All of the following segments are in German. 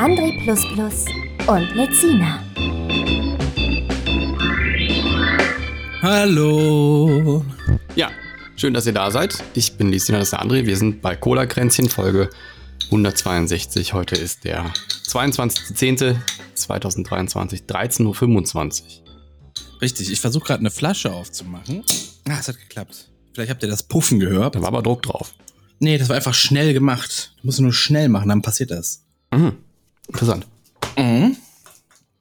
André und Lezina. Hallo. Ja, schön, dass ihr da seid. Ich bin Lezina, das ist der André. Wir sind bei Cola Kränzchen Folge 162. Heute ist der 22.10.2023, 13.25 Uhr. Richtig, ich versuche gerade eine Flasche aufzumachen. Ah, es hat geklappt. Vielleicht habt ihr das Puffen gehört. Da war aber Druck drauf. Nee, das war einfach schnell gemacht. Du musst nur schnell machen, dann passiert das. Mhm. Interessant. Mhm.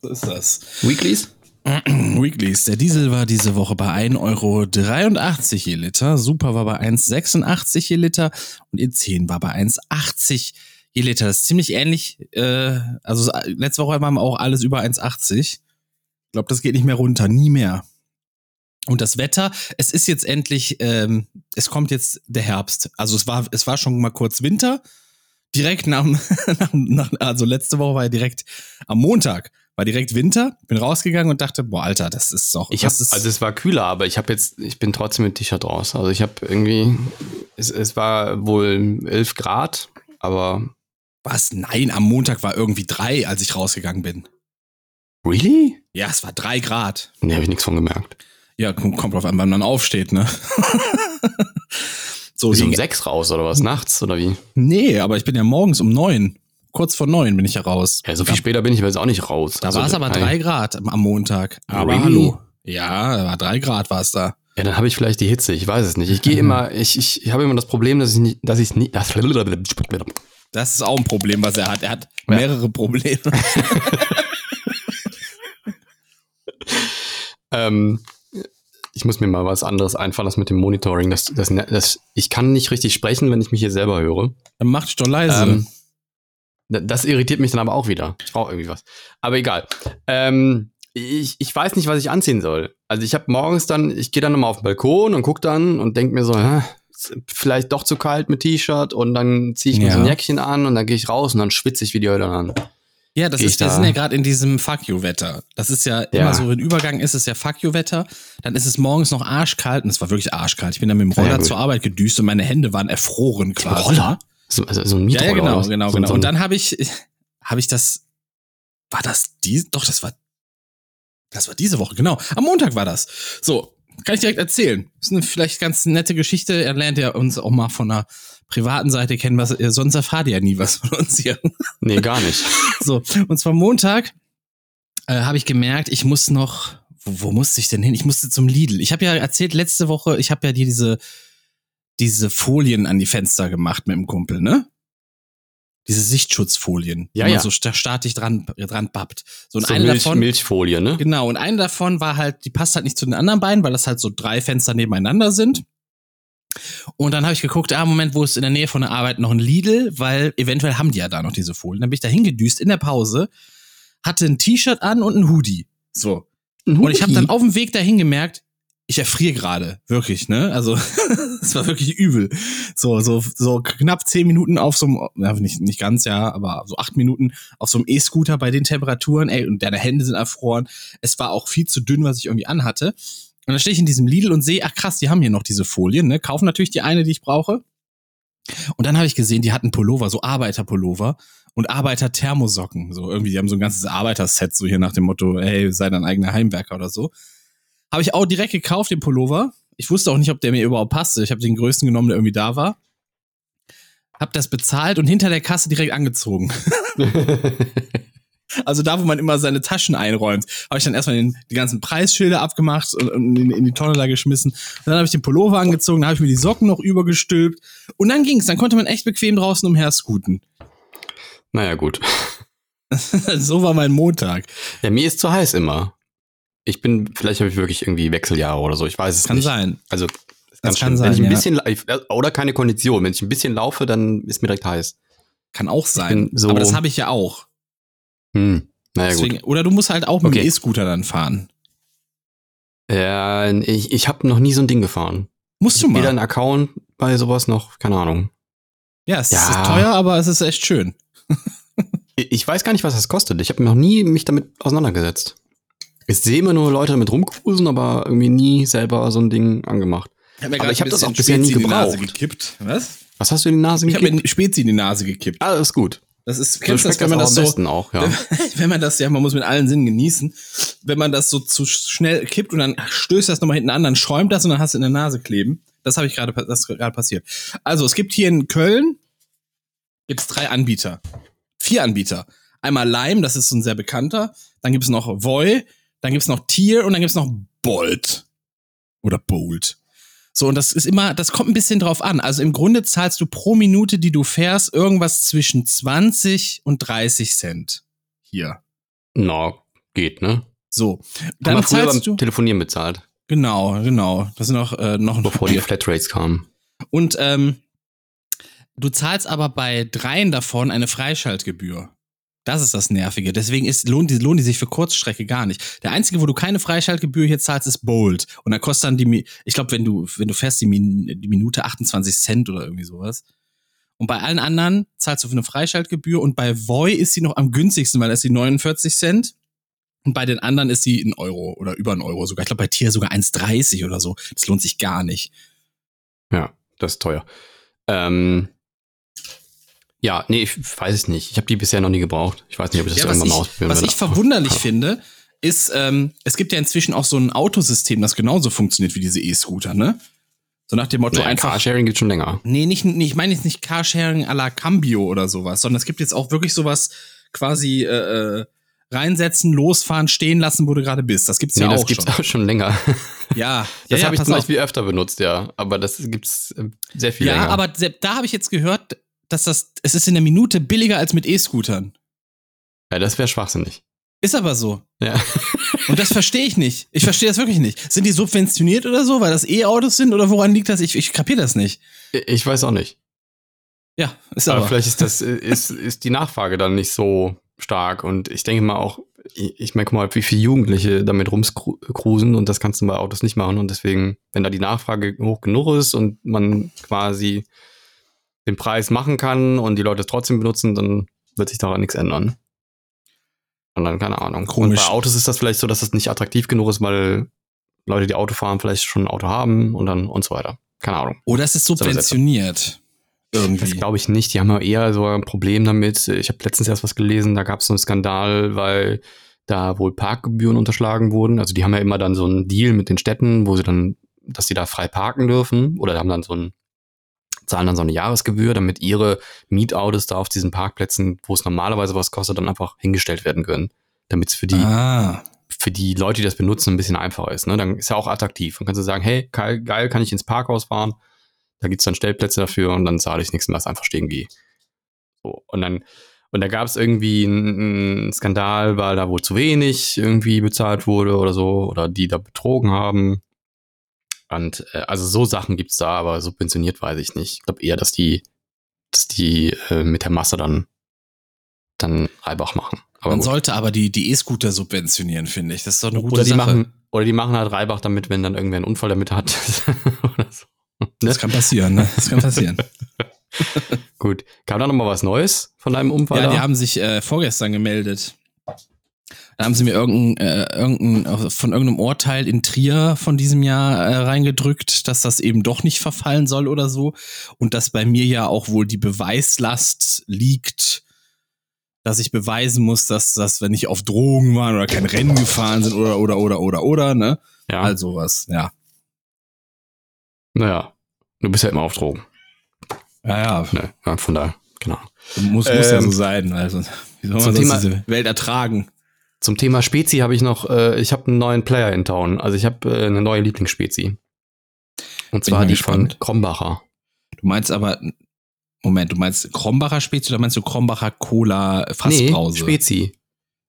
So ist das. Weeklies? Weeklies. Der Diesel war diese Woche bei 1,83 Euro je Liter. Super war bei 1,86 je Liter. Und E10 war bei 1,80 je Liter. Das ist ziemlich ähnlich. Äh, also letzte Woche waren wir auch alles über 1,80. Ich glaube, das geht nicht mehr runter. Nie mehr. Und das Wetter, es ist jetzt endlich, ähm, es kommt jetzt der Herbst. Also es war, es war schon mal kurz Winter. Direkt nach, nach, also letzte Woche war ja direkt am Montag, war direkt Winter. Bin rausgegangen und dachte, boah, Alter, das ist doch. Ich hab, ist, also es war kühler, aber ich habe jetzt, ich bin trotzdem mit T-Shirt raus. Also ich habe irgendwie, es, es war wohl 11 Grad, aber. Was? Nein, am Montag war irgendwie drei, als ich rausgegangen bin. Really? Ja, es war drei Grad. Nee, habe ich nichts von gemerkt. Ja, kommt drauf an, wann man aufsteht, ne? so, Bist um sechs raus oder was? Nachts oder wie? Nee, aber ich bin ja morgens um neun. Kurz vor neun bin ich ja raus. Ja, so viel da, später bin ich jetzt auch nicht raus. Da also, war es aber drei Grad am Montag. Aber really? hallo. Ja, war drei Grad war es da. Ja, dann habe ich vielleicht die Hitze, ich weiß es nicht. Ich gehe immer, ich, ich, ich habe immer das Problem, dass ich nicht, dass ich nicht. Das, das ist auch ein Problem, was er hat. Er hat mehrere ja. Probleme. ähm, ich muss mir mal was anderes einfallen lassen mit dem Monitoring. Das, das, das, ich kann nicht richtig sprechen, wenn ich mich hier selber höre. Dann mach dich doch leise. Ähm, das irritiert mich dann aber auch wieder. Ich brauche irgendwie was. Aber egal. Ähm, ich, ich weiß nicht, was ich anziehen soll. Also ich habe morgens dann, ich gehe dann nochmal auf den Balkon und gucke dann und denke mir so, hä, vielleicht doch zu kalt mit T-Shirt und dann ziehe ich mir ja. so ein Jäckchen an und dann gehe ich raus und dann schwitze ich wie die Hölle an. Ja, das ist, da? wir sind ja gerade in diesem Fuck you-Wetter. Das ist ja, ja, immer so, wenn Übergang ist es ja Fuck you-Wetter. Dann ist es morgens noch arschkalt und es war wirklich arschkalt. Ich bin dann mit dem Roller ja, zur Arbeit gedüst und meine Hände waren erfroren quasi. Roller? So, also so ein Mietroller. Ja, genau, genau, genau. So und dann habe ich, habe ich das, war das die, doch, das war, das war diese Woche, genau. Am Montag war das. So, kann ich direkt erzählen. Das ist eine vielleicht ganz nette Geschichte. Er lernt ja uns auch mal von einer privaten Seite kennen, was, äh, sonst erfahrt ihr ja nie was von uns hier. Nee, gar nicht. so, und zwar Montag äh, habe ich gemerkt, ich muss noch, wo, wo musste ich denn hin? Ich musste zum Lidl. Ich habe ja erzählt letzte Woche, ich habe ja dir diese, diese Folien an die Fenster gemacht mit dem Kumpel, ne? Diese Sichtschutzfolien, ja, ja. so statisch dran, dran pappt. So, und so eine Milch, davon, Milchfolie, ne? Genau, und eine davon war halt, die passt halt nicht zu den anderen beiden, weil das halt so drei Fenster nebeneinander sind. Und dann habe ich geguckt, ah, Moment, wo ist in der Nähe von der Arbeit noch ein Lidl, weil eventuell haben die ja da noch diese Folien. Dann bin ich da hingedüst in der Pause, hatte ein T-Shirt an und ein Hoodie. So. Ein Und ich habe dann auf dem Weg dahin gemerkt, ich erfriere gerade, wirklich, ne? Also es war wirklich übel. So, so, so knapp zehn Minuten auf so einem, ja, nicht, nicht ganz, ja, aber so acht Minuten auf so einem E-Scooter bei den Temperaturen, ey, und deine Hände sind erfroren. Es war auch viel zu dünn, was ich irgendwie anhatte. Und dann stehe ich in diesem Lidl und sehe, ach krass, die haben hier noch diese Folien, ne? Kaufen natürlich die eine, die ich brauche. Und dann habe ich gesehen, die hatten Pullover, so Arbeiterpullover und Arbeiter-Thermosocken. So irgendwie, die haben so ein ganzes Arbeiterset, so hier nach dem Motto, hey, sei dein eigener Heimwerker oder so. Habe ich auch direkt gekauft, den Pullover. Ich wusste auch nicht, ob der mir überhaupt passte. Ich habe den größten genommen, der irgendwie da war. Hab das bezahlt und hinter der Kasse direkt angezogen. Also da, wo man immer seine Taschen einräumt, habe ich dann erstmal den, die ganzen Preisschilder abgemacht und, und in, in, die Tonne da geschmissen. Und dann habe ich den Pullover angezogen, dann habe ich mir die Socken noch übergestülpt. Und dann ging's, dann konnte man echt bequem draußen umher scooten. Naja, gut. so war mein Montag. Ja, mir ist zu heiß immer. Ich bin, vielleicht habe ich wirklich irgendwie Wechseljahre oder so, ich weiß es kann nicht. Kann sein. Also, das kann sein, Wenn ich ein ja. bisschen, oder keine Kondition, wenn ich ein bisschen laufe, dann ist mir direkt heiß. Kann auch sein. So aber das habe ich ja auch. Hm. Naja, Deswegen, gut. oder du musst halt auch mit Okay. dem E-Scooter dann fahren. Ja, ich, ich habe noch nie so ein Ding gefahren. Musst du mal. Weder einen Account bei sowas noch, keine Ahnung. ja, es Ja. ist teuer, aber es ist echt schön. Ich ich weiß gar nicht, was das kostet. Ich habe noch nie mich damit auseinandergesetzt. Ich sehe immer nur Leute damit rumcruisen, aber irgendwie nie selber so ein Ding angemacht. hab mir Aber ich hab ein das auch bisher nie gebraucht. gekippt. Was? Was hast du in die Nase Ich habe gekippt? mir Spezi in die Nase gekippt. Ah, das ist gut. Das ist, So kennst du das, wenn man auch das am so, auch, ja. wenn man das, ja, man muss mit allen Sinnen genießen, wenn man das so zu schnell kippt und dann stößt das nochmal hinten an, dann schäumt das und dann hast du in der Nase kleben. Das habe ich gerade, das gerade passiert. Also, es gibt hier in Köln, gibt's drei Anbieter. Vier Anbieter. Einmal Lime, das ist so ein sehr bekannter. Dann gibt's noch Voy, dann gibt's noch Tier und dann gibt's noch Bolt. Oder Bolt. So, und das ist immer, das kommt ein bisschen drauf an. Also im Grunde zahlst du pro Minute, die du fährst, irgendwas zwischen 20 und 30 Cent. Hier. Na, geht, ne? So. Haben Dann wir früher beim du. Telefonieren bezahlt, Genau, genau. Das sind noch, äh, noch ein bevor die Flatrates kamen. Und ähm, du zahlst aber bei dreien davon eine Freischaltgebühr. Das ist das Nervige. Deswegen ist, lohnt, die, lohnen die sich für Kurzstrecke gar nicht. Der einzige, wo du keine Freischaltgebühr hier zahlst, ist Bolt. Und da kostet dann die, ich glaube, wenn du, wenn du fährst, die, Min, die Minute 28 Cent oder irgendwie sowas. Und bei allen anderen zahlst du für eine Freischaltgebühr und bei Voy ist sie noch am günstigsten, weil da ist sie 49 Cent. Und bei den anderen ist sie ein Euro oder über ein Euro sogar. Ich glaube, bei Tier sogar 1,30 oder so. Das lohnt sich gar nicht. Ja, das ist teuer. Ähm, ja, nee, ich weiß es nicht. Ich habe die bisher noch nie gebraucht. Ich weiß nicht, ob ich das Ja, irgendwann mal ich, ausprobieren was werde. ich verwunderlich finde, ist, ähm, es gibt ja inzwischen auch so ein Autosystem, das genauso funktioniert wie diese E-Scooter, ne? So nach dem Motto Naja, einfach. Carsharing gibt schon länger. Nee, nicht, nee, ich meine jetzt nicht Carsharing à la Cambio oder sowas, sondern es gibt jetzt auch wirklich sowas quasi äh, äh, reinsetzen, losfahren, stehen lassen, wo du gerade bist. Das gibt's Nee, ja das auch gibt's schon. auch schon länger. Ja, Das ja, habe ja, ich zum Beispiel öfter benutzt, ja. Aber das gibt's äh, sehr viel Ja, länger. aber se- da habe ich jetzt gehört, dass das, es ist in der Minute billiger als mit E-Scootern. ja, das wäre schwachsinnig. Ist aber so. Ja. Und das verstehe ich nicht. Ich verstehe das wirklich nicht. Sind die subventioniert oder so, weil das E-Autos sind oder woran liegt das? Ich, ich kapiere das nicht. Ich weiß auch nicht. Ja, ist Aber aber. vielleicht ist das, ist, ist die Nachfrage dann nicht so stark. Und ich denke mal auch, ich, ich meine, guck mal, wie viele Jugendliche damit rumcruisen und das kannst du bei Autos nicht machen. Und deswegen, wenn da die Nachfrage hoch genug ist und man quasi den Preis machen kann und die Leute es trotzdem benutzen, dann wird sich daran nichts ändern. Und dann, keine Ahnung. Komisch. Und bei Autos ist das vielleicht so, dass das nicht attraktiv genug ist, weil Leute, die Auto fahren, vielleicht schon ein Auto haben und dann und so weiter. Keine Ahnung. Oder es ist subventioniert. Das Irgendwie. glaube ich nicht. Die haben ja eher so ein Problem damit. Ich habe letztens erst was gelesen, da gab es so einen Skandal, weil da wohl Parkgebühren unterschlagen wurden. Also die haben ja immer dann so einen Deal mit den Städten, wo sie dann, dass sie da frei parken dürfen oder haben dann so ein zahlen dann so eine Jahresgebühr, damit ihre Mietautos da auf diesen Parkplätzen, wo es normalerweise was kostet, dann einfach hingestellt werden können. Damit es für die, ah, für die Leute, die das benutzen, ein bisschen einfacher ist. Ne? Dann ist ja auch attraktiv. Dann kannst du sagen, hey, geil, geil kann ich ins Parkhaus fahren. Da gibt's dann Stellplätze dafür und dann zahle ich nichts mehr, was einfach stehen gehe. So, und dann, und da gab es irgendwie einen Skandal, weil da wohl zu wenig irgendwie bezahlt wurde oder so, oder die da betrogen haben. Und äh, also so Sachen gibt's da, aber subventioniert weiß ich nicht. Ich glaube eher, dass die, dass die äh, mit der Masse dann, dann Reibach machen. Aber man gut. sollte aber die die E-Scooter subventionieren, finde ich. Das ist doch eine gute Oder die Sache. machen, oder die machen halt Reibach damit, wenn dann irgendwer einen Unfall damit hat. oder so. Ne? das kann passieren, ne? Das kann passieren. Gut. Kam da noch mal was Neues von deinem Unfall? ja, die haben sich äh, vorgestern gemeldet. Da haben sie mir irgendein, äh, irgendein, von irgendeinem Urteil in Trier von diesem Jahr äh, reingedrückt, dass das eben doch nicht verfallen soll oder so. Und dass bei mir ja auch wohl die Beweislast liegt, dass ich beweisen muss, dass das, wenn ich auf Drogen waren oder kein Rennen gefahren sind oder, oder, oder, oder, oder, ne? ja. Also was, ja. naja, du bist ja immer auf Drogen. Ja, ja. Ne? Ja, von daher, genau. Muss, muss ja Ähm, so sein. Also, wie soll man sonst Thema- diese Welt ertragen? Zum Thema Spezi habe ich noch, äh, ich habe einen neuen Player in Town. Also ich habe äh, eine neue Lieblingsspezi. Und zwar die gespannt. von Krombacher. Du meinst aber, Moment, du meinst Krombacher Spezi oder meinst du Krombacher Cola Fassbrause? Nee, Spezi.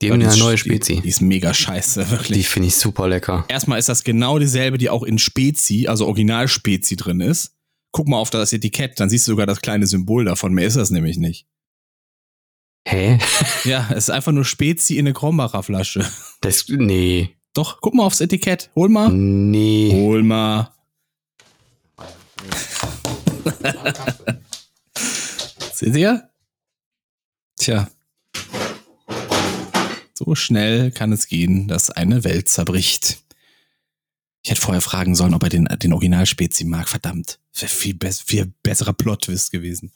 Die Ja, haben die eine neue Die, Spezi. die ist mega scheiße, Die wirklich. finde ich super lecker. Erstmal ist das genau dieselbe, die auch in Spezi, also Original Spezi drin ist. Guck mal auf das Etikett, dann siehst du sogar das kleine Symbol davon. Mehr ist das nämlich nicht. Hä? Ja, es ist einfach nur Spezi in eine Krombacher Flasche. Das, nee. Doch, guck mal aufs Etikett. Hol mal. Nee. Hol mal. Seht ihr? Tja. So schnell kann es gehen, dass eine Welt zerbricht. Ich hätte vorher fragen sollen, ob er den, den Originalspezi mag. Verdammt. Wäre viel, bess viel besserer Plot-Twist gewesen.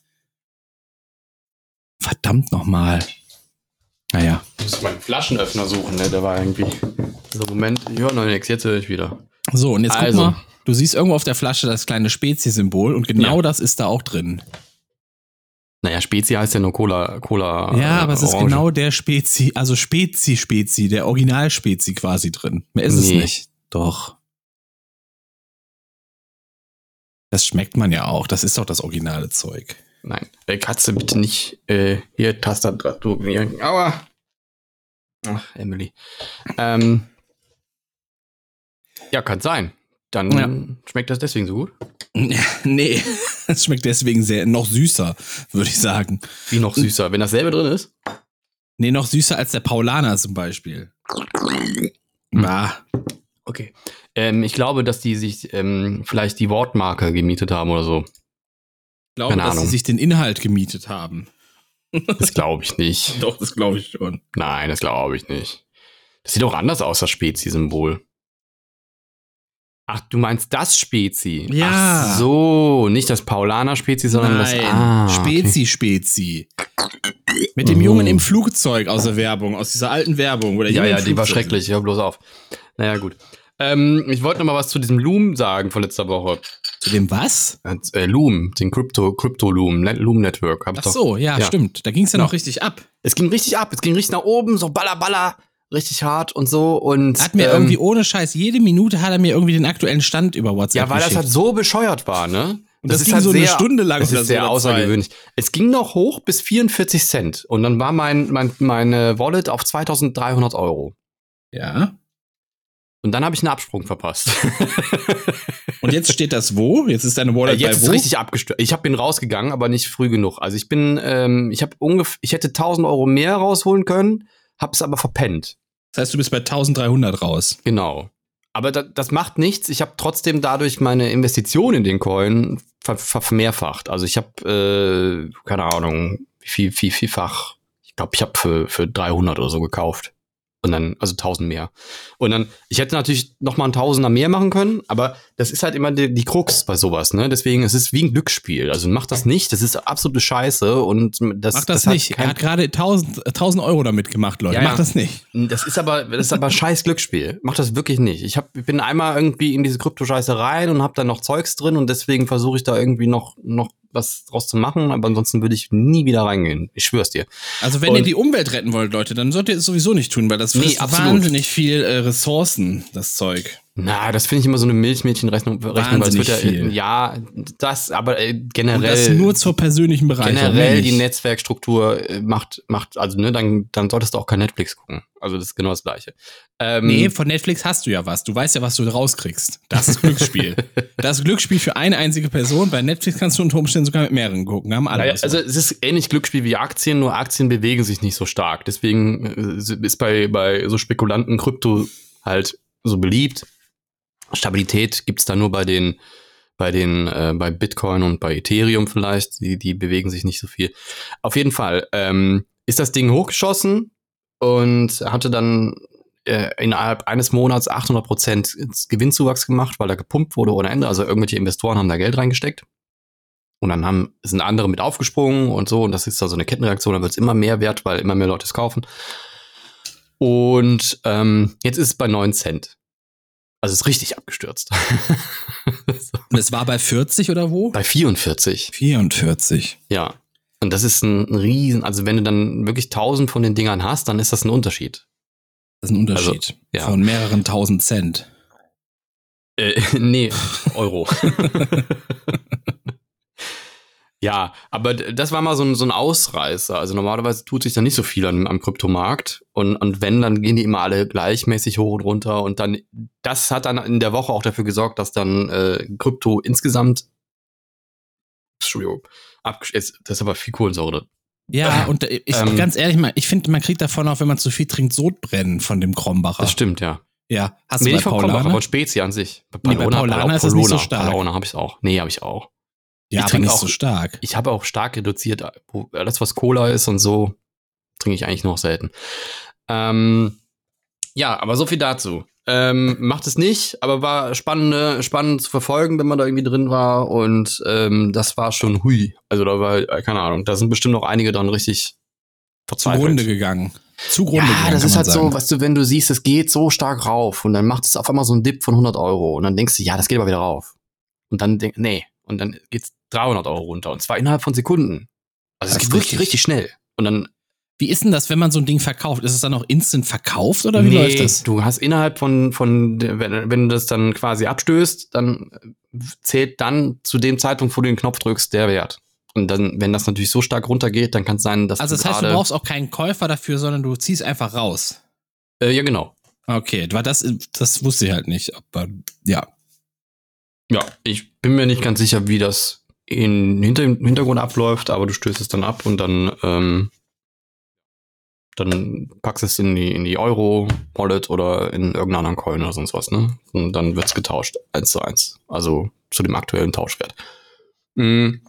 Verdammt nochmal. Naja. Ich muss meinen Flaschenöffner suchen, ne? Der war irgendwie. So, Moment, ich höre noch nichts, jetzt höre ich wieder. So, und jetzt Also. guck mal. Du siehst irgendwo auf der Flasche das kleine Spezi-Symbol und genau Ja. das ist da auch drin. Naja, Spezi heißt ja nur Cola. Cola Ja, äh, aber es ist Orange. genau der Spezi, also Spezi-Spezi, der Original-Spezi quasi drin. Mehr ist es Nee. nicht. Doch. Das schmeckt man ja auch. Das ist doch das originale Zeug. Nein, äh, Katze bitte nicht äh, hier Tastatur. Aua. Ach, Emily. Ähm, ja, kann sein. Dann Ja. schmeckt das deswegen so gut. nee, es schmeckt deswegen sehr noch süßer, würde ich sagen. Wie noch süßer, wenn dasselbe drin ist. Nee, noch süßer als der Paulaner zum Beispiel. Bah. Okay. Ähm, ich glaube, dass die sich ähm, vielleicht die Wortmarke gemietet haben oder so. Ich glaube, Keine dass Ahnung. sie sich den Inhalt gemietet haben. Das glaube ich nicht. Doch, das glaube ich schon. Nein, das glaube ich nicht. Das sieht auch anders aus, das Spezi-Symbol. Ach, du meinst das Spezi? Ja. Ach so, nicht das Paulaner-Spezi, sondern das Nein, ah, okay. Spezi-Spezi. Mit dem Oh. Jungen im Flugzeug aus der Werbung, aus dieser alten Werbung. Wo der Ja, ja, die war schrecklich. Hör bloß auf. Naja, gut. Ähm, ich wollte noch mal was zu diesem Loom sagen von letzter Woche. Zu dem was? Äh, Loom, den Crypto, Crypto Loom, Loom Network. Hab Ach so, ja, Ja. stimmt. Da ging es ja Genau. noch richtig ab. Es ging richtig ab, es ging richtig nach oben, so baller, baller, richtig hart und so. Und Hat mir ähm, irgendwie ohne Scheiß, jede Minute hat er mir irgendwie den aktuellen Stand über WhatsApp Ja, weil das geschickt. halt so bescheuert war, ne? Und das ging so eine Stunde lang Das ist sehr außergewöhnlich. Es ging noch hoch bis 44 Cent. Und dann war mein, mein, meine Wallet auf 2300 Euro. ja. Und dann habe ich einen Absprung verpasst. Und jetzt steht das wo? Jetzt ist deine Wallet Äh, Jetzt bei ist wo? richtig abgestürzt. Ich habe bin rausgegangen, aber nicht früh genug. Also ich bin, ähm, ich habe ungefähr, ich hätte 1000 Euro mehr rausholen können, hab's aber verpennt. Das heißt, du bist bei 1300 raus. Genau. Aber da, das macht nichts. Ich habe trotzdem dadurch meine Investition in den Coin ver, ver, vermehrfacht. Also ich habe, äh, keine Ahnung, wie viel, viel, vielfach. Ich glaube, ich habe für, für 300 oder so gekauft. Und dann, also 1000 mehr. Und dann, ich hätte natürlich noch mal ein Tausender mehr machen können, aber das ist halt immer die, die Krux bei sowas, ne? Deswegen, es ist wie ein Glücksspiel. Also mach das nicht, das ist absolute Scheiße und das, Mach das, hat nicht. er hat gerade 1000, 1000 Euro damit gemacht, Leute. Ja, Mach ja. das nicht. Das ist aber, das ist aber scheiß Glücksspiel. Mach das wirklich nicht. Ich, hab, ich bin einmal irgendwie in diese Krypto-Scheiße rein und habe da noch Zeugs drin und deswegen versuche ich da irgendwie noch, noch was draus zu machen, aber ansonsten würde ich nie wieder reingehen. Ich schwör's dir. Also wenn Und- ihr die Umwelt retten wollt, Leute, dann solltet ihr es sowieso nicht tun, weil das Nee, frisst absolut. wahnsinnig viel äh, Ressourcen, das Zeug. Na, das finde ich immer so eine Milchmädchenrechnung, Rechnung, weil es wird ja, viel. ja, das, aber äh, Und generell. das nur zur persönlichen Bereicherung. generell die. Netzwerkstruktur äh, macht, macht, also ne, dann, dann solltest du auch kein Netflix gucken. Also das ist genau das Gleiche. Ähm, Nee, von Netflix hast du ja was. Du weißt ja, was du rauskriegst. Das ist Glücksspiel. das ist Glücksspiel für eine einzige Person. Bei Netflix kannst du unter Umständen sogar mit mehreren gucken. Haben alle Naja, also es ist ähnlich Glücksspiel wie Aktien, nur Aktien bewegen sich nicht so stark. Deswegen äh, ist bei, bei so Spekulanten Krypto halt so beliebt. Stabilität gibt's da nur bei den, bei den, äh, bei Bitcoin und bei Ethereum vielleicht. Die, die bewegen sich nicht so viel. Auf jeden Fall ähm, ist das Ding hochgeschossen und hatte dann äh, innerhalb eines Monats 800 Prozent Gewinnzuwachs gemacht, weil da gepumpt wurde ohne Ende. Also irgendwelche Investoren haben da Geld reingesteckt. Und dann haben, sind andere mit aufgesprungen und so. Und das ist da so eine Kettenreaktion. Dann wird es immer mehr wert, weil immer mehr Leute es kaufen. Und ähm, jetzt ist es bei 9 Cent. Also es ist richtig abgestürzt. Und es war bei 40 oder wo? Bei 44. 44. Ja. Und das ist ein, ein Riesen, also wenn du dann wirklich 1000 von den Dingern hast, dann ist das ein Unterschied. Das ist ein Unterschied. Also, ja. Von mehreren tausend Cent. Äh, nee, Euro. ja, aber das war mal so ein, so ein Ausreißer. Also normalerweise tut sich da nicht so viel am, am Kryptomarkt. Und, und wenn, dann gehen die immer alle gleichmäßig hoch und runter. Und dann, das hat dann in der Woche auch dafür gesorgt, dass dann äh, Krypto insgesamt, Entschuldigung, jetzt- das ist aber viel Kohlensäure. Ja, und äh, ich, Ähm. ganz ehrlich mal, ich finde, man kriegt davon auch, wenn man zu viel trinkt, Sodbrennen von dem Krombacher. Das stimmt, ja. Ja, hast Nee, du bei nicht von Krombacher, von Spezi an sich. Bei Nee, bei Paulaner ist das nicht so stark. Paulaner habe ich auch. Nee, habe ich auch. Ja, ich aber trinke nicht auch- so stark. Ich habe auch stark reduziert. Alles, was Cola ist und so, trinke ich eigentlich noch selten. Ähm, ja, aber so viel dazu. Ähm, macht es nicht, aber war spannend, spannend zu verfolgen, wenn man da irgendwie drin war. Und ähm, das war schon hui. Also da war, äh, keine Ahnung, da sind bestimmt noch einige dann richtig verzweifelt. Zugrunde gegangen. Zugrunde Ja, gegangen. das ist halt sagen. so, weißt du, wenn du siehst, es geht so stark rauf und dann macht es auf einmal so einen Dip von 100 Euro und dann denkst du, ja, das geht aber wieder rauf. Und dann denk, nee, und dann geht's 300 Euro runter und zwar innerhalb von Sekunden. Also es geht wirklich richtig. richtig schnell. Und dann, Wie ist denn das, wenn man so ein Ding verkauft? Ist es dann auch instant verkauft oder wie nee, läuft das? du hast innerhalb von, von, wenn, wenn du das dann quasi abstößt, dann zählt dann zu dem Zeitpunkt, wo du den Knopf drückst, der Wert. Und dann, wenn das natürlich so stark runtergeht, dann kann es sein, dass Also du das heißt, du brauchst auch keinen Käufer dafür, sondern du ziehst einfach raus. äh, ja genau. Okay, weil das, das wusste ich halt nicht. Aber ja. Ja, ich bin mir nicht ganz sicher, wie das in, hinter, im Hintergrund abläuft, aber du stößt es dann ab und dann, ähm, dann packst es in die, in die Euro-Wallet oder in irgendeinen anderen Coin oder sonst was, ne? Und dann wird's getauscht, eins zu eins. Also zu dem aktuellen Tauschwert. Mhm.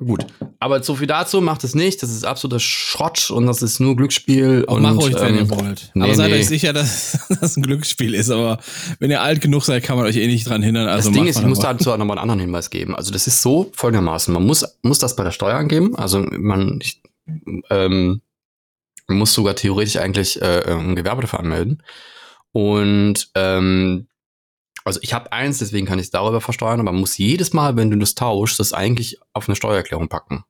Gut, aber so viel dazu macht es nicht. Das ist absoluter Schrott und das ist nur Glücksspiel. Und und mach ruhig, wenn ähm, ihr wollt. nee, aber seid nee. euch sicher, dass das ein Glücksspiel ist. Aber wenn ihr alt genug seid, kann man euch eh nicht dran hindern. Also das Ding macht ist, ich muss dazu auch nochmal einen anderen Hinweis geben. Also das ist so folgendermaßen. Man muss, muss das bei der Steuer angeben. Also man ich, ähm, muss sogar theoretisch eigentlich äh, ein Gewerbe dafür anmelden. Und ähm, also ich habe eins, deswegen kann ich es darüber versteuern, aber man muss jedes Mal, wenn du das tauschst, das eigentlich auf eine Steuererklärung packen.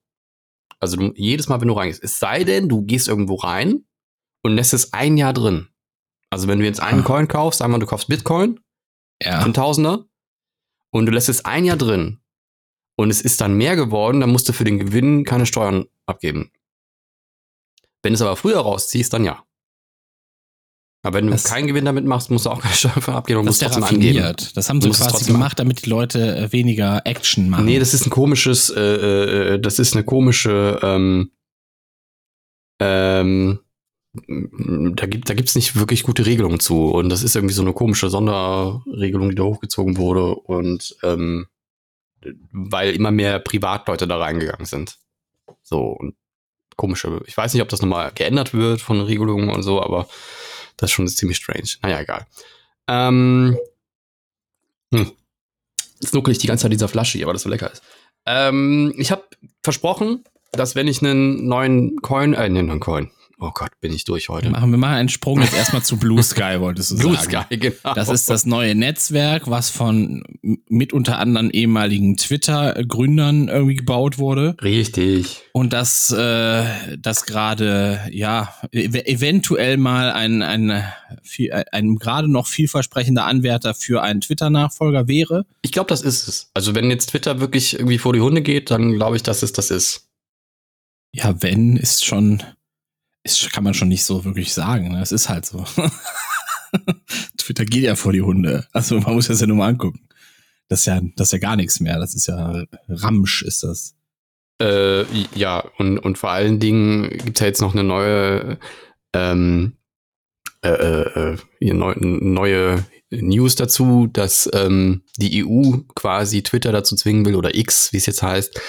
Also du, jedes Mal, wenn du reingehst. Es sei denn, du gehst irgendwo rein und lässt es ein Jahr drin. Also wenn du jetzt einen Ah. Coin kaufst, einmal du kaufst Bitcoin, ja. einen Tausender und du lässt es ein Jahr drin und es ist dann mehr geworden, dann musst du für den Gewinn keine Steuern abgeben. Wenn du es aber früher rausziehst, dann ja. Aber wenn du Das- keinen Gewinn damit machst, musst du auch keine Steuern für abgeben und Das musst trotzdem angeben. Das haben sie quasi gemacht, damit die Leute äh, weniger Action machen. Nee, das ist ein komisches, äh, äh, das ist eine komische, ähm, ähm, da gibt da gibt's nicht wirklich gute Regelungen zu und das ist irgendwie so eine komische Sonderregelung, die da hochgezogen wurde und ähm, weil immer mehr Privatleute da reingegangen sind. So und komische, ich weiß nicht, ob das nochmal geändert wird von Regelungen und so, aber das ist schon ziemlich strange. Naja, egal. Ähm, hm. Jetzt nuckel ich die ganze Zeit dieser Flasche hier, weil das so lecker ist. Ähm, ich habe versprochen, dass wenn ich einen neuen Coin, äh, nee, neuen Coin, oh Gott, bin ich durch wir heute. machen, wir machen einen Sprung jetzt erstmal zu Blue Sky, wolltest du Blue sagen. Sky, genau. Das ist das neue Netzwerk, was von mit unter anderem ehemaligen Twitter-Gründern irgendwie gebaut wurde. Richtig. Und das, äh, das gerade, ja, ev eventuell mal ein, ein, viel, ein gerade noch vielversprechender Anwärter für einen Twitter-Nachfolger wäre. Ich glaube, das ist es. Also wenn jetzt Twitter wirklich irgendwie vor die Hunde geht, dann glaube ich, dass es das ist. Ja, wenn, ist schon, ist, kann man schon nicht so wirklich sagen. ne? Es ist halt so. Twitter geht ja vor die Hunde. Also man muss das ja nur mal angucken. Das ist ja, das ist ja gar nichts mehr. Das ist ja Ramsch, ist das. Äh, ja, und, und vor allen Dingen gibt's ja jetzt noch eine neue, ähm, äh, äh, hier neu, neue News dazu, dass ähm, die EU quasi Twitter dazu zwingen will, oder X, wie es jetzt heißt,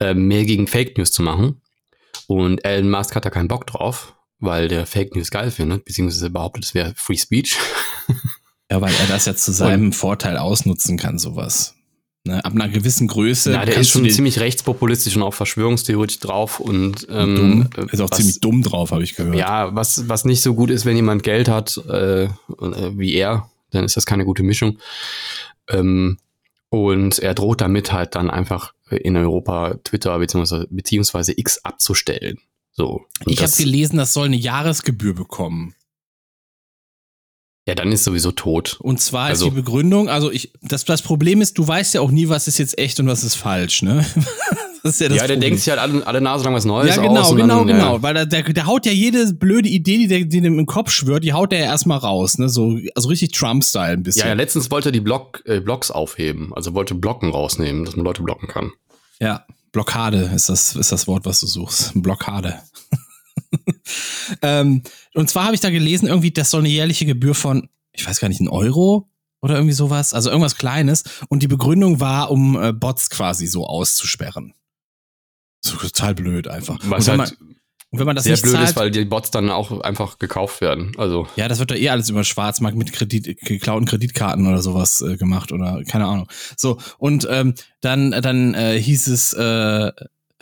äh, mehr gegen Fake News zu machen. Und Elon Musk hat da keinen Bock drauf, weil der Fake News geil findet, beziehungsweise behauptet, es wäre Free Speech. Ja, weil er das ja zu seinem Vorteil ausnutzen kann, sowas. Ne, ab einer gewissen Größe. Ja, der ist schon ziemlich rechtspopulistisch und auch verschwörungstheoretisch drauf und ähm, dumm. äh, Ist auch was- ziemlich dumm drauf, habe ich gehört. Ja, was, was nicht so gut ist, wenn jemand Geld hat, äh, und, äh, wie er, dann ist das keine gute Mischung. Ähm, und er droht damit halt dann einfach in Europa Twitter beziehungsweise, beziehungsweise X abzustellen. So. Und ich habe gelesen, das soll eine Jahresgebühr bekommen. Ja, dann ist sowieso tot. Und zwar Also- ist die Begründung, also ich, das, das Problem ist, du weißt ja auch nie, was ist jetzt echt und was ist falsch, ne? Das ist ja das ja, der Problem. denkt sich halt alle, alle Nase lang was Neues Ja, genau, aus. genau, dann, genau. Ja, Weil der, der, der haut ja jede blöde Idee, die, der, die dem im Kopf schwört, die haut er ja erstmal raus, ne? So, also richtig Trump-Style ein bisschen. ja, ja, letztens wollte er die Block, äh, Blocks aufheben. Also wollte Blocken rausnehmen, dass man Leute blocken kann. Ja. Blockade ist das, ist das Wort, was du suchst. Blockade. ähm, und zwar habe ich da gelesen, irgendwie, das soll eine jährliche Gebühr von, ich weiß gar nicht, ein Euro oder irgendwie sowas, also irgendwas Kleines. Und die Begründung war, um äh, Bots quasi so auszusperren. So total blöd einfach. Was und wenn halt man, und wenn man das sehr nicht blöd zahlt, ist, weil die Bots dann auch einfach gekauft werden. Also ja, das wird doch eh alles über Schwarzmarkt mit Kredit, geklauten Kreditkarten oder sowas äh, gemacht oder keine Ahnung. So, und ähm, dann, dann äh, hieß es, äh,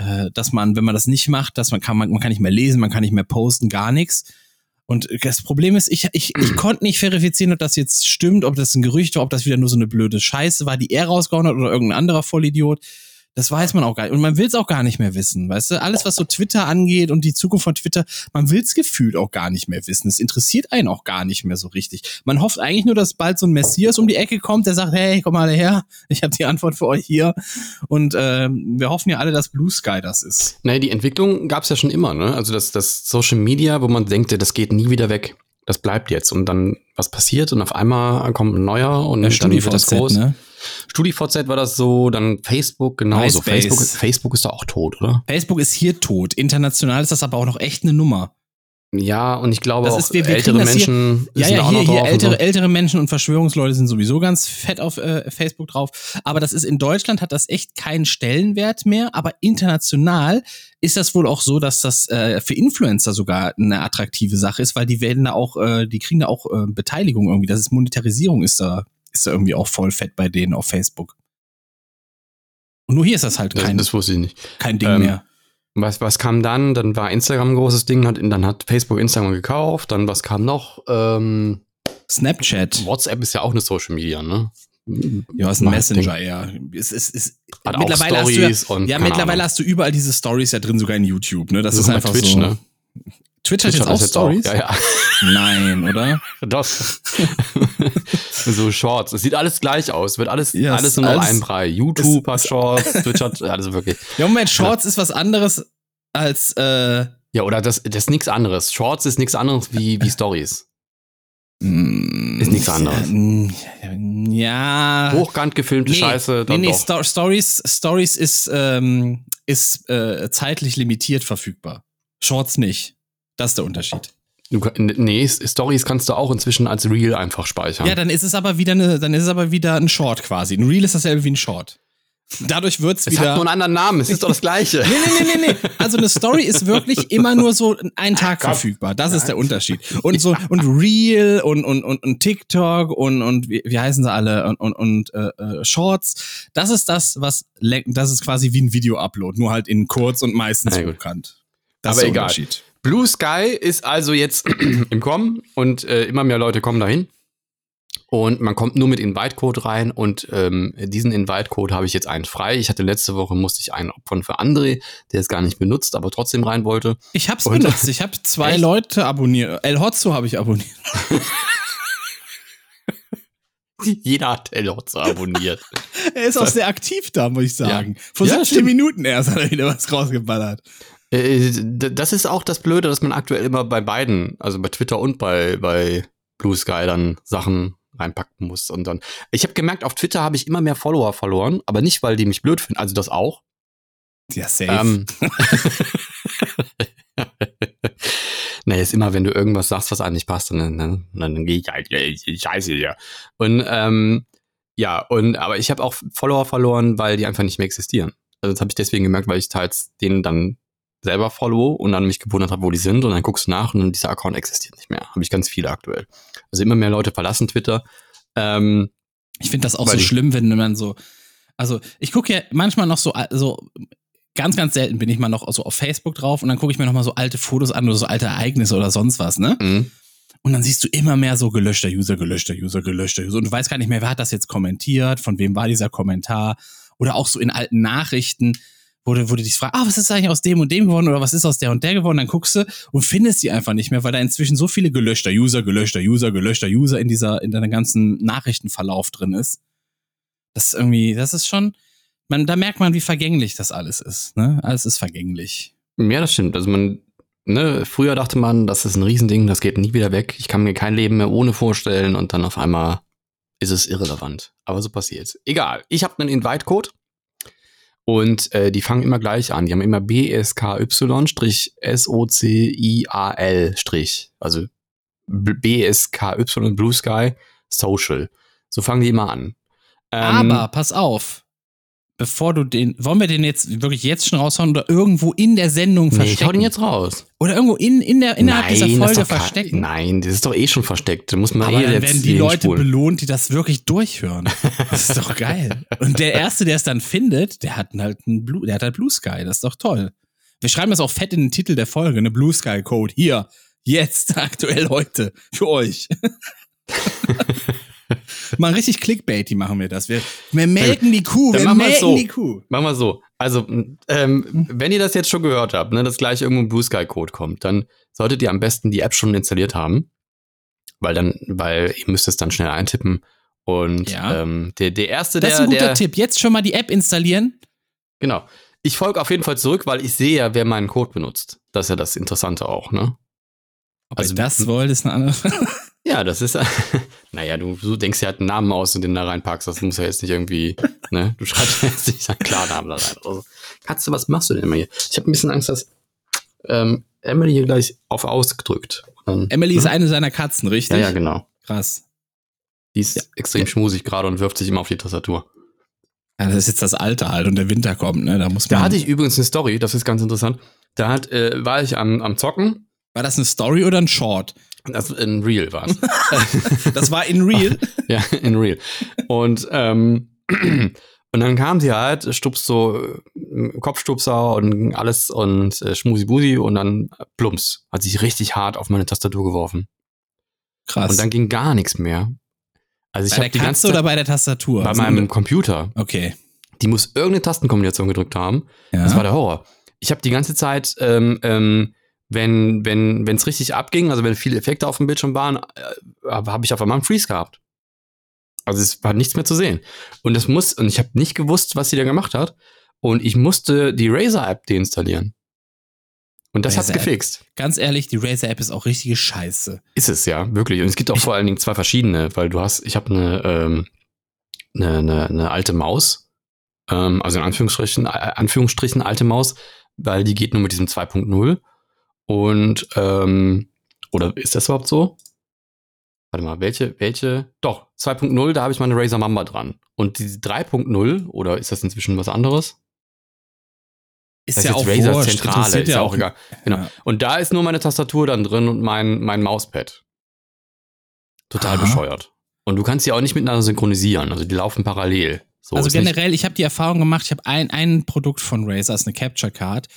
äh, dass man, wenn man das nicht macht, dass man kann, man, man kann nicht mehr lesen, man kann nicht mehr posten, gar nichts. Und das Problem ist, ich, ich, ich konnte nicht verifizieren, ob das jetzt stimmt, ob das ein Gerücht war, ob das wieder nur so eine blöde Scheiße war, die er rausgehauen hat oder irgendein anderer Vollidiot. Das weiß man auch gar nicht. Und man will es auch gar nicht mehr wissen. Weißt du, alles, was so Twitter angeht und die Zukunft von Twitter, man will es gefühlt auch gar nicht mehr wissen. Es interessiert einen auch gar nicht mehr so richtig. Man hofft eigentlich nur, dass bald so ein Messias um die Ecke kommt, der sagt, hey, komm mal her, ich habe die Antwort für euch hier. Und ähm, wir hoffen ja alle, dass Blue Sky das ist. Naja, die Entwicklung gab es ja schon immer, ne? Also das, das Social Media, wo man denkt, das geht nie wieder weg. Das bleibt jetzt. Und dann was passiert und auf einmal kommt ein neuer und Ja, dann wird das groß. ne? StudiVZ war das so, dann Facebook genauso. MySpace. Facebook, Facebook ist doch auch tot, oder? Facebook ist hier tot. International ist das aber auch noch echt eine Nummer. Ja, und ich glaube Das auch ist- wir- wir ältere das hier- Menschen Ja, sind ja, auch hier, noch hier ältere, so. ältere Menschen und Verschwörungsleute sind sowieso ganz fett auf äh, Facebook drauf. Aber das ist in Deutschland hat das echt keinen Stellenwert mehr. Aber international ist das wohl auch so, dass das äh, für Influencer sogar eine attraktive Sache ist, weil die werden da auch, äh, die kriegen da auch äh, Beteiligung irgendwie. Das ist Monetarisierung ist da, ist da irgendwie auch voll fett bei denen auf Facebook. Und nur hier ist das halt Das, kein, das wusste ich nicht. kein Ding ähm, mehr. Was, was kam dann? Dann war Instagram ein großes Ding, hat, dann hat Facebook Instagram gekauft. Dann was kam noch? Ähm, Snapchat. WhatsApp ist ja auch eine Social Media, ne? Ja, ist ein Messenger eher. Es ist, ist, Hat auch mittlerweile hast du Stories ja, und ja, mittlerweile Ahnung. hast du überall diese Stories ja drin, sogar in YouTube, ne? Das So ist einfach Twitch, so. ne? Twitch hat jetzt hat auch das Stories? Ja, ja. Nein, oder? Doch. so Shorts. Es sieht alles gleich aus. Wird alles, Ja, alles es- nur noch alles- ein Brei. YouTube es- hat Shorts, Twitch hat, also wirklich. Ja, Moment, Shorts ist was anderes als, äh, Ja, oder das, das ist nichts anderes. Shorts ist nichts anderes wie, wie Stories. mm, Ist nichts anderes. Ja. Hochkant gefilmte Scheiße, nee, dann nee, doch. Sto Stories, Stories ist, ähm, ist äh, zeitlich limitiert verfügbar. Shorts nicht. Das ist der Unterschied. Du, nee, Stories kannst du auch inzwischen als Reel einfach speichern. Ja, dann ist es aber wieder eine, dann ist es aber wieder ein Short quasi. Ein Reel ist dasselbe wie ein Short. Dadurch wird's es wieder. hat nur einen anderen Namen, es ist doch das Gleiche. Nee, nee, nee, nee, nee. Also eine Story ist wirklich immer nur so einen Tag verfügbar. Das ist der Unterschied. Und so und Reel und und und, und TikTok und und wie, wie heißen sie alle und und, und äh, äh, Shorts. Das ist das, was das ist quasi wie ein Video-Upload, nur halt in kurz und meistens bekannt. Das Aber ist der egal. Unterschied. Blue Sky ist also jetzt im Kommen und äh, immer mehr Leute kommen dahin. Und man kommt nur mit Invite-Code rein und ähm, diesen Invite-Code habe ich jetzt einen frei. Ich hatte letzte Woche, musste ich einen opfern für André, der es gar nicht benutzt, aber trotzdem rein wollte. Ich hab's Und- benutzt. Ich habe zwei Echt? Leute abonniert. El Hotzo habe ich abonniert. Jeder hat Elotze abonniert. Er ist auch sehr aktiv da, muss ich sagen. Vor Ja, 17 stimmt. Minuten erst hat er wieder was rausgeballert. Äh, das ist auch das Blöde, dass man aktuell immer bei beiden, also bei Twitter und bei, bei Blue Sky dann Sachen reinpacken muss. Und dann, ich habe gemerkt, auf Twitter habe ich immer mehr Follower verloren, aber nicht, weil die mich blöd finden, also das auch. Ja, safe. Ähm, naja, ist immer, wenn du irgendwas sagst, was eigentlich passt, dann, dann, dann gehe ich halt, scheiße dir. Und ähm, ja, und aber ich habe auch Follower verloren, weil die einfach nicht mehr existieren. Also das habe ich deswegen gemerkt, weil ich teils denen dann selber follow und dann mich gewundert habe, wo die sind und dann guckst du nach und dieser Account existiert nicht mehr. Habe ich ganz viele aktuell. Also immer mehr Leute verlassen Twitter. Ähm, Ich finde das auch so schlimm, wenn man so. Also, ich gucke ja manchmal noch so, so ganz, ganz selten bin ich mal noch so auf Facebook drauf und dann gucke ich mir noch mal so alte Fotos an oder so alte Ereignisse oder sonst was, ne? mh. Und dann siehst du immer mehr so gelöschter User, gelöschter User, gelöschter User. Und du weißt gar nicht mehr, wer hat das jetzt kommentiert, von wem war dieser Kommentar. Oder auch so in alten Nachrichten, wo du, wo du dich fragst, ah, was ist eigentlich aus dem und dem geworden oder was ist aus der und der geworden? Dann guckst du und findest die einfach nicht mehr, weil da inzwischen so viele gelöschter User, gelöschter User, gelöschter User in dieser, in deinem ganzen Nachrichtenverlauf drin ist. Das ist irgendwie, das ist schon, man, da merkt man, wie vergänglich das alles ist. Ne? Alles ist vergänglich. Ja, das stimmt. Also man, ne, früher dachte man, das ist ein Riesending, das geht nie wieder weg. Ich kann mir kein Leben mehr ohne vorstellen und dann auf einmal ist es irrelevant. Aber so passiert's. Egal. Ich habe einen Invite-Code Und äh, die fangen immer gleich an. Die haben immer BSKY-SOCIAL. Also BSKY Blue Sky Social. So fangen die immer an. Ähm, Aber pass auf. Bevor du den, wollen wir den jetzt wirklich jetzt schon raushauen oder irgendwo in der Sendung nee, verstecken? ich hau den jetzt raus. Oder irgendwo in, in der, innerhalb dieser das ist Folge verstecken? Nein, das ist doch eh schon versteckt. Da muss man Aber eh dann werden die Leute hinspulen. belohnt, die das wirklich durchhören. Das ist doch geil. Und der Erste, der es dann findet, der hat halt einen Blue, der hat halt Blue Sky. Das ist doch toll. Wir schreiben das auch fett in den Titel der Folge, eine Blue Sky Code. Hier, jetzt, aktuell heute, für euch. Mal richtig Clickbaity machen wir das. Wir, wir melken die Kuh, Dann wir melken so. die Kuh. Machen wir so. Also, ähm, wenn ihr das jetzt schon gehört habt, ne, dass gleich irgendwo ein Blue Sky Code kommt, dann solltet ihr am besten die App schon installiert haben. Weil dann, weil ihr müsst es dann schnell eintippen. Und Ja. ähm, der, der erste, Das ist der, ein guter der, Tipp. Jetzt schon mal die App installieren. Genau. Ich folge auf jeden Fall zurück, weil ich sehe ja, wer meinen Code benutzt. Das ist ja das Interessante auch, ne? Ob Also- ihr das wollt, ist eine andere Frage. Ja, das ist. naja, du, du denkst ja halt einen Namen aus und den da reinpackst. Das muss ja jetzt nicht irgendwie. Ne? Du schreibst jetzt nicht seinen Klarnamen da rein. Also, Katze, was machst du denn immer hier? Ich habe ein bisschen Angst, dass ähm, Emily hier gleich auf ausgedrückt. Und, Emily ist ne? eine seiner Katzen, richtig? Ja, ja, genau. Krass. Die ist extrem schmusig gerade und wirft sich immer auf die Tastatur. Ja, das ist jetzt das Alter halt und der Winter kommt, ne? Da muss man. Da hatte ich übrigens eine Story, das ist ganz interessant. Da hat, äh, war ich am, am Zocken. War das eine Story oder ein Short? Das in Real war. Das war in real. Ja, in real. Und, ähm, und dann kam sie halt, stupst so äh, Kopfstupser und alles und äh, Schmusi-Busi und dann plumps, hat sich richtig hart auf meine Tastatur geworfen. Krass. Und dann ging gar nichts mehr. Also ich bei der die Katze ganze oder bei der Tastatur? bei Also- meinem Computer, Okay. die muss irgendeine Tastenkombination gedrückt haben. Ja. Das war der Horror. Ich habe die ganze Zeit, ähm, ähm, wenn wenn wenn es richtig abging, also wenn viele Effekte auf dem Bildschirm waren, äh, habe hab ich auf einmal einen Freeze gehabt. Also es war nichts mehr zu sehen. Und das muss und ich habe nicht gewusst, was sie da gemacht hat. Und ich musste die Razer-App deinstallieren. Und das hat's Razer-App. gefixt. Ganz ehrlich, die Razer-App ist auch richtige Scheiße. Ist es ja, wirklich. Und es gibt auch vor allen Dingen zwei verschiedene, weil du hast, ich habe eine, ähm, eine, eine, eine alte Maus, ähm, also in Anführungsstrichen, äh, Anführungsstrichen alte Maus, weil die geht nur mit diesem 2.0. Und, ähm, oder ist das überhaupt so? Warte mal, welche, welche? Doch, 2.0, da habe ich meine Razer Mamba dran. Und die 3.0, oder ist das inzwischen was anderes? Ist Das ja ist auch Razer wurscht, Zentrale, ist ja auch egal. Genau. Ja. Und da ist nur meine Tastatur dann drin und mein, mein Mauspad. Total Aha. bescheuert. Und du kannst die auch nicht miteinander synchronisieren. Also die laufen parallel. So, also generell, ich habe die Erfahrung gemacht, ich habe ein, ein Produkt von Razer, ist eine Capture Card.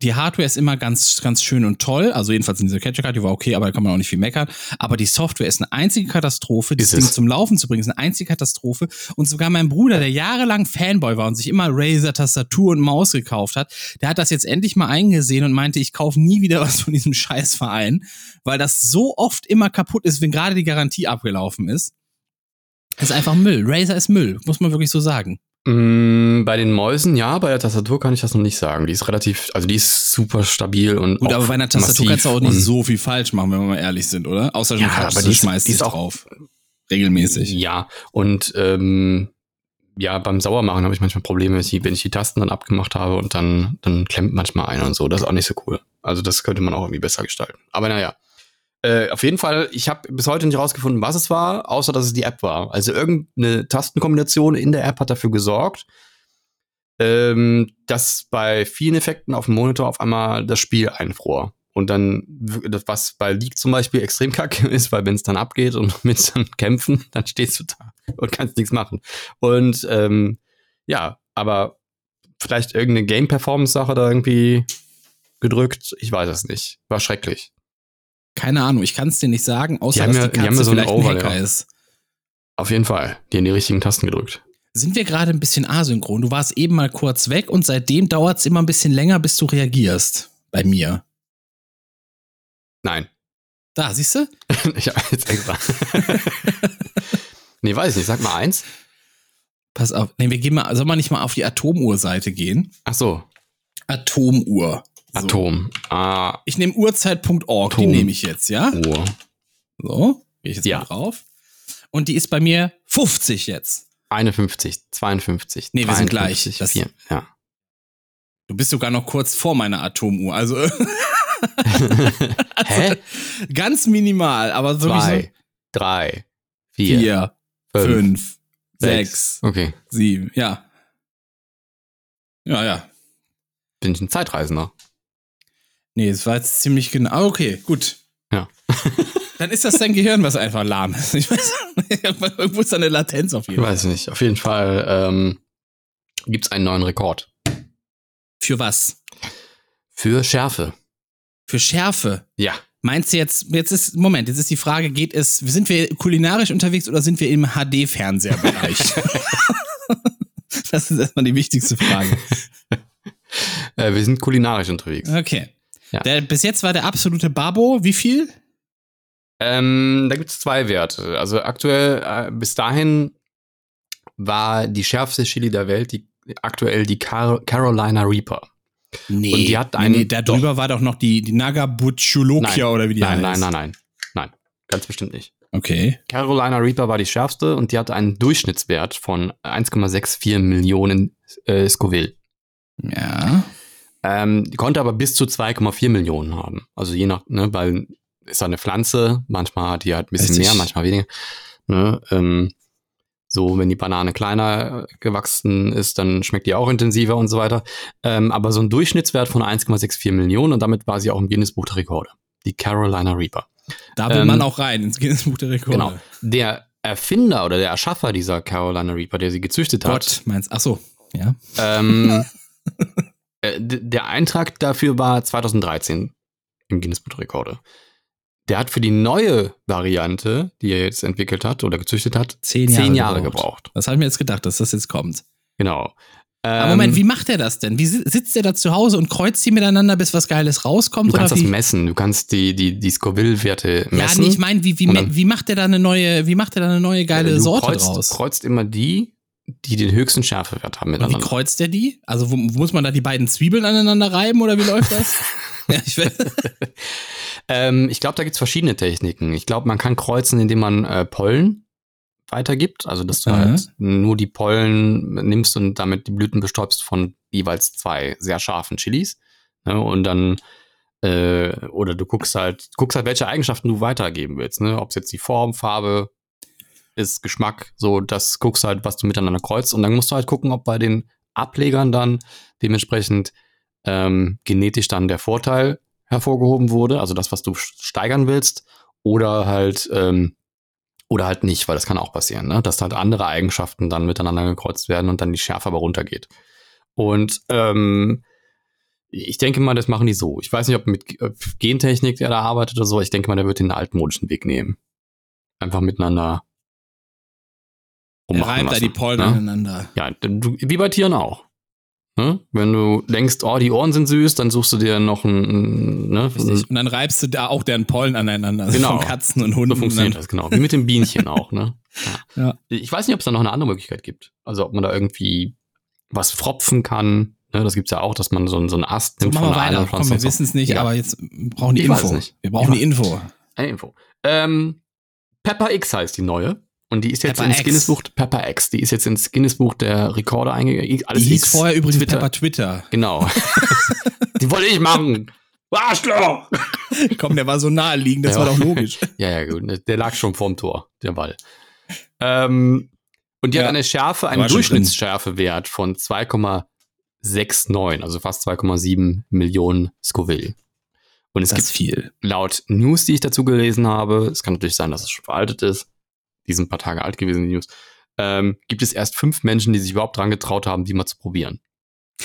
Die Hardware ist immer ganz, ganz schön und toll. Also jedenfalls in dieser Capture Card, die war okay, aber da kann man auch nicht viel meckern. Aber die Software ist eine einzige Katastrophe. Das Ding zum Laufen zu bringen, ist eine einzige Katastrophe. Und sogar mein Bruder, der jahrelang Fanboy war und sich immer Razer Tastatur und Maus gekauft hat, der hat das jetzt endlich mal eingesehen und meinte, ich kaufe nie wieder was von diesem Scheißverein, weil das so oft immer kaputt ist, wenn gerade die Garantie abgelaufen ist. Das ist einfach Müll. Razer ist Müll, muss man wirklich so sagen. Mm, bei den Mäusen, ja, bei der Tastatur kann ich das noch nicht sagen. Die ist relativ, also die ist super stabil und Gut, aber bei einer Tastatur kannst du auch nicht so viel falsch machen, wenn wir mal ehrlich sind, oder? Außer du Ja, kaufst aber die schmeißt die ist auch- drauf. Regelmäßig. Ja, und ähm, ja, beim Sauermachen habe ich manchmal Probleme, wenn ich, die- wenn ich die Tasten dann abgemacht habe und dann, dann klemmt manchmal einer und so. Das ist auch nicht so cool. Also das könnte man auch irgendwie besser gestalten. Aber naja. Äh, auf jeden Fall, ich habe bis heute nicht rausgefunden, was es war, außer dass es die App war. Also irgendeine Tastenkombination in der App hat dafür gesorgt, ähm, dass bei vielen Effekten auf dem Monitor auf einmal das Spiel einfror. Und dann, was bei League zum Beispiel extrem kacke ist, weil wenn es dann abgeht und willst dann kämpfen, dann stehst du da und kannst nichts machen. Und ähm, ja, aber vielleicht irgendeine Game-Performance-Sache da irgendwie gedrückt, ich weiß es nicht. War schrecklich. Keine Ahnung, ich kann es dir nicht sagen, außer Die dass ja- die die Katze ja so vielleicht ein Overlay. Hacker ist. Auf jeden Fall. Die in die richtigen Tasten gedrückt. Sind wir gerade ein bisschen asynchron? Du warst eben mal kurz weg und seitdem dauert es immer ein bisschen länger, bis du reagierst. Bei mir. Nein. Da, siehst du? ich habe jetzt extra. nee, weiß ich nicht. Sag mal eins. Pass auf. Nee, wir gehen mal, soll man nicht mal auf die Atomuhr-Seite gehen? Ach so. Atomuhr. So. Atom. Ah, Ich nehme uhrzeit.org, die nehme ich jetzt, ja? Uhr. So, gehe ich jetzt Ja. mal drauf. Und die ist bei mir 50 jetzt. 51, 52. Nee, wir sind 53, gleich. Das- vier. Ja. Du bist sogar noch kurz vor meiner Atomuhr. Also, Hä? ganz minimal, aber sowieso. Zwei, drei, vier, Vier, fünf, fünf, sechs, Okay. sieben, ja. Ja, ja. Bin ich ein Zeitreisender? Nee, es war jetzt ziemlich genau. Ah, okay, gut. Ja. Dann ist das dein Gehirn, was einfach lahm ist. Ich weiß, irgendwo ist da eine Latenz auf Ich jeden Fall. weiß nicht. Auf jeden Fall ähm, gibt es einen neuen Rekord. Für was? Für Schärfe. Für Schärfe. Ja. Meinst du jetzt, jetzt ist, Moment, jetzt ist die Frage, geht es, sind wir kulinarisch unterwegs oder sind wir im HD-Fernseherbereich? das ist erstmal die wichtigste Frage. Äh, wir sind kulinarisch unterwegs. Okay. Ja. Der, bis jetzt war der absolute Babo, wie viel? Ähm, da gibt es zwei Werte. Also aktuell, äh, bis dahin war die schärfste Chili der Welt die, aktuell die Car Carolina Reaper. Nee. Und die hat nee, einen- nee, da drüber war doch noch die, die Nagabuchulokia Nein. oder wie die Nein, heißt. nein, nein, nein. Nein, ganz bestimmt nicht. Okay. Carolina Reaper war die schärfste und die hatte einen Durchschnittswert von 1,64 Millionen äh, Scoville. Ja. Ähm, die konnte aber bis zu 2,4 Millionen haben. Also je nach, ne, weil ist eine Pflanze, manchmal hat die halt ein bisschen mehr, manchmal weniger. Ne, ähm, so, wenn die Banane kleiner gewachsen ist, dann schmeckt die auch intensiver und so weiter. Ähm, aber so ein Durchschnittswert von 1,64 Millionen und damit war sie auch im Guinness Buch der Rekorde. Die Carolina Reaper. Da will Ähm, man auch rein ins Guinness Buch der Rekorde. Genau. Der Erfinder oder der Erschaffer dieser Carolina Reaper, der sie gezüchtet hat, Gott, meinst Ach so, ja. Ähm, äh, der Eintrag dafür war 2013 im Guinness Buch der Rekorde. Der hat für die neue Variante, die er jetzt entwickelt hat oder gezüchtet hat, Zehn zehn Jahre Jahre, gebraucht. gebraucht. Das habe ich mir jetzt gedacht, dass das jetzt kommt. Genau. Aber Ähm, Moment, wie macht er das denn? Wie si- sitzt er da zu Hause und kreuzt die miteinander, bis was Geiles rauskommt? Du kannst das messen. Du kannst die, die, die Scoville-Werte Ja, messen. nee, ich meine, wie, wie, wie macht er da eine neue, wie macht er da eine neue geile du Sorte kreuzt, draus? kreuzt immer die, die den höchsten Schärfewert haben Und wie miteinander. kreuzt er die? Also wo, muss man da die beiden Zwiebeln aneinander reiben oder wie läuft das? ja, ich. Ähm, ich glaube, da gibt's verschiedene Techniken. Ich glaube, man kann kreuzen, indem man äh, Pollen weitergibt. Also, dass du Mhm. halt nur die Pollen nimmst und damit die Blüten bestäubst von jeweils zwei sehr scharfen Chilis. Ne? Und dann, äh, oder du guckst halt, guckst halt, welche Eigenschaften du weitergeben willst. Ne? Ob es jetzt die Form, Farbe ist, Geschmack, so, das guckst halt, was du miteinander kreuzt. Und dann musst du halt gucken, ob bei den Ablegern dann dementsprechend ähm, genetisch dann der Vorteil hervorgehoben wurde, also das, was du steigern willst, oder halt ähm, oder halt nicht, weil das kann auch passieren, ne? dass halt andere Eigenschaften dann miteinander gekreuzt werden und dann die Schärfe aber runtergeht. Und ähm, ich denke mal, das machen die so. Ich weiß nicht, ob mit ob Gentechnik der da arbeitet oder so. Ich denke mal, der wird den altmodischen Weg nehmen. Einfach miteinander Rummachen reibt da lassen, die Pollen ne? aneinander. Ja, du, wie bei Tieren auch. Ne? Wenn du denkst, oh, die Ohren sind süß, dann suchst du dir noch ein, ne? Und dann reibst du da auch deren Pollen aneinander. Also Genau. Von Katzen und So Hunden. funktioniert das, genau. Wie mit dem Bienchen auch, ne? Ja. Ich weiß nicht, ob es da noch eine andere Möglichkeit gibt. Also ob man da irgendwie was fropfen kann. Ne? Das gibt's ja auch, dass man so, einen- so einen Ast So, nimmt machen wir einer weiter. Komm, wir so. wissen es nicht, Ja. aber jetzt brauchen die Info. nicht. Wir brauchen die Info. Eine Info. Ähm, Pepper X heißt die neue. Und die ist jetzt Pepper ins X. Guinness Buch, Pepper X, die ist jetzt ins Guinness Buch der Rekorde eingegangen. Alles Die hieß X, vorher übrigens Twitter. Pepper Twitter. Genau. die wollte ich machen. Arschloch! Komm, der war so naheliegend, das Ja. war doch logisch. Ja, ja, gut. Der lag schon vorm Tor, der Ball. Ähm, und die Ja. hat eine Schärfe, einen Durchschnittsschärfewert von 2,69, also fast 2,7 Millionen Scoville. Und es Das gibt viel. laut News, die ich dazu gelesen habe, es kann natürlich sein, dass es schon veraltet ist, die sind ein paar Tage alt gewesen, die News, ähm, gibt es erst fünf Menschen, die sich überhaupt dran getraut haben, die mal zu probieren.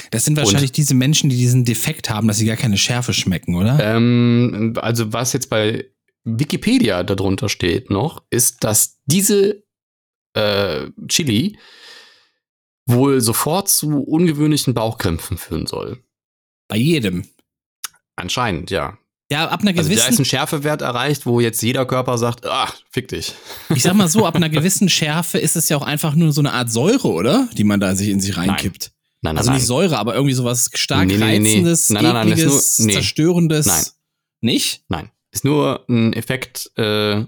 Das sind wahrscheinlich diese Menschen, die diesen Defekt haben, dass sie gar keine Schärfe schmecken, oder? Ähm, also was jetzt bei Wikipedia darunter steht noch, ist, dass diese äh, Chili wohl sofort zu ungewöhnlichen Bauchkrämpfen führen soll. Bei jedem. Anscheinend, ja. Ja, ab einer Also da ist gewissen, ein Schärfewert erreicht, wo jetzt jeder Körper sagt, ach, fick dich. ich sag mal so, ab einer gewissen Schärfe ist es ja auch einfach nur so eine Art Säure, oder? Die man da sich in sich reinkippt. Nein, nein, Also nein. nicht Säure, aber irgendwie sowas stark Nee, nee, nee, nee. reizendes, Nein, nein, nein, ekliges, nur- nee. zerstörendes. Nein. Nicht? Nein. Ist nur ein Effekt, äh,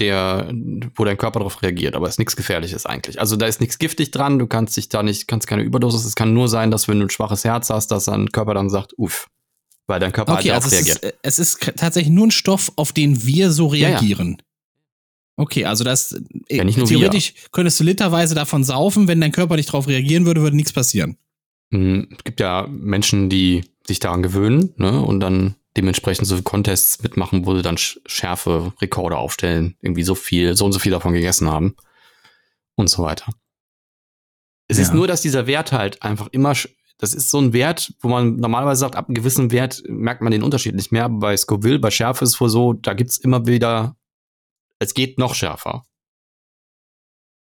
der, wo dein Körper darauf reagiert, aber es ist nichts Gefährliches eigentlich. Also da ist nichts giftig dran, du kannst dich da nicht, kannst keine Überdosis. Es kann nur sein, dass wenn du ein schwaches Herz hast, dass dein Körper dann sagt, uff, weil dein Körper Okay, halt also es reagiert. ist, äh, es ist k- tatsächlich nur ein Stoff, auf den wir so Ja, ja. reagieren. Okay, also das äh, Ja, theoretisch könntest du literweise davon saufen, wenn dein Körper nicht darauf reagieren würde, würde nichts passieren. Hm, Es gibt ja Menschen, die sich daran gewöhnen ne, und dann dementsprechend so Contests mitmachen, wo sie dann sch- schärfe Rekorde aufstellen, irgendwie so viel, so und so viel davon gegessen haben und so weiter. Es ist Ja. nur, dass dieser Wert halt einfach immer, das ist so ein Wert, wo man normalerweise sagt, ab einem gewissen Wert merkt man den Unterschied nicht mehr. Aber bei Scoville, bei Schärfe ist es wohl so, da gibt's immer wieder, es geht noch schärfer.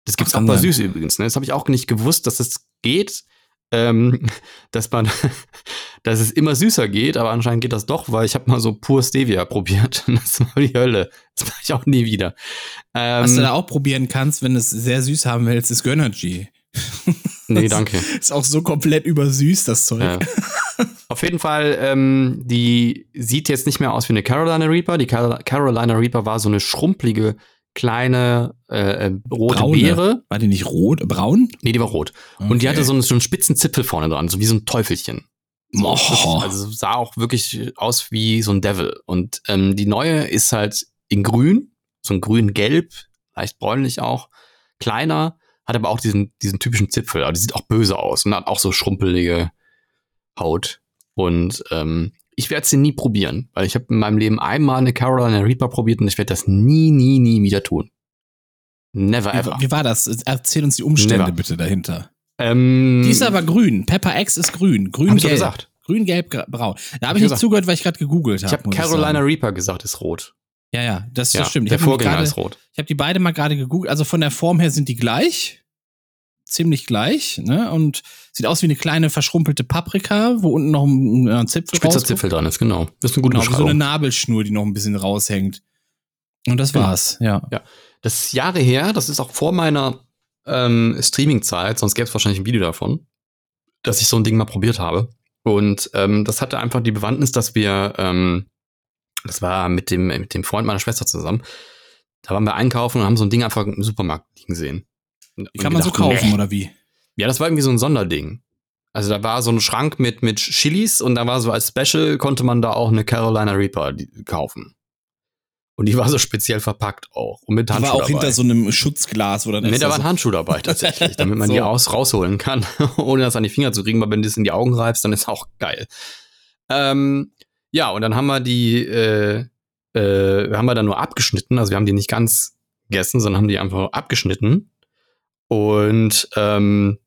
Das gibt's Kann auch bei. Süß übrigens. Ne? Das habe ich auch nicht gewusst, dass es geht, ähm, dass man, dass es immer süßer geht, aber anscheinend geht das doch, weil ich habe mal so pur Stevia probiert. Das war die Hölle. Das mache ich auch nie wieder. Ähm, Was du da auch probieren kannst, wenn du es sehr süß haben willst, ist Gönnergy. Nee, danke. Ist auch so komplett übersüßt, das Zeug. Ja. Auf jeden Fall, ähm, die sieht jetzt nicht mehr aus wie eine Carolina Reaper. Die Carol Carolina Reaper war so eine schrumpelige, kleine, äh, äh, rote Braune. Beere. War die nicht rot, braun? Nee, die war rot. Und die Okay. hatte so einen, so einen spitzen Zipfel vorne dran, so wie so ein Teufelchen. So, Oh. Also sah auch wirklich aus wie so ein Devil. Und ähm, die neue ist halt in grün, so ein grün-gelb, leicht bräunlich auch, kleiner, hat aber auch diesen, diesen typischen Zipfel. Aber die sieht auch böse aus und hat auch so schrumpelige Haut. Und ähm, ich werde sie nie probieren, weil ich habe in meinem Leben einmal eine Carolina Reaper probiert und ich werde das nie, nie, nie wieder tun. Never ever. Wie, wie war das? Erzähl uns die Umstände Never. bitte dahinter. Ähm, Die ist aber grün. Pepper X ist grün. hab Grün-gelb. Grün, gelb, gra- braun. Da habe ich ich nicht gesagt. zugehört, weil ich gerade gegoogelt habe. Ich habe Carolina. Reaper gesagt, ist rot. Ja, ja, das, Ja, das stimmt. Ich der Vorgänger gerade- ist rot. Ich habe die beide mal gerade gegoogelt. Also von der Form her sind die gleich. Ziemlich gleich, ne? Und sieht aus wie eine kleine verschrumpelte Paprika, wo unten noch ein, ein Zipfel Spitzer rausguckt. Zipfel dran ist, genau. Das ist eine gute Genau, so eine. Nabelschnur, die noch ein bisschen raushängt. Und das Genau. war's, ja. Das ist Jahre her, das ist auch vor meiner ähm, Streaming-Zeit, sonst gäbe es wahrscheinlich ein Video davon, dass ich so ein Ding mal probiert habe. Und ähm, das hatte einfach die Bewandtnis, dass wir, ähm, das war mit dem, mit dem Freund meiner Schwester zusammen, da waren wir einkaufen und haben so ein Ding einfach im Supermarkt liegen sehen. Und Die kann man so gedacht, kaufen, nee. oder wie? Ja, das war irgendwie so ein Sonderding. Also da war so ein Schrank mit, mit Chilis und da war so als Special konnte man da auch eine Carolina Reaper die, kaufen. Und die war so speziell verpackt auch. Und mit Die Handschuh war auch dabei. hinter so einem Schutzglas, oder Nee, da war ein Handschuh dabei tatsächlich, damit man So. die aus rausholen kann, ohne das an die Finger zu kriegen, weil wenn du es in die Augen reibst, dann ist auch geil. Ähm, ja, und dann haben wir die, äh, äh, haben wir dann nur abgeschnitten, also wir haben die nicht ganz gegessen, sondern haben die einfach abgeschnitten. Und ähm,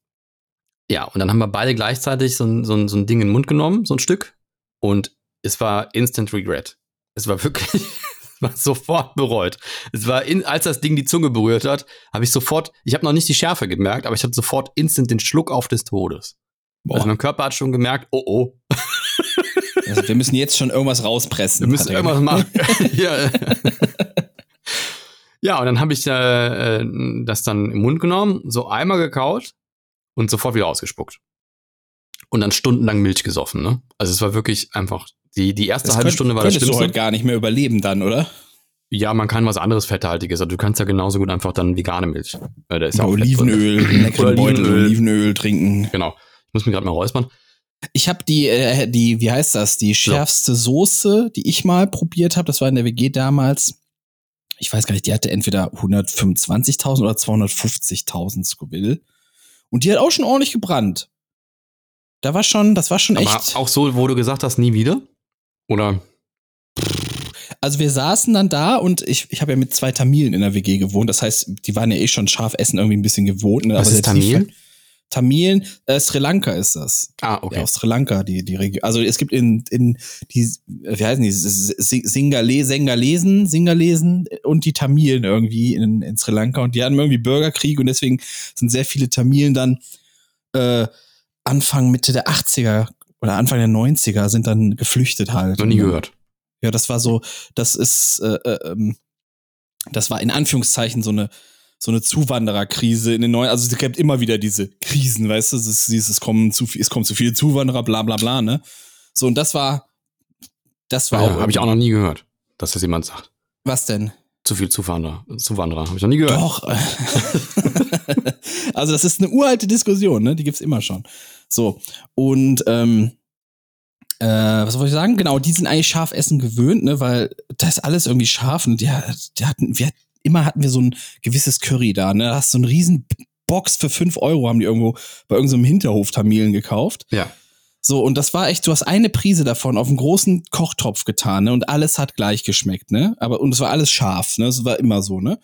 ja, und dann haben wir beide gleichzeitig so ein, so, ein, so ein Ding in den Mund genommen, so ein Stück. Und es war Instant Regret. Es war wirklich, es war sofort bereut. Es war, in, als das Ding die Zunge berührt hat, habe ich sofort, ich habe noch nicht die Schärfe gemerkt, aber ich hatte sofort instant den Schluck auf des Todes. Boah. Also mein Körper hat schon gemerkt, oh oh, Also wir müssen jetzt schon irgendwas rauspressen. wir müssen irgendwas machen. ja. ja, und dann habe ich äh, äh, das dann im Mund genommen, so einmal gekaut und sofort wieder ausgespuckt. Und dann stundenlang Milch gesoffen, ne? Also es war wirklich einfach, die, die erste Das halbe könnt- Stunde war das könntest du Schlimmste. heute gar nicht mehr überleben dann, oder? Ja, man kann was anderes Fetthaltiges. Also du kannst ja genauso gut einfach dann vegane Milch. Äh, da ist ja Fett drin. Olivenöl, leckeren Oder Beutel Olivenöl. Olivenöl trinken. Genau. Ich muss mich gerade mal räuspern. Ich habe die, äh, die, wie heißt das, die schärfste Soße, die ich mal probiert habe, das war in der WG damals. Ich weiß gar nicht, die hatte entweder 125.000 oder 250.000 Scoville. Und die hat auch schon ordentlich gebrannt. Da war schon, das war schon Aber echt. auch so, wo du gesagt hast, nie wieder? Oder? Also wir saßen dann da und ich, ich habe ja mit zwei Tamilen in der WG gewohnt. Das heißt, die waren ja eh schon scharf essen irgendwie ein bisschen gewohnt. Ne? Was Aber ist Tamil? Tamilen, äh, Sri Lanka ist das. Ah, Ja, aus Sri Lanka, die, die Region. Also es gibt in, in die, wie heißen die, Si- Singale, Sengalesen, Singalesen und die Tamilen irgendwie in, in Sri Lanka und die hatten irgendwie Bürgerkrieg und deswegen sind sehr viele Tamilen dann äh, Anfang, Mitte der 80er oder Anfang der 90er sind dann geflüchtet halt. Noch nie gehört. Ja, das war so, das ist, äh, äh, ähm, das war in Anführungszeichen so eine, so eine Zuwandererkrise in den neuen, also es gibt immer wieder diese Krisen, weißt du, es, ist, es kommen zu viel, es kommen zu viele Zuwanderer, bla bla bla, ne? So, und das war, das war Ja, auch, habe ich auch noch nie gehört, dass das jemand sagt. was denn? zu viel Zuwanderer. Zuwanderer. Habe ich noch nie gehört. Doch. also das ist eine uralte Diskussion, ne? Die gibt's immer schon. So. Und ähm, äh, was wollte ich sagen? Genau, die sind eigentlich Schafessen gewöhnt, ne? Weil da ist alles irgendwie scharf und die, die hatten, wir immer hatten wir so ein gewisses Curry da, ne? Da hast du so einen riesen Box für fünf Euro haben die irgendwo bei irgendeinem Hinterhof Tamilen gekauft. Ja. So, und das war echt, du hast eine Prise davon auf einen großen Kochtopf getan, ne? Und alles hat gleich geschmeckt, ne? Aber, und es war alles scharf, ne? Es war immer so, ne?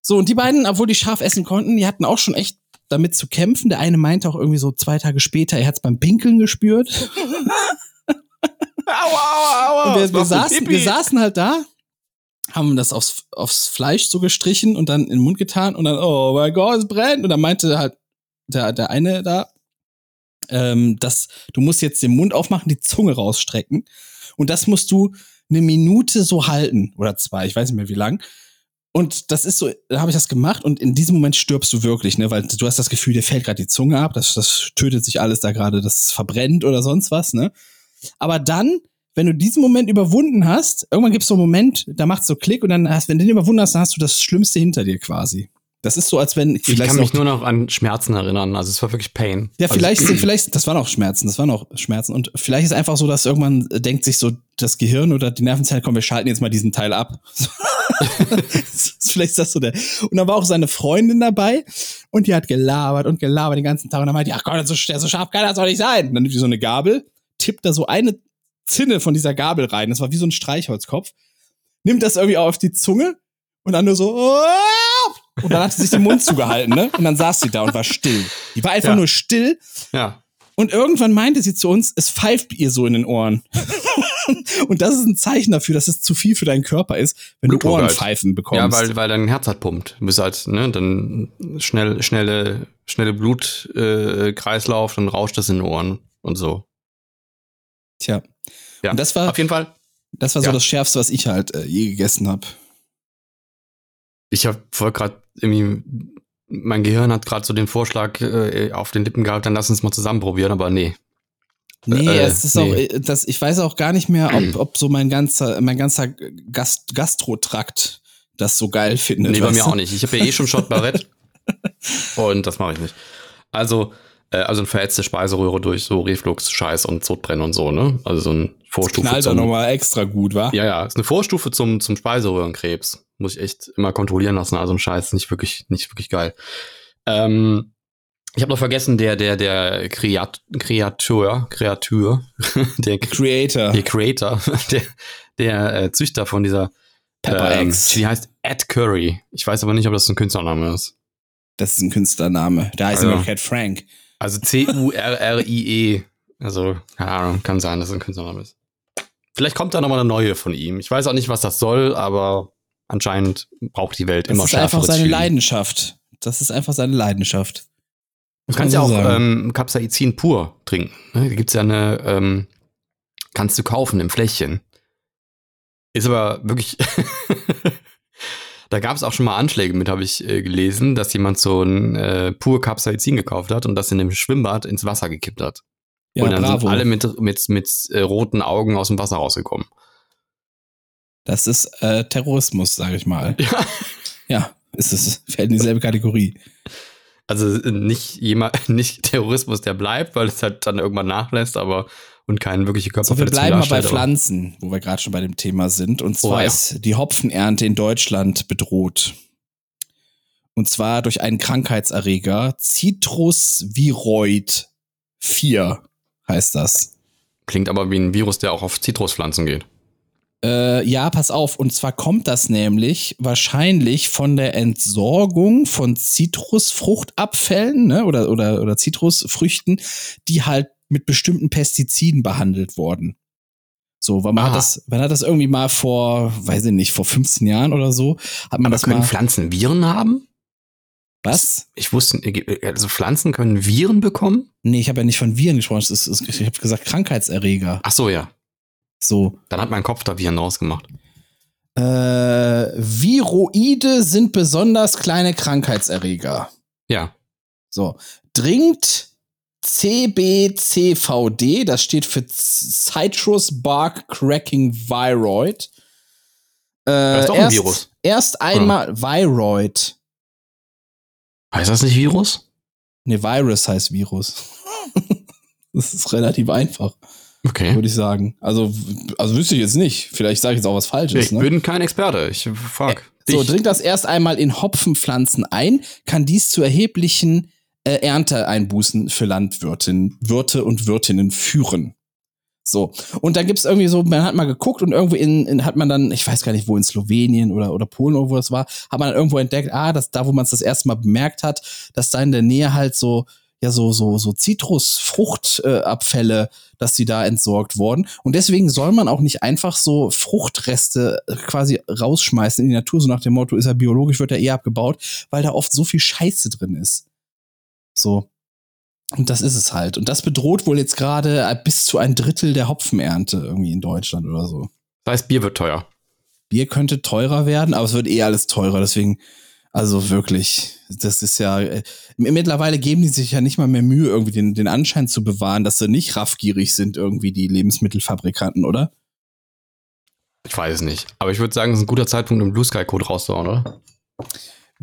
So, und die beiden, obwohl die scharf essen konnten, die hatten auch schon echt damit zu kämpfen. Der eine meinte auch irgendwie so zwei Tage später, er hat's beim Pinkeln gespürt. Aua, aua, aua. Und wir, wir, saßen, wir saßen halt da, haben das aufs, aufs Fleisch so gestrichen und dann in den Mund getan und dann, oh mein Gott, es brennt. Und dann meinte halt der, der eine da, ähm, dass du musst jetzt den Mund aufmachen, die Zunge rausstrecken. Und das musst du eine Minute so halten oder zwei, ich weiß nicht mehr wie lang. Und das ist so, da habe ich das gemacht und in diesem Moment stirbst du wirklich, ne, weil du hast das Gefühl, dir fällt gerade die Zunge ab, das, das tötet sich alles da gerade, das verbrennt oder sonst was, ne? Aber dann, wenn du diesen Moment überwunden hast, irgendwann gibt es so einen Moment, da macht so Klick und dann hast, wenn du den überwunden hast, dann hast du das Schlimmste hinter dir quasi. Das ist so, als wenn ich kann mich nur noch an Schmerzen erinnern. Also es war wirklich Pain. Ja, also, vielleicht, vielleicht, das waren auch Schmerzen, das waren auch Schmerzen. Und vielleicht ist einfach so, dass irgendwann denkt sich so das Gehirn oder die Nervenzellen, komm, wir schalten jetzt mal diesen Teil ab. vielleicht ist das so der. Und dann war auch seine Freundin dabei und die hat gelabert und gelabert den ganzen Tag. Und dann meinte die, ach Gott, so, so scharf kann das doch nicht sein. Und dann nimmt die so eine Gabel, tippt da so eine Zinne von dieser Gabel rein. Das war wie so ein Streichholzkopf. Nimmt das irgendwie auf die Zunge und dann nur so, und dann hat sie sich den Mund zugehalten, ne? Und dann saß sie da und war still. Die war einfach Ja. nur still. Ja. Und irgendwann meinte sie zu uns, es pfeift ihr so in den Ohren. und das ist ein Zeichen dafür, dass es zu viel für deinen Körper ist, wenn du Blutdruck halt. Ohrenpfeifen bekommst. Ja, weil, weil dein Herz halt pumpt. Du bist halt, ne, dann schnell, schnelle, schnelle Blutkreislauf, äh, dann rauscht das in den Ohren und so. Tja, Ja. Und das war- auf jeden Fall. das war so Ja. das Schärfste, was ich halt äh, je gegessen habe. Ich habe voll gerade irgendwie, mein Gehirn hat gerade so den Vorschlag äh, auf den Lippen gehabt, dann lass uns mal zusammen probieren, aber nee. Nee, Äh, es ist nee. auch, äh, das, ich weiß auch gar nicht mehr, ob, ob so mein ganzer, mein ganzer Gast, Gastrotrakt das so geil findet. Nee, bei mir auch nicht. Ich habe ja eh schon Shot Barrett. und das mache ich nicht. Also, also eine verätzte Speiseröhre durch so Reflux-Scheiß und Sodbrennen und so, ne? Also so eine Vorstufe Knallt doch zum. nochmal extra gut, wa? Ja, ja, ist eine Vorstufe zum, zum Speiseröhrenkrebs. Muss ich echt immer kontrollieren lassen. Also ein Scheiß ist nicht wirklich, nicht wirklich geil. Ähm, ich habe noch vergessen, der, der, der Kreat Kreatur, Kreatur, der, Creator. der Creator, der, der äh, Züchter von dieser Pepper ähm, X. Die heißt Ed Curry. Ich weiß aber nicht, ob das ein Künstlername ist. Das ist ein Künstlername. Da heißt Also- immer Cat Frank. Also C-U-R-R-I-E. Also, keine Ahnung, kann sein, dass es ein Künstlername ist. Vielleicht kommt da nochmal eine neue von ihm. Ich weiß auch nicht, was das soll, aber anscheinend braucht die Welt Das immer ist einfach schärfere seine Züge. Leidenschaft. Das ist einfach seine Leidenschaft. Du kannst ja auch so sagen. ähm, Capsaicin pur trinken. Ne? Da gibt's ja eine, ähm, kannst du kaufen im Fläschchen. Ist aber wirklich. da gab es auch schon mal Anschläge mit, habe ich äh, gelesen, dass jemand so ein äh, pur Capsaicin gekauft hat und das in einem Schwimmbad ins Wasser gekippt hat. Ja, und dann bravo. sind alle mit, mit, mit äh, roten Augen aus dem Wasser rausgekommen. das ist äh, Terrorismus, sage ich mal. Ja. Ja, ist es. Fällt in dieselbe Kategorie. Also äh, nicht jemand, nicht Terrorismus, der bleibt, weil es halt dann irgendwann nachlässt, aber und keine wirkliche So, wir Körperverletzung bleiben mal bei Pflanzen, wo wir gerade schon bei dem Thema sind. Und zwar Oh, ja. ist die Hopfenernte in Deutschland bedroht. Und zwar durch einen Krankheitserreger. Citrus viroid 4 heißt das. Klingt aber wie ein Virus, der auch auf Zitruspflanzen geht. Äh, ja, pass auf. Und zwar kommt das nämlich wahrscheinlich von der Entsorgung von Zitrusfruchtabfällen ne, oder, oder, oder Zitrusfrüchten, die halt mit bestimmten Pestiziden behandelt wurden. So, weil man hat Aha. das, man hat das irgendwie mal vor, weiß ich nicht, vor 15 Jahren oder so, hat man Aber das können mal. Pflanzen Viren haben? Was? Ich wusste, also Pflanzen können Viren bekommen? Nee, ich habe ja nicht von Viren gesprochen, es ist, ich habe gesagt Krankheitserreger. Ach so, ja. So. Dann hat mein Kopf da Viren rausgemacht. Äh, Viroide sind besonders kleine Krankheitserreger. Ja. So, dringt CBCVD, das steht für Citrus Bark Cracking Viroid, Äh, ist doch ein erst, Virus. Erst einmal Viroid. Heißt das nicht Virus? Ne, Virus heißt Virus. das ist relativ einfach, Okay. würde ich sagen. Also, also wüsste ich jetzt nicht. Vielleicht sage ich jetzt auch was Falsches. Ich ne? bin kein Experte. Ich frag. So, dich. dringt das erst einmal in Hopfenpflanzen ein, kann dies zu erheblichen äh, Ernteeinbußen für Landwirtinnen, Wirte und Wirtinnen führen. So, und dann gibt's irgendwie so, man hat mal geguckt und irgendwo in, in hat man dann, ich weiß gar nicht, wo in Slowenien oder, oder Polen oder wo das war, hat man irgendwo entdeckt, ah, dass da, wo man es das erste Mal bemerkt hat, dass da in der Nähe halt so, ja, so, so, so Zitrusfruchtabfälle, äh, dass die da entsorgt wurden. Und deswegen soll man auch nicht einfach so Fruchtreste quasi rausschmeißen in die Natur, so nach dem Motto, ist er biologisch, wird er eh abgebaut, weil da oft so viel Scheiße drin ist. So. Und das ist es halt. Und das bedroht wohl jetzt gerade äh, bis zu ein Drittel der Hopfenernte irgendwie in Deutschland oder so. Das heißt, Bier wird teuer. Bier könnte teurer werden, aber es wird eh alles teurer. Deswegen, also wirklich, das ist ja. Äh, mittlerweile geben die sich ja nicht mal mehr Mühe, irgendwie den, den Anschein zu bewahren, dass sie nicht raffgierig sind, irgendwie die Lebensmittelfabrikanten, oder? Ich weiß es nicht. Aber ich würde sagen, es ist ein guter Zeitpunkt, um Blue Sky Code rauszuhauen, oder?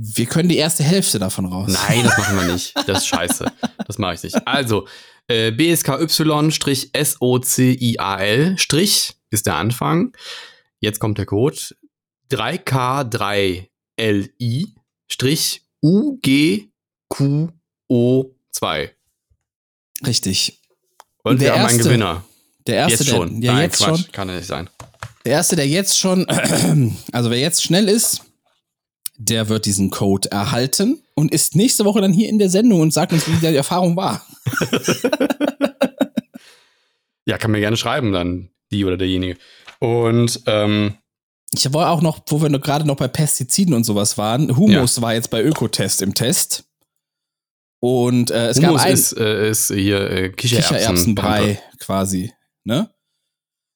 Wir können die erste Hälfte davon raus. Nein, das machen wir nicht. Das ist scheiße. Das mache ich nicht. Also, äh, BSKY-SOCIAL ist der Anfang. Jetzt kommt der Code. 3K3LI Strich UGQO2. Richtig. Und Der wir haben einen erste. Gewinner. Der erste, Jetzt schon. der, ja, Nein, jetzt Quatsch. schon. Kann nicht sein. Der erste, der jetzt schon, also wer jetzt schnell ist, der wird diesen Code erhalten und ist nächste Woche dann hier in der Sendung und sagt uns, wie die Erfahrung war. Ja, kann mir gerne schreiben dann, die oder derjenige. Und ähm, Ich wollte auch noch, wo wir gerade noch bei Pestiziden und sowas waren, Humus war jetzt bei Ökotest im Test. Und äh, es Hummus gab ein ist, äh, ist hier äh, Kichererbsen Kichererbsenbrei quasi, ne?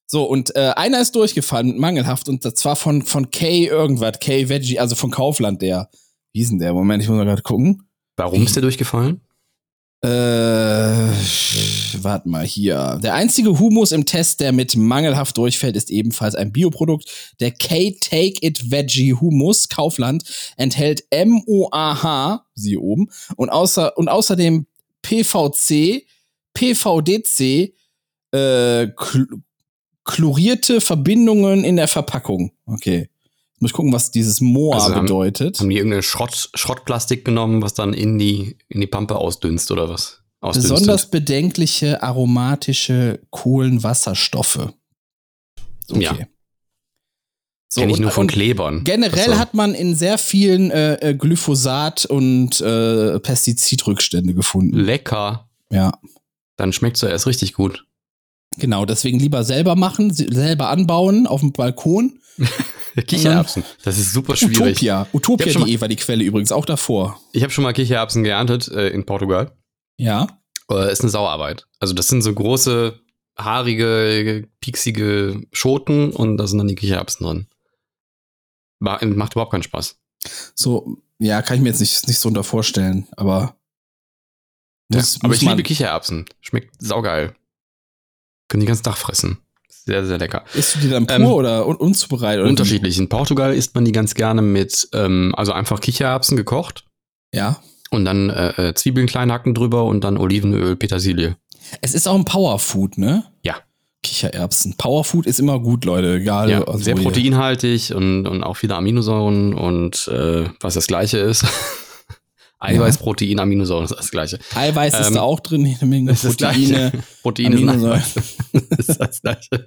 So, und äh, einer ist durchgefallen, mangelhaft, und zwar von, von K irgendwas, K Veggie, also von Kaufland, der. Wie ist denn der? Moment, ich muss mal gerade gucken. Warum ist der durchgefallen? Äh, warte mal hier. Der einzige Humus im Test, der mit mangelhaft durchfällt, ist ebenfalls ein Bioprodukt. Der K-Take It Veggie Humus Kaufland enthält MOAH, siehe oben, und, außer, und außerdem PVC, PVDC, äh, chlorierte Verbindungen in der Verpackung. Okay. Jetzt muss ich gucken, was dieses MOA Also haben- bedeutet. Haben die irgendeine Schrott, Schrottplastik genommen, was dann in die, in die Pampe ausdünst oder was? Ausdünstet. Besonders bedenkliche aromatische Kohlenwasserstoffe. Ja. So, Kenn ich nur von Klebern. Generell Ach so. hat man in sehr vielen äh, äh, Glyphosat und äh, Pestizidrückstände gefunden. Lecker. Ja, Dann schmeckt's ja erst richtig gut. Genau. Deswegen lieber selber machen, se- selber anbauen auf dem Balkon. Kichererbsen. Das ist super schwierig. Utopia. Utopia.de war die Quelle übrigens auch davor. Ich habe schon mal Kichererbsen geerntet äh, in Portugal. Ja. Äh, ist eine Sauarbeit. Also das sind so große, haarige, pieksige Schoten und da sind dann die Kichererbsen drin. Ma- Macht überhaupt keinen Spaß. So, ja, kann ich mir jetzt nicht, nicht so unter vorstellen, aber. muss- aber muss ich liebe Kichererbsen. Schmeckt saugeil. Können die ganzen Tag fressen. Sehr, sehr lecker. Isst du die dann pur Ähm, oder un unzubereitet? oder? Unterschiedlich. In Portugal isst man die ganz gerne mit, ähm, also einfach Kichererbsen gekocht Ja. und dann äh, äh, Zwiebeln klein hacken drüber und dann Olivenöl, Petersilie. Es ist auch ein Powerfood, ne? Ja. Kichererbsen. Powerfood ist immer gut, Leute. Egal. Ja, also sehr proteinhaltig und, und auch viele Aminosäuren und äh, was das gleiche ist. Eiweiß, Protein, Aminosäuren ist das gleiche. Eiweiß ist Ähm, da auch drin, jede Menge ist das Proteine. Gleiche. Protein ist, ein Aminosäuren. Ist das gleiche.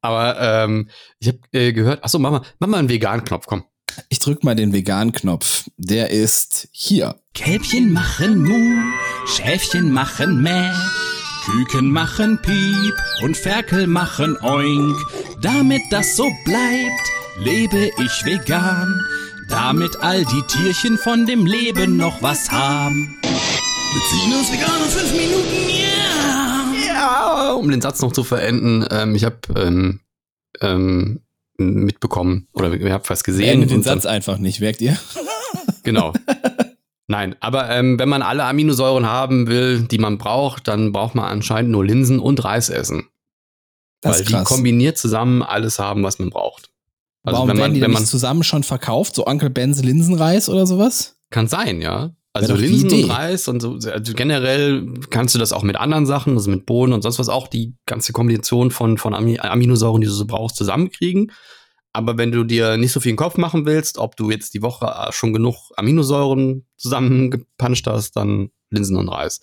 Aber ähm, ich habe äh, gehört, achso, mach mal, mach mal einen Vegan-Knopf, komm. Ich drück mal den Vegan-Knopf. Der ist hier. Kälbchen machen Mu, Schäfchen machen Mäh, Küken machen Piep und Ferkel machen Oink. Damit das so bleibt, lebe ich vegan, damit all die Tierchen von dem Leben noch was haben. Beziehen vegan in fünf Minuten, ja! Ja, um den Satz noch zu verenden, ähm, ich habe ähm, ähm, mitbekommen oder ich habe was gesehen. Beendet den und Satz einfach nicht, merkt ihr? Genau. Nein, aber ähm, wenn man alle Aminosäuren haben will, die man braucht, dann braucht man anscheinend nur Linsen und Reis essen. Das weil ist die kombiniert zusammen alles haben, was man braucht. Also Warum wenn werden man, die wenn man zusammen schon verkauft? So Uncle Ben's Linsenreis oder sowas? kann sein, ja. Also Linsen und. Reis und so. Also generell kannst du das auch mit anderen Sachen, also mit Bohnen und sonst was auch die ganze Kombination von, von Ami- Aminosäuren, die du so brauchst, zusammenkriegen. Aber wenn du dir nicht so viel im Kopf machen willst, ob du jetzt die Woche schon genug Aminosäuren zusammengepanscht hast, dann Linsen und Reis.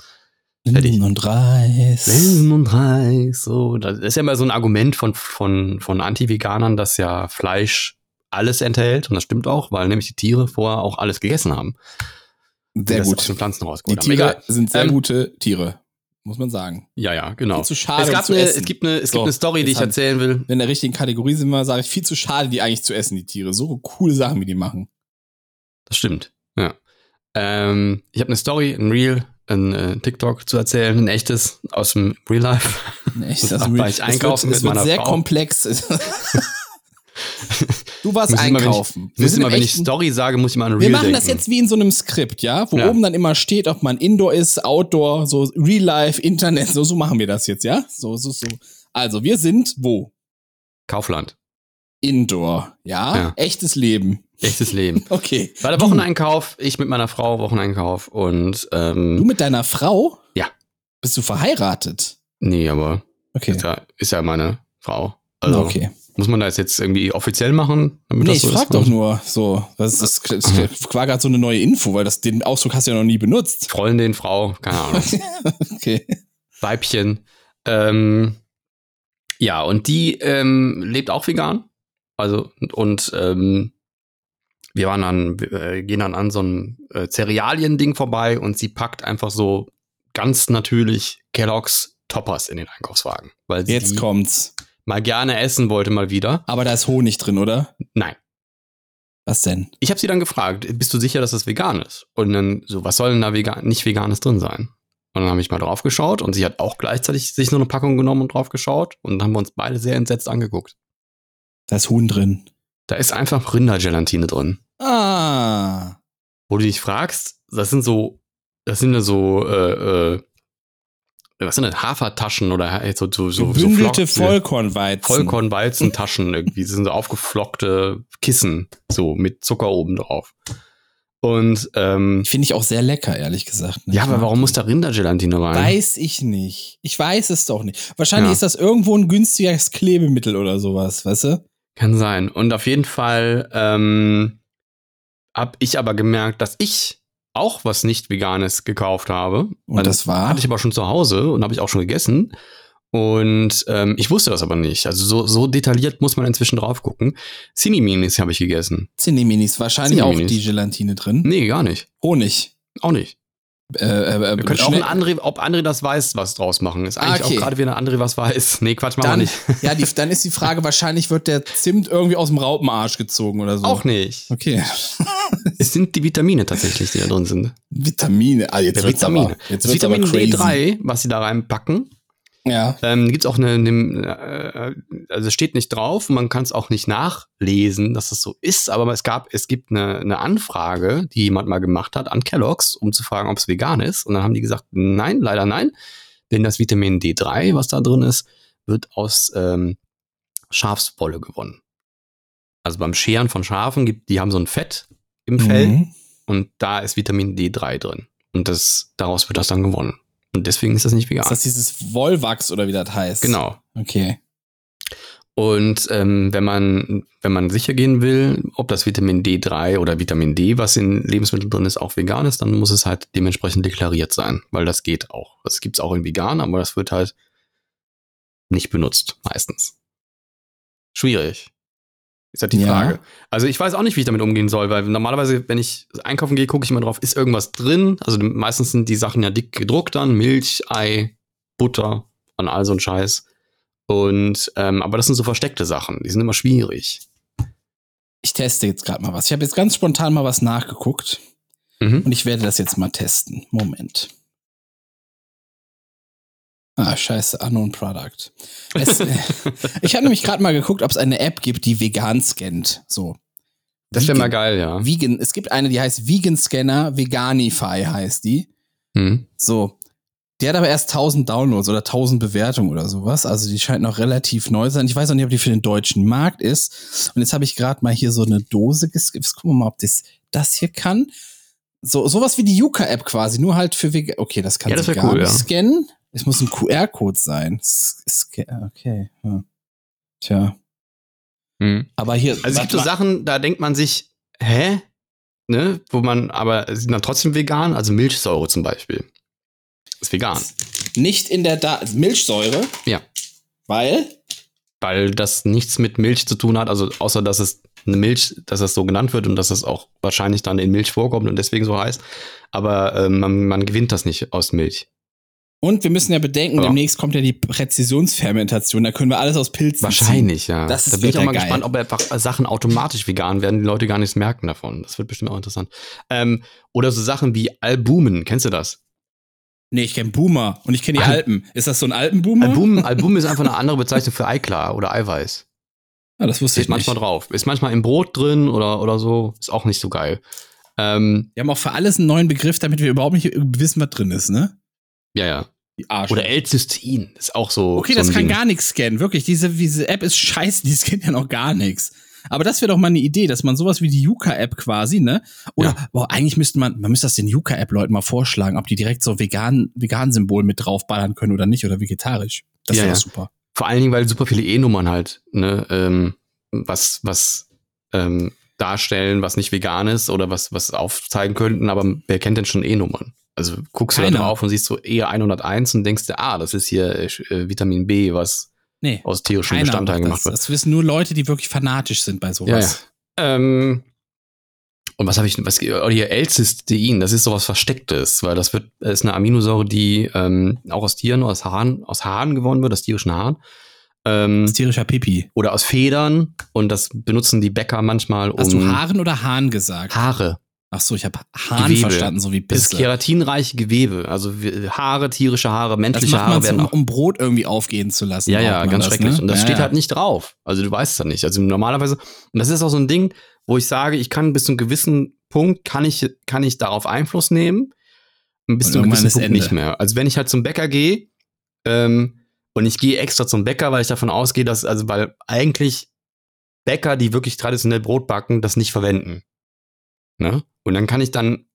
Fertig. Linsen und Reis. Linsen und Reis, so. Das ist ja immer so ein Argument von, von, von Anti-Veganern, dass ja Fleisch alles enthält. Und das stimmt auch, weil nämlich die Tiere vorher auch alles gegessen haben. Die Sehr gut. Aus den Pflanzen Die rausgeholt haben. Tiere Egal. sind sehr Ähm, gute Tiere, muss man sagen. Ja, ja, genau. Viel zu schade, es, um gab zu eine, essen. es gibt eine, es So, gibt eine Story, die ich haben- erzählen will. In der richtigen Kategorie sind wir, sage ich, viel zu schade, die eigentlich zu essen, die Tiere. So coole Sachen, wie die machen. Das stimmt. Ja. Ähm, ich habe eine Story, ein Reel, ein äh, TikTok zu erzählen, ein echtes aus dem Real Life. Echt, Das das war ich es einkaufen wird, es mit wird meiner sehr Frau. komplex. du warst Muss immer, wenn ich- einkaufen. Immer, wenn ich ein- Story sage, muss ich mal an Real wir machen denken. das jetzt wie in so einem Skript, ja, wo Ja. oben dann immer steht, ob man Indoor ist, Outdoor, so Real Life, Internet, so so machen wir das jetzt, ja? So so so. Also, wir sind wo? Kaufland. Indoor, ja? Ja. Echtes Leben. Echtes Leben. Okay. War der Du- Wocheneinkauf, ich mit meiner Frau Wocheneinkauf und Du ähm, mit deiner Frau? Ja. Bist du verheiratet? nee, aber Okay. ist ja, ist ja meine Frau. Also okay. muss man das jetzt irgendwie offiziell machen? Damit Nee, das ich so frag ist? doch nur so. Das ist, das war gerade so eine neue Info, weil das, den Ausdruck hast du ja noch nie benutzt. Freundin, Frau, keine Ahnung. Okay. Weibchen. Ähm, ja, und die ähm, lebt auch vegan. Also, und ähm, wir waren dann, äh, gehen dann an so einem äh, Cerealien-Ding vorbei und sie packt einfach so ganz natürlich Kellogg's Toppers in den Einkaufswagen. Weil sie Jetzt kommt's. mal gerne essen wollte, mal wieder. Aber da ist Honig drin, oder? Nein. Was denn? Ich habe sie dann gefragt, bist du sicher, dass das vegan ist? Und dann so, was soll denn da vegan, nicht veganes drin sein? Und dann habe ich mal drauf geschaut und sie hat auch gleichzeitig sich so eine Packung genommen und drauf geschaut und dann haben wir uns beide sehr entsetzt angeguckt. Da ist Huhn drin. Da ist einfach Rindergelatine drin. Ah. Wo du dich fragst, das sind so, das sind ja so, äh, äh, was sind das, Hafertaschen oder so, so, so, so Gebündelte Flock- Vollkornweizen. Vollkornweizentaschen irgendwie. Das sind so aufgeflockte Kissen, so mit Zucker oben drauf. Und ähm, Finde ich auch sehr lecker, ehrlich gesagt. ne? ja, aber warum muss da Rindergelatine rein? Weiß ich nicht. Ich weiß es doch nicht. Wahrscheinlich Ja. ist das irgendwo ein günstiges Klebemittel oder sowas, weißt du? Kann sein. Und auf jeden Fall ähm, habe ich aber gemerkt, dass ich auch was nicht Veganes gekauft habe. Und das war? Hatte ich aber schon zu Hause und habe ich auch schon gegessen. Und ähm, ich wusste das aber nicht. Also so, so detailliert muss man inzwischen drauf gucken. Cineminis habe ich gegessen. Cineminis. Wahrscheinlich auch Cineminis. die Gelatine drin. Nee, gar nicht. Honig. Auch nicht. Äh, äh, Wir können auch ein André, ob André das weiß, was draus machen. Ist eigentlich Ah, okay. auch gerade wieder ein André was weiß. Nee, Quatsch, machen wir dann, nicht. ja, die, dann ist die Frage, wahrscheinlich wird der Zimt irgendwie aus dem Raupenarsch gezogen oder so. Auch nicht. Okay. Es sind die Vitamine tatsächlich, die da drin sind. Vitamine. Ah, jetzt Vitamine. aber, jetzt Vitamin aber crazy. D3, was sie da reinpacken, Ja. ähm, gibt es auch eine, eine äh, also steht nicht drauf, man kann es auch nicht nachlesen, dass das so ist, aber es gab, es gibt eine, eine Anfrage, die jemand mal gemacht hat an Kellogg's, um zu fragen, ob es vegan ist. Und dann haben die gesagt, nein, leider nein, denn das Vitamin D3, was da drin ist, wird aus ähm, Schafswolle gewonnen. Also beim Scheren von Schafen gibt, die haben so ein Fett im Fell Mhm. und da ist Vitamin D3 drin. Und das, daraus wird das dann gewonnen. Und deswegen ist das nicht vegan. Ist das dieses Wollwachs oder wie das heißt? genau. Okay. Und ähm, wenn man wenn man sicher gehen will, ob das Vitamin D3 oder Vitamin D, was in Lebensmitteln drin ist, auch vegan ist, dann muss es halt dementsprechend deklariert sein, weil das geht auch. Das gibt's auch in vegan, aber das wird halt nicht benutzt meistens. Schwierig. Ist halt die Ja. Frage. Also ich weiß auch nicht, wie ich damit umgehen soll, weil normalerweise, wenn ich einkaufen gehe, gucke ich mal drauf, ist irgendwas drin? Also meistens sind die Sachen ja dick gedruckt dann, Milch, Ei, Butter und all so ein Scheiß. Und ähm, aber das sind so versteckte Sachen, die sind immer schwierig. Ich teste jetzt gerade mal was. Ich habe jetzt ganz spontan mal was nachgeguckt Mhm. und ich werde das jetzt mal testen. Moment. Ah, scheiße, Unknown Product. Es, ich habe nämlich gerade mal geguckt, ob es eine App gibt, die vegan scannt. So. Das wäre Vegan- mal geil, ja. Vegan, es gibt eine, die heißt Vegan Scanner, Veganify heißt die. Mhm. So. Die hat aber erst 1000 Downloads oder 1000 Bewertungen oder sowas. Also die scheint noch relativ neu zu sein. Ich weiß auch nicht, ob die für den deutschen Markt ist. Und jetzt habe ich gerade mal hier so eine Dose geskippt. Gucken wir mal, ob das das hier kann. So sowas wie die Yuka-App quasi, nur halt für Vegan. Okay, das kann Ja, das gar cool, nicht ja. scannen. Es muss ein QR-Code sein. Okay. Ja. Tja. Hm. Aber hier. Also es gibt so Sachen, da denkt man sich, hä? Ne? Wo man, aber sind dann trotzdem vegan, also Milchsäure zum Beispiel. Ist vegan. Nicht in der da Milchsäure. Ja. Weil? Weil das nichts mit Milch zu tun hat, also außer dass es eine Milch, dass das so genannt wird und dass es auch wahrscheinlich dann in Milch vorkommt und deswegen so heißt. Aber ähm, man, man gewinnt das nicht aus Milch. Und wir müssen ja bedenken, Ja. demnächst kommt ja die Präzisionsfermentation. Da können wir alles aus Pilzen Wahrscheinlich, ja. Das ist da bin ich auch mal geil. gespannt, ob einfach Sachen automatisch vegan werden, die Leute gar nichts merken davon. Das wird bestimmt auch interessant. Ähm, oder so Sachen wie Albumen, kennst du das? Nee, ich kenne Boomer und ich kenne die Al- Alpen. Ist das so ein Alpenboomer? Album, Album ist einfach eine andere Bezeichnung für Eiklar oder Eiweiß. Ja, das wusste Steht ich nicht. manchmal drauf. Ist manchmal im Brot drin oder, oder so. Ist auch nicht so geil. Ähm, Wir haben auch für alles einen neuen Begriff, damit wir überhaupt nicht wissen, was drin ist, ne? Ja, ja. Die Arsch. Oder L-Cystein. Ist auch so. Okay, so das kann Ding. gar nichts scannen. Wirklich, diese, diese App ist scheiße, die scannt ja noch gar nichts. Aber das wäre doch mal eine Idee, dass man sowas wie die Yuka-App quasi, ne? Oder, boah, eigentlich müsste man, man müsste das den Yuka-App-Leuten mal vorschlagen, ob die direkt so vegan, vegan Symbol mit draufballern können oder nicht oder vegetarisch. Das Ja, wäre ja. super. Vor allen Dingen, weil super viele E-Nummern halt, ne, ähm, was, was ähm, darstellen, was nicht vegan ist oder was, was aufzeigen könnten, aber wer kennt denn schon E-Nummern? Also guckst du da drauf und siehst so E101 und denkst dir, ah, das ist hier äh, äh, Vitamin B, was Nee. aus tierischen Bestandteilen macht gemacht wird. das wissen nur Leute, die wirklich fanatisch sind bei sowas. Ähm, und was habe ich, was, oh, hier L-Cystein, das ist sowas Verstecktes, weil das wird, das ist eine Aminosäure, die ähm, auch aus Tieren, aus Haaren, aus Haaren gewonnen wird, aus tierischen Haaren. Ähm, ist tierischer Pipi. oder aus Federn und das benutzen die Bäcker manchmal, um Hast du Haaren oder Hahn gesagt? Haare. Ach so, ich habe Hahn Gewebe. verstanden, so wie Das ist Bisse. keratinreiche Gewebe, also Haare, tierische Haare, Das menschliche macht Haare werden um, auch. um Brot irgendwie aufgehen zu lassen. Ja, ja, man ganz das, schrecklich. Ne? Und das ja, steht ja. halt nicht drauf. Also du weißt es dann nicht. Also normalerweise, und das ist auch so ein Ding, wo ich sage, ich kann bis zu einem gewissen Punkt, kann ich, kann ich darauf Einfluss nehmen. Und bis Und zu einem gewissen Punkt Ende. nicht mehr. Also wenn ich halt zum Bäcker gehe, ähm, und ich gehe extra zum Bäcker, weil ich davon ausgehe, dass, also weil eigentlich Bäcker, die wirklich traditionell Brot backen, das nicht verwenden. Ne? Und dann kann ich dann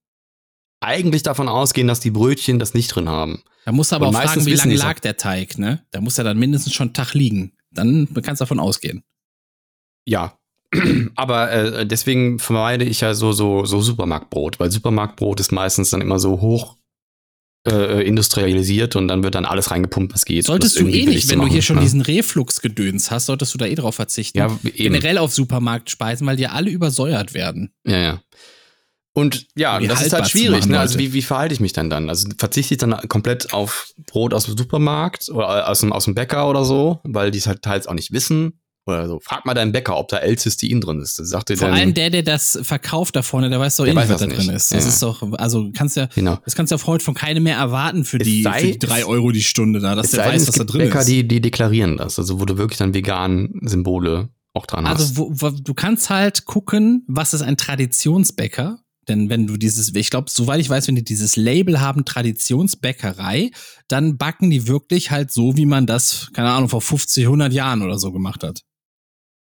eigentlich davon ausgehen, dass die Brötchen das nicht drin haben. Da musst du aber Und auch fragen, wie lange lag der Teig, ne? Da muss er dann mindestens schon einen Tag liegen. Dann kannst du davon ausgehen. Ja. Aber äh, deswegen vermeide ich ja so, so, so Supermarktbrot, weil Supermarktbrot ist meistens dann immer so hoch äh, industrialisiert und dann wird dann alles reingepumpt, was geht. Solltest du eh nicht, wenn du hier machen, schon ne? diesen Reflux-Gedöns hast, solltest du da eh drauf verzichten. Ja, eben. Generell auf Supermarktspeisen, weil die alle übersäuert werden. Ja, ja. Und ja, die das ist halt schwierig. machen, Ne? Also wie, wie verhalte ich mich denn dann? Also verzichte ich dann komplett auf Brot aus dem Supermarkt oder aus dem, aus dem Bäcker oder so, weil die es halt teils auch nicht wissen. Oder so. Frag mal deinen Bäcker, ob da L-Cystein drin ist. Das sagt dir Vor dann, allem der, der das verkauft da vorne, der weiß doch eh nicht, was da drin ist. Das Ja. ist doch, also kannst ja, Genau. das kannst du ja heute von keinem mehr erwarten für die, sei- für die drei Euro die Stunde da, dass der sei weiß, es was da gibt drin Bäcker, ist. Die, die deklarieren das, also wo du wirklich dann vegan Symbole auch dran hast. Also wo, wo, du kannst halt gucken, was ist ein Traditionsbäcker. Denn wenn du dieses, ich glaube, soweit ich weiß, wenn die dieses Label haben, Traditionsbäckerei, dann backen die wirklich halt so, wie man das, keine Ahnung, vor 50, 100 Jahren oder so gemacht hat.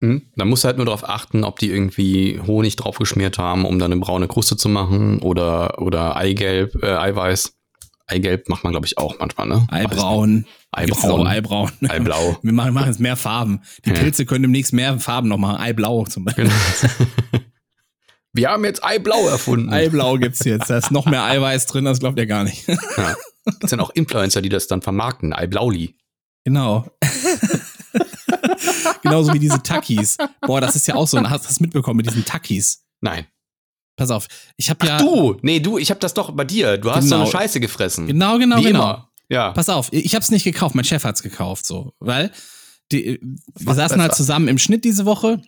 Hm? Da musst du halt nur darauf achten, ob die irgendwie Honig draufgeschmiert haben, um dann eine braune Kruste zu machen oder, oder Eigelb, äh, Eiweiß. Eigelb macht man, glaube ich, auch manchmal, ne? Auch Eibraun. Eibrauen. Eiblau. Wir machen, machen jetzt mehr Farben. Die Ja. Pilze können demnächst mehr Farben noch machen. Eiblau zum Beispiel. Genau. Wir haben jetzt Eiblau erfunden. Eiblau gibt's jetzt. Da ist noch mehr Eiweiß drin, das glaubt ihr gar nicht. Ja. Das sind auch Influencer, die das dann vermarkten. Eiblauli. Genau. Genauso wie diese Takis. Boah, das ist ja auch so. Hast du das mitbekommen mit diesen Takis? Nein. Pass auf. Ich habe ja. Du! Nee, du, ich habe das doch bei dir. Du hast so Genau. eine Scheiße gefressen. Genau, genau, Wie genau. immer. Ja. Pass auf, ich habe es nicht gekauft, mein Chef hat's gekauft, so, weil die, wir Macht saßen halt besser. zusammen im Schnitt diese Woche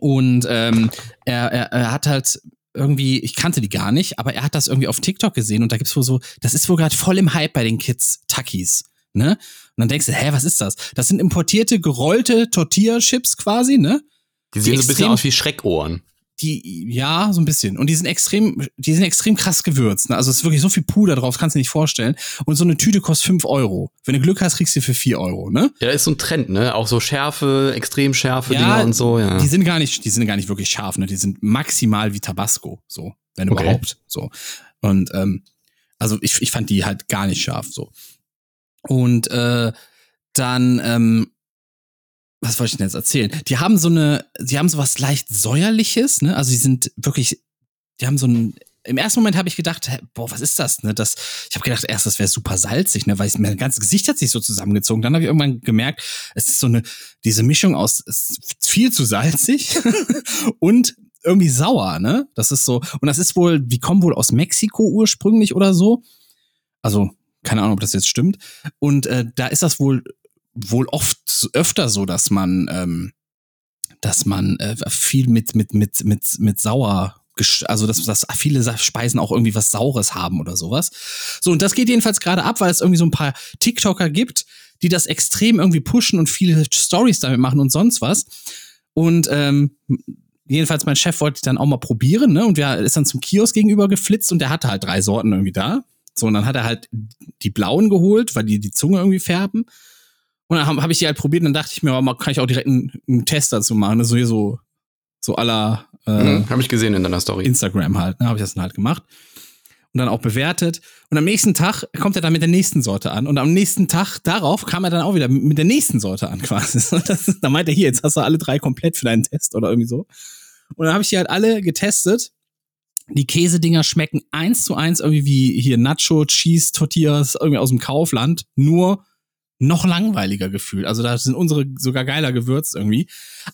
und ähm, er, er, er hat halt irgendwie, ich kannte die gar nicht, aber er hat das irgendwie auf TikTok gesehen und da gibt's wohl so, das ist wohl gerade voll im Hype bei den Kids, Takis, ne? Und dann denkst du, hä, was ist das? Das sind importierte, gerollte Tortilla-Chips quasi, ne? Die sehen so ein bisschen aus wie Schreckohren. Die, ja, so ein bisschen. Und die sind extrem, die sind extrem krass gewürzt. Ne? Also es ist wirklich so viel Puder drauf, kannst du dir nicht vorstellen. Und so eine Tüte kostet fünf Euro. Wenn du Glück hast, kriegst du sie für vier Euro, ne? Ja, ist so ein Trend, ne? Auch so Schärfe, extrem Schärfe Ja, Dinger und so, ja. Die sind gar nicht, die sind gar nicht wirklich scharf, ne? Die sind maximal wie Tabasco, so, wenn Okay. überhaupt. So. Und ähm, also ich, ich fand die halt gar nicht scharf, so. Und äh, dann, ähm, was wollte ich denn jetzt erzählen? Die haben so eine, die haben so was leicht säuerliches, ne? Also die sind wirklich, die haben so ein. Im ersten Moment habe ich gedacht, boah, was ist das? Ne? Das, ich habe gedacht, erst das wäre super salzig, ne, weil ich, mein ganzes Gesicht hat sich so zusammengezogen. Dann habe ich irgendwann gemerkt, es ist so eine diese Mischung aus ist viel zu salzig und irgendwie sauer, ne? Das ist so und das ist wohl, die kommen wohl aus Mexiko ursprünglich oder so. Also keine Ahnung, ob das jetzt stimmt. Und äh, da ist das wohl wohl oft öfter so, dass man ähm, dass man äh, viel mit mit mit mit mit sauer also dass, dass viele Speisen auch irgendwie was Saures haben oder sowas. So, und das geht jedenfalls gerade ab, weil es irgendwie so ein paar TikToker gibt, die das extrem irgendwie pushen und viele Stories damit machen und sonst was. Und ähm, jedenfalls mein Chef wollte dann auch mal probieren, ne? Und der ist dann zum Kiosk gegenüber geflitzt und der hatte halt drei Sorten irgendwie da. So, und dann hat er halt die blauen geholt, weil die die Zunge irgendwie färben. Und dann habe hab ich die halt probiert und dann dachte ich mir, oh, mal kann ich auch direkt einen, einen Test dazu machen, ne? so hier so, so aller äh, Mhm, Habe ich gesehen in deiner Story. Instagram halt, ne, habe ich das dann halt gemacht und dann auch bewertet. Und am nächsten Tag kommt er dann mit der nächsten Sorte an. Und am nächsten Tag darauf kam er dann auch wieder mit der nächsten Sorte an quasi. Das, ist- da meint er hier, jetzt hast du alle drei komplett für deinen Test oder irgendwie so. Und dann habe ich die halt alle getestet. Die Käsedinger schmecken eins zu eins irgendwie wie hier Nacho, Cheese, Tortillas irgendwie aus dem Kaufland. Nur noch langweiliger gefühlt. Also da sind unsere sogar geiler gewürzt irgendwie.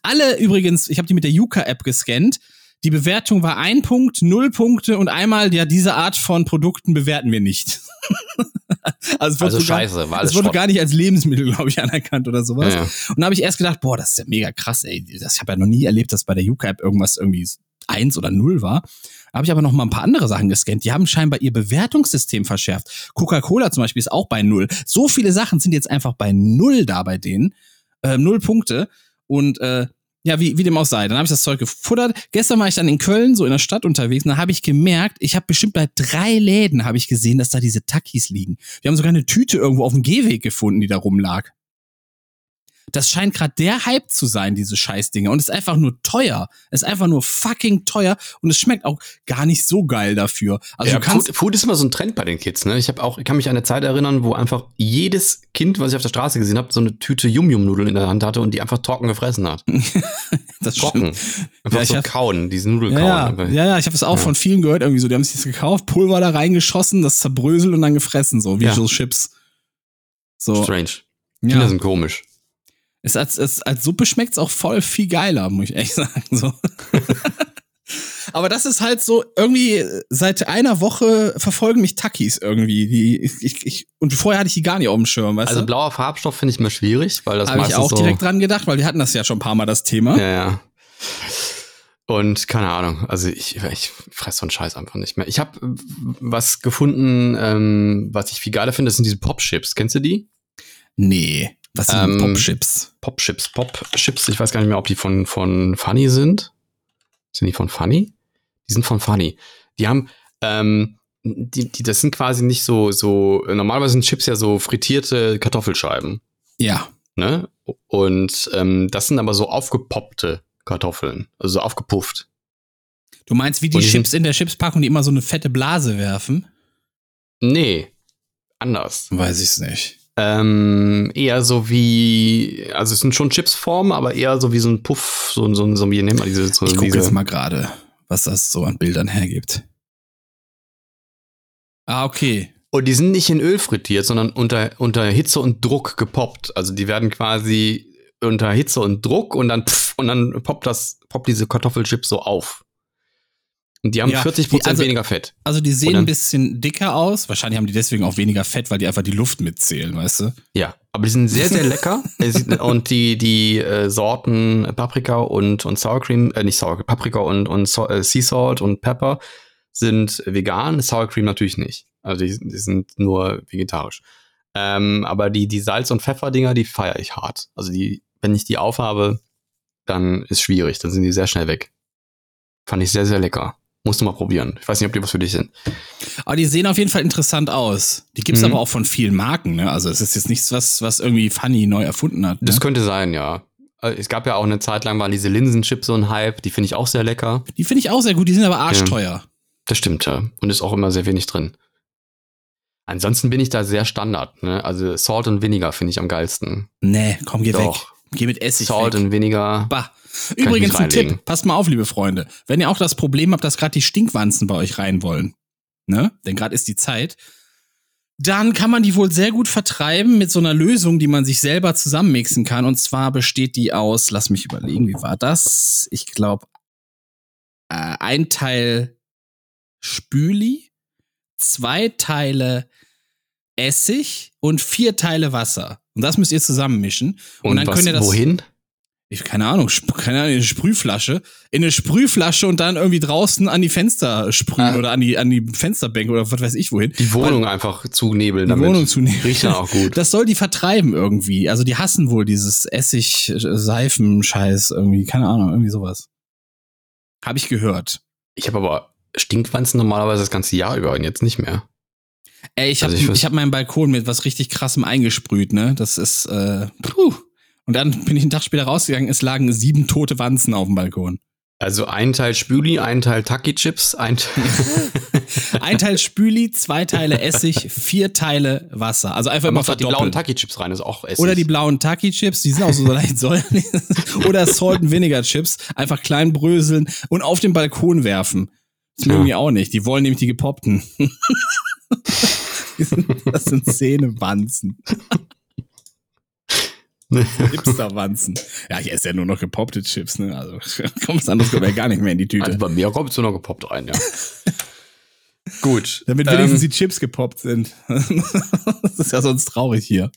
Alle übrigens, ich habe die mit der Yuka-App gescannt. Die Bewertung war ein Punkt, null Punkte und einmal, ja, diese Art von Produkten bewerten wir nicht. also es wird Also sogar- scheiße, war alles Es wurde gar nicht als Lebensmittel, glaube ich, anerkannt oder sowas. Ja, ja. Und da habe ich erst gedacht, boah, das ist ja mega krass, ey. Das, ich habe ja noch nie erlebt, dass bei der Yuka-App irgendwas irgendwie eins oder null war. Habe ich aber noch mal ein paar andere Sachen gescannt. Die haben scheinbar ihr Bewertungssystem verschärft. Coca-Cola zum Beispiel ist auch bei null. So viele Sachen sind jetzt einfach bei null da bei denen. Äh, null Punkte. Und äh, ja, wie, wie dem auch sei. Dann habe ich das Zeug gefuttert. Gestern war ich dann in Köln, so in der Stadt unterwegs, und da habe ich gemerkt, ich habe bestimmt bei drei Läden habe ich gesehen, dass da diese Takis liegen. Wir haben sogar eine Tüte irgendwo auf dem Gehweg gefunden, die da rumlag. Das scheint gerade der Hype zu sein, diese Scheißdinger. Und es ist einfach nur teuer. Es ist einfach nur fucking teuer und es schmeckt auch gar nicht so geil dafür. Also ja, du kannst, Food, Food ist immer so ein Trend bei den Kids, ne? Ich habe auch, ich kann mich an eine Zeit erinnern, wo einfach jedes Kind, was ich auf der Straße gesehen habe, so eine Tüte Yum-Yum-Nudeln in der Hand hatte und die einfach trocken gefressen hat. das Trocken. stimmt. Einfach Ja, so hab- kauen, diese Nudel Ja, ja, kauen. ja, ja, ich habe es auch Ja. von vielen gehört, irgendwie so, die haben sich das gekauft, Pulver da reingeschossen, das zerbröselt und dann gefressen, so wie Ja. so Chips. So, Strange. Kinder sind komisch. Es als, es, als Suppe schmeckt's auch voll viel geiler, muss ich echt sagen. So. Aber das ist halt so, irgendwie seit einer Woche verfolgen mich Takis irgendwie. Die, ich, ich, und vorher hatte ich die gar nicht auf dem Schirm, weißt Also du? blauer Farbstoff finde ich immer schwierig, weil das Habe ich auch so, direkt dran gedacht, weil wir hatten das ja schon ein paar Mal, das Thema. Ja, ja. Und keine Ahnung, also ich, ich fresse so einen Scheiß einfach nicht mehr. Ich habe was gefunden, ähm, was ich viel geiler finde, das sind diese Pop-Chips. Kennst du die? Nee, was sind Ähm, Popchips? Pop-Chips, Pop-Chips. Ich weiß gar nicht mehr, ob die von, von Funny sind. Sind die von Funny? Die sind von Funny. Die haben, ähm, die, die, das sind quasi nicht so, so, normalerweise sind Chips ja so frittierte Kartoffelscheiben. Ja. Ne? Und ähm, das sind aber so aufgepoppte Kartoffeln, also so aufgepufft. Du meinst, wie die die Chips in der Chipspackung, die immer so eine fette Blase werfen? Nee, anders. Weiß ich's nicht. Ähm, eher so wie, also es sind schon Chipsformen, aber eher so wie so ein Puff, so, so, so wie nennt man diese, so Ich gucke jetzt mal gerade, was das so an Bildern hergibt. Ah, okay. Und die sind nicht in Öl frittiert, sondern unter, unter Hitze und Druck gepoppt. Also die werden quasi unter Hitze und Druck und dann pff, und dann poppt das, poppt diese Kartoffelchips so auf. Und die haben Ja, 40 die- also- weniger Fett. Also die sehen Oder? ein bisschen dicker aus. Wahrscheinlich haben die deswegen auch weniger Fett, weil die einfach die Luft mitzählen, weißt du? Ja, aber die sind sehr, sehr lecker. Und die, die äh, Sorten Paprika und, und Sour Cream, äh, nicht Sour Paprika und, und so, äh, Sea Salt und Pepper sind vegan, Sour Cream natürlich nicht. Also die, die sind nur vegetarisch. Ähm, aber die, die Salz- und Pfeffer-Dinger, die feiere ich hart. Also die, wenn ich die aufhabe, dann ist schwierig, dann sind die sehr schnell weg. Fand ich sehr, sehr lecker. Musst du mal probieren. Ich weiß nicht, ob die was für dich sind. Aber die sehen auf jeden Fall interessant aus. Die gibt's Mhm. aber auch von vielen Marken, ne? Also es ist jetzt nichts, was, was irgendwie Funny neu erfunden hat. Ne? Das könnte sein, ja. Äh, Es gab ja auch eine Zeit lang, waren diese Linsenchips so ein Hype. Die finde ich auch sehr lecker. die finde ich auch sehr gut, die sind aber arschteuer. Das stimmt, ja. Und ist auch immer sehr wenig drin. Ansonsten bin ich da sehr Standard. Ne? Also Salt und Vinegar finde ich am geilsten. Nee, komm, geh Doch. weg. Geh mit Essig Salt weg. und Vinegar. Bah. Übrigens ein Tipp, passt mal auf, liebe Freunde. Wenn ihr auch das Problem habt, dass gerade die Stinkwanzen bei euch rein wollen, ne? Denn gerade ist die Zeit, dann kann man die wohl sehr gut vertreiben mit so einer Lösung, die man sich selber zusammenmixen kann. Und zwar besteht die aus, lass mich überlegen, wie war das? Ich glaube, äh, ein Teil Spüli, zwei Teile Essig und vier Teile Wasser. Und das müsst ihr zusammenmischen. Und, Und, dann was, könnt ihr das. wohin? Ich, keine Ahnung, keine Ahnung, in eine Sprühflasche. In eine Sprühflasche und dann irgendwie draußen an die Fenster sprühen Ah. oder an die, an die Fensterbänke oder was weiß ich wohin. Die Wohnung einfach zunebeln Die damit. Wohnung zunehmen. Riecht dann auch gut. Das soll die vertreiben irgendwie. Also die hassen wohl dieses Essig-Seifen-Scheiß irgendwie. Keine Ahnung, irgendwie sowas. Habe ich gehört. Ich habe aber Stinkwanzen normalerweise das ganze Jahr über und jetzt nicht mehr. Ey, ich habe Also ich hab meinen Balkon mit was richtig krassem eingesprüht, ne? Das ist, äh, puh. Und dann bin ich einen Tag später rausgegangen, es lagen sieben tote Wanzen auf dem Balkon. Also ein Teil Spüli, ein Teil Taki-Chips, ein Ein Teil Spüli, zwei Teile Essig, vier Teile Wasser. Also einfach immer doch die blauen verdoppeln. Taki-Chips rein, ist auch Essig. Oder die blauen Taki-Chips, die sind auch so leicht säuerlich. Oder Salt and Vinegar Chips, einfach klein bröseln und auf den Balkon werfen. Das mögen die auch nicht. Die wollen nämlich die gepoppten. Das sind Zähnewanzen. Hipsterwanzen. Ja, ich esse ja nur noch gepoppte Chips, ne? Also, kommt was anderes kommt ja gar nicht mehr in die Tüte. Also bei mir kommt es nur noch gepoppt rein, ja. Gut. Damit wenigstens ähm, die Chips gepoppt sind. das ist ja sonst traurig hier.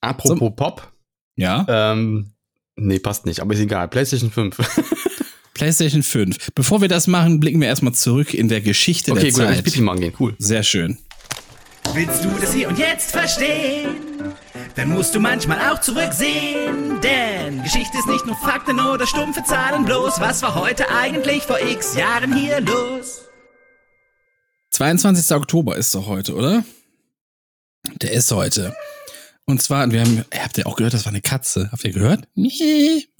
apropos Pop. Ja? Ähm, nee, passt nicht, aber ist egal. PlayStation 5. PlayStation 5. Bevor wir das machen, blicken wir erstmal zurück in der Geschichte okay, der gut, Zeit. ich Pipi machen gehen. Cool. Sehr schön. Willst du das hier und jetzt verstehen? Dann musst du manchmal auch zurücksehen. Denn Geschichte ist nicht nur Fakten oder stumpfe Zahlen bloß. Was war heute eigentlich vor x Jahren hier los? 22. Oktober ist doch heute, oder? Der ist heute. Und zwar, wir haben, habt ihr auch gehört, das war eine Katze. Habt ihr gehört?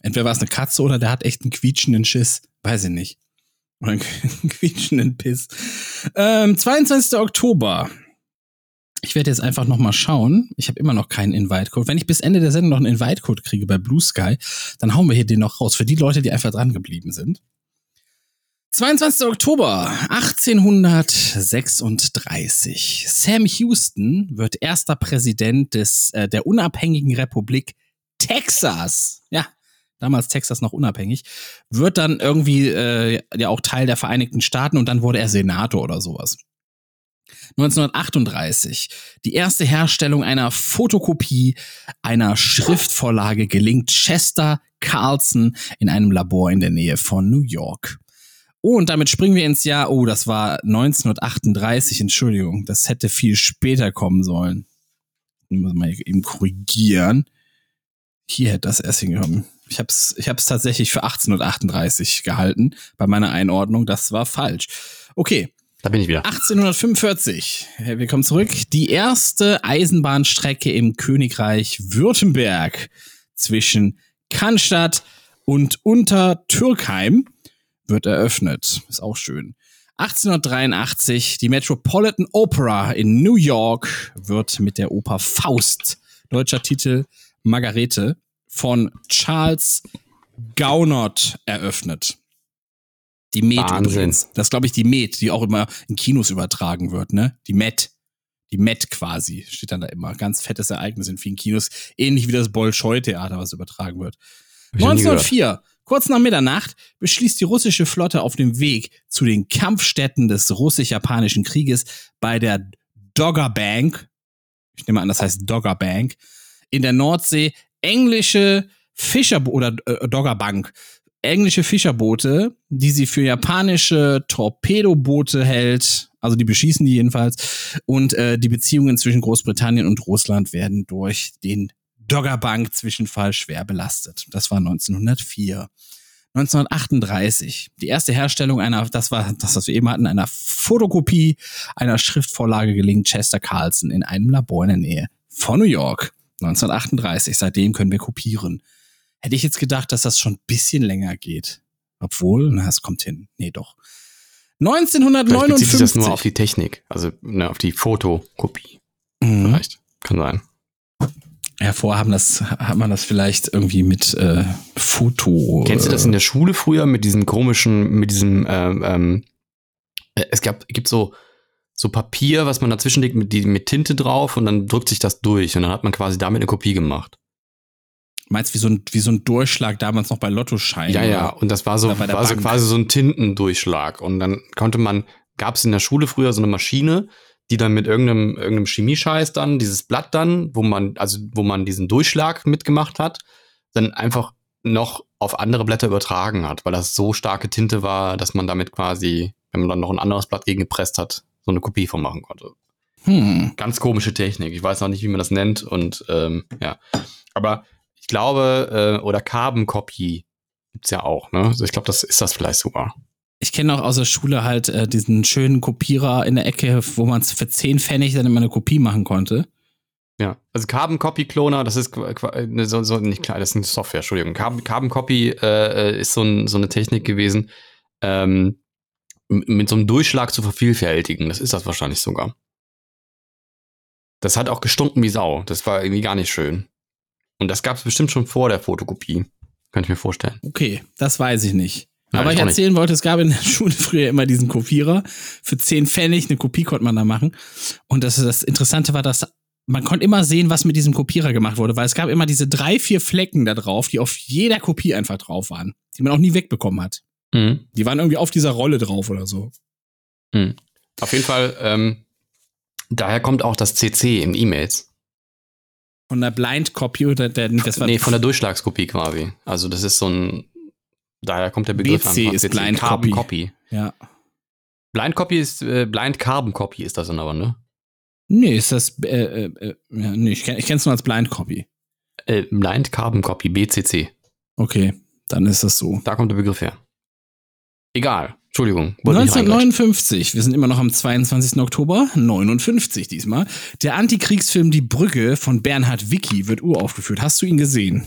Entweder war es eine Katze oder der hat echt einen quietschenden Schiss. Weiß ich nicht. Oder einen quietschenden Piss. Ähm, 22. Oktober. Ich werde jetzt einfach noch mal schauen. Ich habe immer noch keinen Invite-Code. Wenn ich bis Ende der Sendung noch einen Invite-Code kriege bei Blue Sky, dann hauen wir hier den noch raus. Für die Leute, die einfach dran geblieben sind. 22. Oktober 1836. Sam Houston wird erster Präsident des, äh, der unabhängigen Republik Texas. Ja, damals Texas noch unabhängig. Wird dann irgendwie äh, ja auch Teil der Vereinigten Staaten und dann wurde er Senator oder sowas. 1938. Die erste Herstellung einer Fotokopie einer Schriftvorlage gelingt Chester Carlson in einem Labor in der Nähe von New York. Und damit springen wir ins Jahr, oh, das war 1938, Entschuldigung, das hätte viel später kommen sollen. Ich muss mal eben korrigieren. Hier hätte das erst hingekommen. Ich habe es ich hab's tatsächlich für 1838 gehalten bei meiner Einordnung. Das war falsch. Okay, Da bin ich wieder. 1845. Wir kommen zurück. Die erste Eisenbahnstrecke im Königreich Württemberg zwischen Cannstatt und Untertürkheim wird eröffnet. Ist auch schön. 1883. Die Metropolitan Opera in New York wird mit der Oper Faust, deutscher Titel Margarete, von Charles Gaunert eröffnet. Die Met Wahnsinn. übrigens. Das ist, glaube ich, die Met, die auch immer in Kinos übertragen wird, ne? Die Met. Die Met quasi, steht dann da immer. Ganz fettes Ereignis in vielen Kinos. Ähnlich wie das Bolschoi-Theater, was übertragen wird. Hab ich noch nie gehört. 1904, kurz nach Mitternacht, beschließt die russische Flotte auf dem Weg zu den Kampfstätten des russisch-japanischen Krieges bei der Dogger Bank, ich nehme an, das heißt Dogger Bank, in der Nordsee englische Fischer oder äh, Dogger Bank, englische Fischerboote, die sie für japanische Torpedoboote hält, also die beschießen die jedenfalls, und äh, die Beziehungen zwischen Großbritannien und Russland werden durch den Doggerbank-Zwischenfall schwer belastet. Das war 1904. 1938. Die erste Herstellung einer, das war das, was wir eben hatten, einer Fotokopie einer Schriftvorlage gelingt Chester Carlson in einem Labor in der Nähe von New York. 1938. Seitdem können wir kopieren. Hätte ich jetzt gedacht, dass das schon ein bisschen länger geht. Obwohl, na, es kommt hin. Nee, doch. Vielleicht bezieht sich 1959. das nur auf die Technik, also ne, auf die Fotokopie. Mhm. Vielleicht. Kann sein. Hervor haben das, hat man das vielleicht irgendwie mit äh, Foto. Kennst du das in der Schule früher mit diesen komischen, mit diesem, ähm, ähm, äh, es gab, gibt so, so Papier, was man dazwischen legt mit, mit Tinte drauf und dann drückt sich das durch und dann hat man quasi damit eine Kopie gemacht. Meinst wie so ein, wie so ein Durchschlag damals noch bei Lottoscheinen? Ja, ja, und das war so, war so quasi so ein Tintendurchschlag und dann konnte man, gab es in der Schule früher so eine Maschine, die dann mit irgendeinem, irgendeinem Chemiescheiß dann, dieses Blatt dann, wo man, also wo man diesen Durchschlag mitgemacht hat, dann einfach noch auf andere Blätter übertragen hat, weil das so starke Tinte war, dass man damit quasi, wenn man dann noch ein anderes Blatt gegengepresst hat, so eine Kopie von machen konnte. Hm. Ganz komische Technik. Ich weiß noch nicht, wie man das nennt und ähm, ja. Aber ich glaube, äh, oder Carbon Copy gibt's ja auch, ne? Also ich glaube, das ist das vielleicht sogar. Ich kenne auch aus der Schule halt äh, diesen schönen Kopierer in der Ecke, wo man für 10 Pfennig dann immer eine Kopie machen konnte. Ja, also Carbon Copy Cloner, das ist äh, so, so nicht klar, das ist eine Software, Entschuldigung. Carbon, Carbon Copy äh, äh, ist so, ein, so eine Technik gewesen, ähm, mit so einem Durchschlag zu vervielfältigen. Das ist das wahrscheinlich sogar. Das hat auch gestunken wie Sau. Das war irgendwie gar nicht schön. Und das gab es bestimmt schon vor der Fotokopie. Könnte ich mir vorstellen. Okay, das weiß ich nicht. Ja, Aber ich auch nicht. erzählen wollte, es gab in der Schule früher immer diesen Kopierer. Für 10 Pfennig eine Kopie konnte man da machen. Und das, das Interessante war, dass man konnte immer sehen, was mit diesem Kopierer gemacht wurde, weil es gab immer diese drei, vier Flecken da drauf, die auf jeder Kopie einfach drauf waren, die man auch nie wegbekommen hat. Mhm. Die waren irgendwie auf dieser Rolle drauf oder so. Mhm. Auf jeden Fall, ähm, daher kommt auch das CC in E-Mails. Von der Blind Copy oder der, das war Nee, von der Durchschlagskopie quasi. Also das ist so ein, daher kommt der Begriff BC einfach. ist Blind Carbon Copy. Copy. ja. Blind Copy ist, äh, Blind Carbon Copy ist das dann aber, ne? Nee, ist das, äh, äh, äh, ja, nee, ich, kenn, ich kenn's nur als Blind Copy. Äh, Blind Carbon Copy, BCC. Okay, dann ist das so. Da kommt der Begriff her. Egal. Entschuldigung. wollte nicht reingrätschen. 1959, wir sind immer noch am 22. Oktober, 59 diesmal. Der Antikriegsfilm Die Brücke von Bernhard Wicki wird uraufgeführt. Hast du ihn gesehen?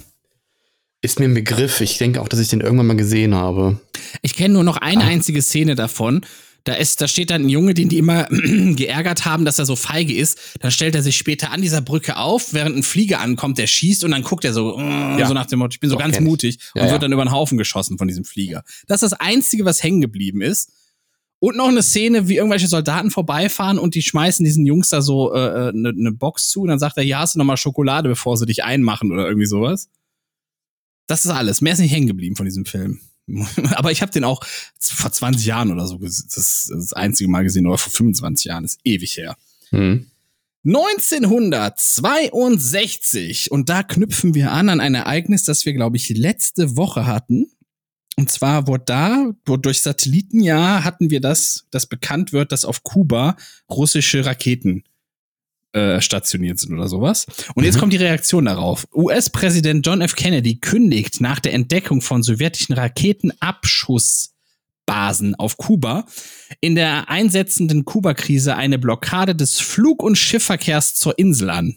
Ist mir ein Begriff. Ich denke auch, dass ich den irgendwann mal gesehen habe. Ich kenne nur noch eine Ah. einzige Szene davon. Da, ist, da steht dann ein Junge, den die immer geärgert haben, dass er so feige ist. Dann stellt er sich später an dieser Brücke auf, während ein Flieger ankommt, der schießt und dann guckt er so, äh, Ja. so nach dem Motto, ich bin so Doch, ganz mutig Ja, und ja. wird dann über den Haufen geschossen von diesem Flieger. Das ist das Einzige, was hängen geblieben ist. Und noch eine Szene, wie irgendwelche Soldaten vorbeifahren und die schmeißen diesen Jungs da so eine äh, ne- ne Box zu und dann sagt er, ja, hast du noch mal Schokolade, bevor sie dich einmachen oder irgendwie sowas. Das ist alles. Mehr ist nicht hängen geblieben von diesem Film. Aber ich habe den auch vor 20 Jahren oder so, das, das einzige Mal gesehen, oder vor 25 Jahren, ist ewig her. Hm. 1962 und da knüpfen wir an an ein Ereignis, das wir, glaube ich, letzte Woche hatten. Und zwar wurde da, durch Satellitenjahr hatten wir das, das bekannt wird, dass auf Kuba russische Raketen äh, stationiert sind oder sowas. Und jetzt Mhm. kommt die Reaktion darauf. US-Präsident John F. Kennedy kündigt nach der Entdeckung von sowjetischen Raketenabschussbasen auf Kuba in der einsetzenden Kuba-Krise eine Blockade des Flug- und Schiffverkehrs zur Insel an.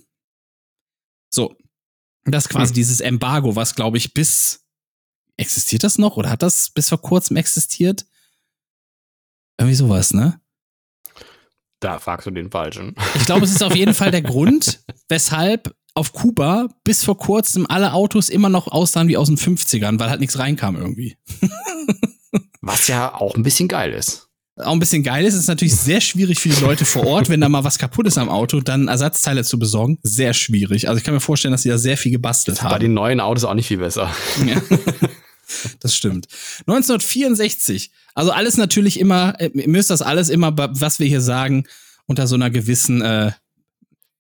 So. Das ist quasi Hm. dieses Embargo, was, glaube ich, bis. Existiert das noch oder hat das bis vor kurzem existiert? Irgendwie sowas, ne? Da fragst du den Falschen. Ich glaube, es ist auf jeden Fall der Grund, weshalb auf Kuba bis vor kurzem alle Autos immer noch aussahen wie aus den 50ern, weil halt nichts reinkam irgendwie. Was ja auch ein bisschen geil ist. Auch ein bisschen geil ist, es ist natürlich sehr schwierig für die Leute vor Ort, wenn da mal was kaputt ist am Auto, dann Ersatzteile zu besorgen. Sehr schwierig. Also ich kann mir vorstellen, dass sie da sehr viel gebastelt Bei haben. den neuen Autos auch nicht viel besser. Ja. Das stimmt. 1964. Also alles natürlich immer, äh, ihr müsst das alles immer, was wir hier sagen, unter so einer gewissen, äh,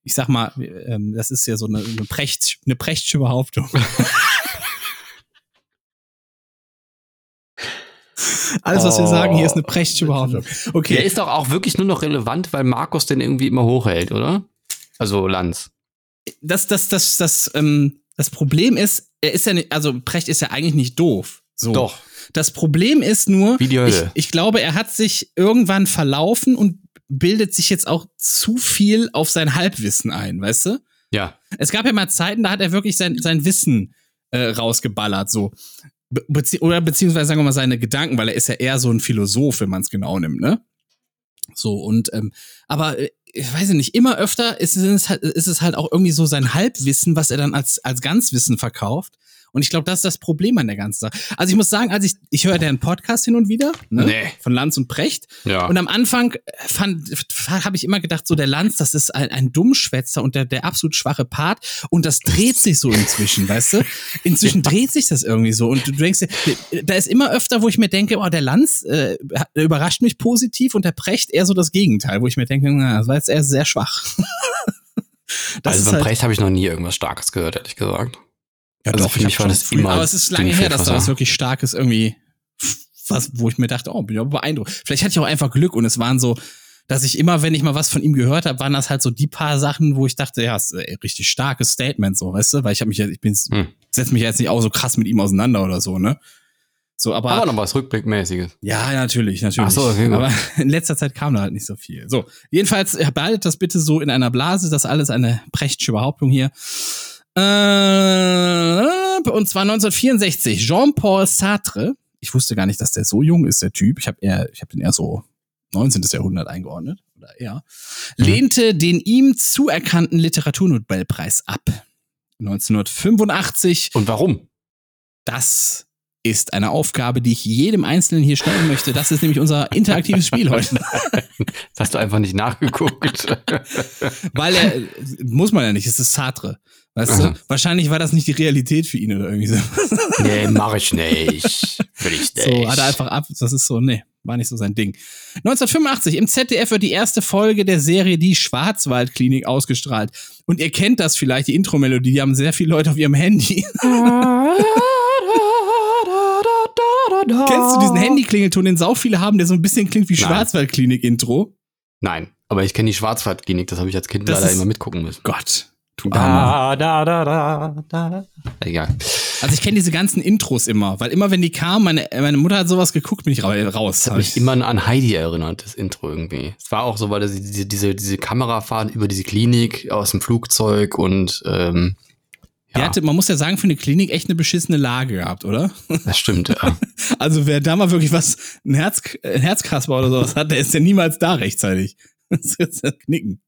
ich sag mal, ähm, das ist ja so eine, eine, Precht, eine prechtsche Behauptung. Alles, was wir Oh. sagen, hier ist eine prechtsche Behauptung. Der Okay. ist doch auch wirklich nur noch relevant, weil Markus den irgendwie immer hochhält, oder? Also Lanz. Das, das, das, das, ähm, das Problem ist, er ist ja nicht, also Precht ist ja eigentlich nicht doof. So. Doch. Das Problem ist nur, ich, ich glaube, er hat sich irgendwann verlaufen und bildet sich jetzt auch zu viel auf sein Halbwissen ein, weißt du? Ja. Es gab ja mal Zeiten, da hat er wirklich sein, sein Wissen äh, rausgeballert, so. Be bezie oder beziehungsweise sagen wir mal seine Gedanken, weil er ist ja eher so ein Philosoph, wenn man es genau nimmt, ne? So, und, ähm, aber äh, ich weiß nicht, immer öfter ist es, halt, ist es halt auch irgendwie so sein Halbwissen, was er dann als, als Ganzwissen verkauft. Und ich glaube, das ist das Problem an der ganzen Sache. Also ich muss sagen, als ich, ich höre den Podcast hin und wieder, ne? Nee. Von Lanz und Precht. Ja. Und am Anfang fand, habe ich immer gedacht, so der Lanz, das ist ein, ein Dummschwätzer und der, der absolut schwache Part. Und das dreht sich so inzwischen, weißt du? Inzwischen dreht sich das irgendwie so. Und du denkst dir, da ist immer öfter, wo ich mir denke, oh, der Lanz äh, überrascht mich positiv und der Precht eher so das Gegenteil, wo ich mir denke, na, das war jetzt eher sehr schwach. Das also beim halt- Precht habe ich noch nie irgendwas Starkes gehört, ehrlich gesagt. Ja, Also doch, für ich mich war schon das immer Aber es ist lange her, dass da was wirklich Starkes irgendwie, was, wo ich mir dachte, oh, bin ich aber beeindruckt. Vielleicht hatte ich auch einfach Glück und es waren so, dass ich immer, wenn ich mal was von ihm gehört habe, waren das halt so die paar Sachen, wo ich dachte, ja, ist ein richtig starkes Statement, so, weißt du, weil ich habe mich ja, ich bin, Hm. setze mich ja jetzt nicht auch so krass mit ihm auseinander oder so, ne? So, aber, Aber noch was Rückblickmäßiges. ja, natürlich, natürlich. Ach so, okay, gut. aber in letzter Zeit kam da halt nicht so viel. So, jedenfalls behaltet das bitte so in einer Blase, das ist alles eine prächtige Behauptung hier. Äh, und zwar 1964, Jean-Paul Sartre. Ich wusste gar nicht, dass der so jung ist, der Typ. Ich habe eher, ich habe den eher so 19. Jahrhundert eingeordnet oder eher, lehnte den ihm zuerkannten Literaturnobelpreis ab. 1985 Und warum? das ist eine Aufgabe, die ich jedem Einzelnen hier stellen möchte. Das ist nämlich unser interaktives Spiel heute. Das hast du einfach nicht nachgeguckt. Weil er, muss man ja nicht, es ist Sartre. Weißt du? Wahrscheinlich war das nicht die Realität für ihn oder irgendwie so. nee, mach ich nicht. Will ich nicht. So, hat er einfach ab, das ist so, nee, war nicht so sein Ding. 1985, im ZDF wird die erste Folge der Serie Die Schwarzwaldklinik ausgestrahlt. Und ihr kennt das vielleicht, die Intro-Melodie, die haben sehr viele Leute auf ihrem Handy. Kennst du diesen Handyklingelton, den sau viele haben, der so ein bisschen klingt wie. Schwarzwaldklinik-Intro? Nein, aber ich kenne die Schwarzwaldklinik, das habe ich als Kind Das leider ist- immer mitgucken müssen. Gott, du. Da, da, da, da, da. Egal. Also ich kenne diese ganzen Intros immer, weil immer wenn die kamen, meine, meine Mutter hat sowas geguckt, bin ich ra- raus. Das hat mich immer an Heidi erinnert, das Intro irgendwie. Es war auch so, weil das, diese, diese, diese Kamerafahren über diese Klinik aus dem Flugzeug und ähm, Die ja, hatte, man muss ja sagen, für eine Klinik echt eine beschissene Lage gehabt, oder? das stimmt. Ja. Also wer da mal wirklich was, ein, Herz, ein Herzkasper oder sowas hat, der ist ja niemals da rechtzeitig. Knicken.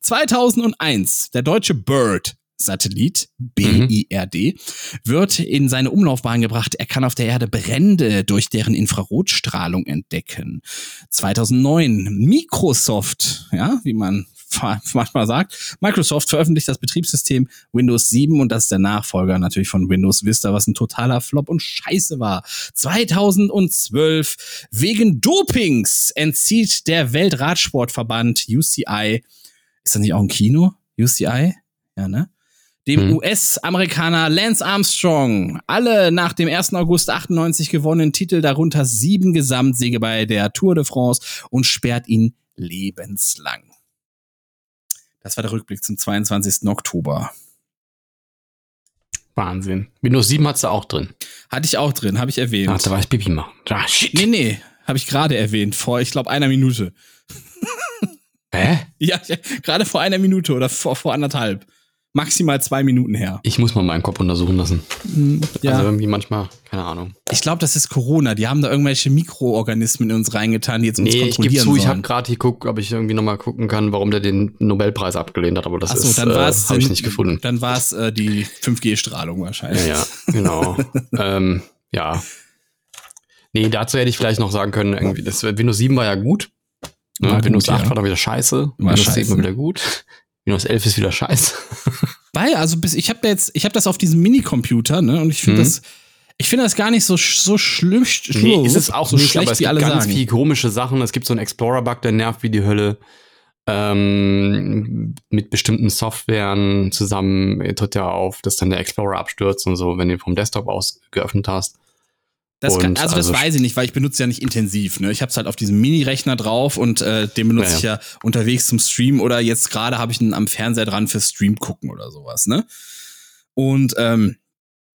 2001, der deutsche Bird. Satellit, BIRD, wird in seine Umlaufbahn gebracht. Er kann auf der Erde Brände durch deren Infrarotstrahlung entdecken. 2009, Microsoft, ja, wie man manchmal sagt, Microsoft veröffentlicht das Betriebssystem Windows 7 und das ist der Nachfolger natürlich von Windows Vista, was ein totaler Flop und Scheiße war. 2012 wegen Dopings entzieht der Weltradsportverband UCI, ist das nicht auch ein Kino? UCI? Ja, ne? Dem Hm. US-Amerikaner Lance Armstrong alle nach dem 1. August 98 gewonnenen Titel, darunter sieben Gesamtsiege bei der Tour de France und sperrt ihn lebenslang. Das war der Rückblick zum 22. Oktober. Wahnsinn. Windows 7 hat's da auch drin. Hatte ich auch drin, habe ich erwähnt. Ach, da war ich Pipi machen. Ah, shit. nee, nee, habe ich gerade erwähnt, vor, ich glaube, einer Minute. Hä? Ja, ja gerade vor einer Minute oder vor, vor anderthalb. Maximal zwei Minuten her. Ich muss mal meinen Kopf untersuchen lassen. Ja. Also irgendwie manchmal, keine Ahnung. Ich glaube, das ist Corona. Die haben da irgendwelche Mikroorganismen in uns reingetan, die jetzt uns Nee, ich gebe kontrollieren zu, ich habe sollen. gerade geguckt, ob ich irgendwie nochmal gucken kann, warum der den Nobelpreis abgelehnt hat, aber das Achso, ist, dann äh, habe ich nicht gefunden. Dann war es äh, die 5G-Strahlung wahrscheinlich. Ja, ja, genau. ähm, ja. Nee, dazu hätte ich vielleicht noch sagen können, irgendwie, das Windows 7 war ja gut. War Windows gut, 8 ja. war dann wieder scheiße. War Windows scheiße. 10 war wieder gut. Windows 11 ist wieder scheiße. Weil, also bis ich habe da jetzt, ich habe das auf diesem Minicomputer, ne? Und ich finde Mhm. das, ich finde das gar nicht so so schlimm, Nee, ist es auch so nicht, schlecht, aber es wie gibt alle ganz sagen. viele komische Sachen. Es gibt so einen Explorer-Bug, der nervt wie die Hölle. Ähm, mit bestimmten Softwaren zusammen tritt ja auf, dass dann der Explorer abstürzt und so, wenn du ihn vom Desktop aus geöffnet hast. Das kann, also das also- weiß ich nicht, weil ich benutze ja nicht intensiv. Ne? Ich habe es halt auf diesem Mini-Rechner drauf und äh, den benutze Ja, ich ja unterwegs zum Stream oder jetzt gerade habe ich ihn am Fernseher dran für Stream gucken oder sowas. Ne? Und ähm,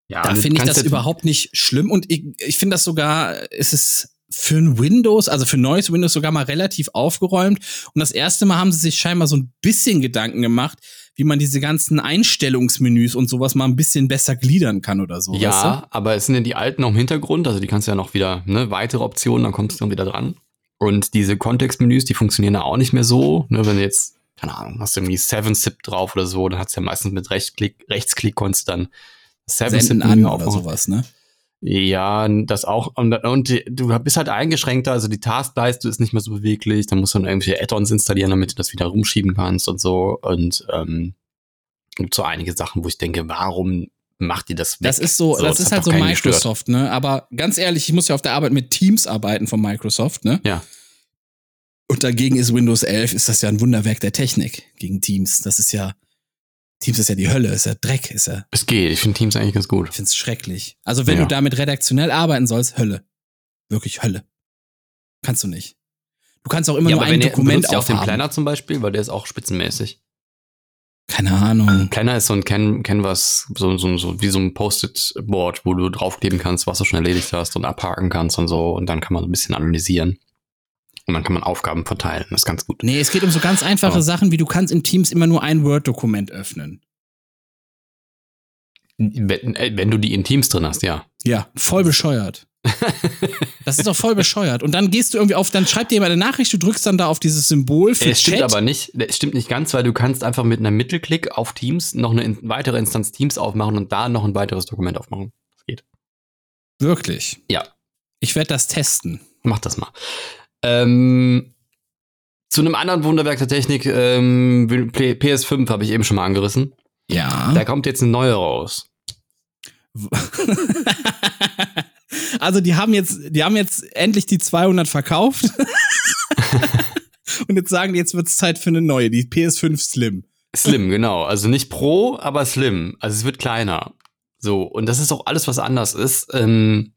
Ja, Da du finde ich das überhaupt nicht schlimm und ich, ich finde das sogar, es ist für ein Windows, also für neues Windows sogar mal relativ aufgeräumt. Und das erste Mal haben sie sich scheinbar so ein bisschen Gedanken gemacht, wie man diese ganzen Einstellungsmenüs und sowas mal ein bisschen besser gliedern kann oder so. Ja, weißt aber es sind ja die alten noch im Hintergrund, also die kannst du ja noch wieder, ne, weitere Optionen, dann kommst du dann wieder dran. Und diese Kontextmenüs, die funktionieren ja auch nicht mehr so, ne, wenn du jetzt, keine Ahnung, hast du irgendwie 7-Zip drauf oder so, dann hat's ja meistens mit Rechtsklick, Rechtsklick konntest du dann du? Senden an 7-Zip-Menü oder sowas, ne? Ja, das auch. Und, und die- du bist halt eingeschränkter, also die Taskleiste ist nicht mehr so beweglich, dann musst du dann irgendwelche Add-ons installieren, damit du das wieder rumschieben kannst und so. Und ähm, gibt so einige Sachen, wo ich denke, warum macht ihr das weg? Das ist so, das das ist halt so keinen gestört. Microsoft, ne? Aber ganz ehrlich, ich muss ja auf der Arbeit mit Teams arbeiten von Microsoft, ne? Ja. Und dagegen ist Windows 11, ist das ja ein Wunderwerk der Technik gegen Teams. Das ist ja, Teams ist ja die Hölle, ist ja Dreck, ist ja, Es geht, ich finde Teams eigentlich ganz gut. ich find's schrecklich. Also wenn Ja. du damit redaktionell arbeiten sollst, Hölle. Wirklich Hölle. Kannst du nicht. Du kannst auch immer nur ein Dokument benutzt ihr auch den. Planner zum Beispiel, weil der ist auch spitzenmäßig. Keine Ahnung. Planner ist so ein Can Canvas, so, so, so wie so ein Post-it-Board, wo du draufkleben kannst, was du schon erledigt hast und abhaken kannst und so. Und dann kann man ein bisschen analysieren. Und dann kann man Aufgaben verteilen. Das ist ganz gut. Nee, es geht um so ganz einfache Ja. Sachen, wie du kannst in Teams immer nur ein Word-Dokument öffnen. Wenn, äh, wenn du die in Teams drin hast, ja. Ja, voll bescheuert. Das ist doch voll bescheuert. Und dann gehst du irgendwie auf, dann schreibt dir jemand eine Nachricht, du drückst dann da auf dieses Symbol für Es stimmt Chat. aber nicht. Es stimmt nicht ganz, weil du kannst einfach mit einem Mittelklick auf Teams noch eine in- weitere Instanz Teams aufmachen und da noch ein weiteres Dokument aufmachen. Das geht. Wirklich. Ja. Ich werde das testen. Mach das mal. Ähm, zu einem anderen Wunderwerk der Technik, ähm, P- PS5 habe ich eben schon mal angerissen. Ja. Da kommt jetzt eine neue raus. also die haben jetzt, die haben jetzt endlich die 200 verkauft. Und jetzt sagen die, jetzt wird es Zeit für eine neue, die PS5 Slim. Slim, genau. Also nicht Pro, aber Slim. Also es wird kleiner. So, und das ist auch alles, was anders ist. Ähm,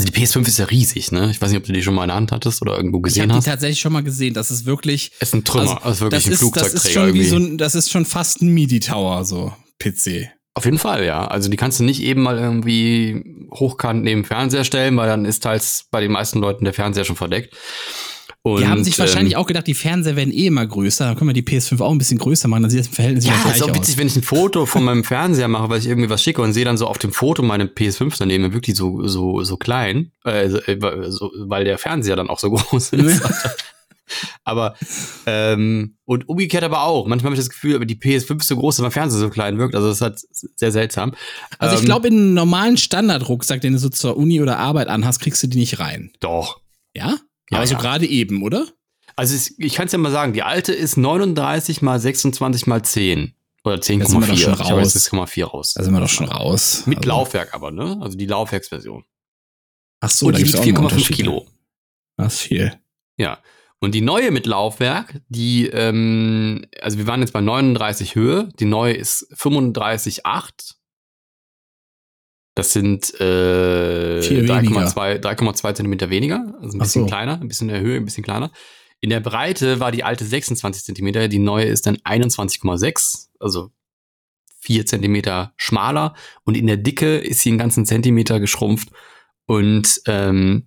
also die PS5 ist ja riesig, ne? Ich weiß nicht, ob du die schon mal in der Hand hattest oder irgendwo Ich gesehen habe die hast. tatsächlich schon mal gesehen. Das ist wirklich, Es ist ein Trümmer. Also, wirklich das ein ist, das Flugzeugträger ist schon wie irgendwie. so ein, das ist schon fast ein MIDI-Tower, so PC. Auf jeden Fall, ja. Also die kannst du nicht eben mal irgendwie hochkant neben Fernseher stellen, weil dann ist teils bei den meisten Leuten der Fernseher schon verdeckt. Und, Die haben sich wahrscheinlich ähm, auch gedacht, die Fernseher werden eh immer größer. Dann können wir die PS5 auch ein bisschen größer machen, dann sieht das im Verhältnis Ja, wieder ist gleich auch aus. witzig, wenn ich ein Foto von meinem Fernseher mache, weil ich irgendwie was schicke und sehe dann so auf dem Foto meine PS5 daneben wirklich so, so, so klein, äh, so, äh, so, weil der Fernseher dann auch so groß ist. aber, ähm, und umgekehrt aber auch. Manchmal habe ich das Gefühl, aber die PS5 ist so groß, dass mein Fernseher so klein wirkt. Also das ist halt sehr seltsam. Also ich Ähm, glaube, in einen normalen Standardrucksack, den du so zur Uni oder Arbeit anhast, kriegst du die nicht rein. Doch. Ja? Ja, Aber so ja. gerade eben, oder? Also es, ich kann es ja mal sagen, die alte ist 39 mal 26 mal 10. Oder Da sind wir doch 10,4. schon Ich habe raus. jetzt 6,4 raus. Da sind wir doch schon raus. Mit also, Laufwerk aber, ne? Also die Laufwerksversion. Ach so, und da die wiegt auch noch 4,5 Unterschiede. Kilo. Das ist viel. Ja. Und die neue mit Laufwerk, die, ähm, also wir waren jetzt bei 39 Höhe, die neue ist 35,8. Das sind äh, Viel weniger. 3,2 3,2 Zentimeter weniger, also ein bisschen so. kleiner, ein bisschen in der Höhe, ein bisschen kleiner. In der Breite war die alte 26 Zentimeter, die neue ist dann 21,6, also 4 Zentimeter schmaler. Und in der Dicke ist sie einen ganzen Zentimeter geschrumpft. Und ähm,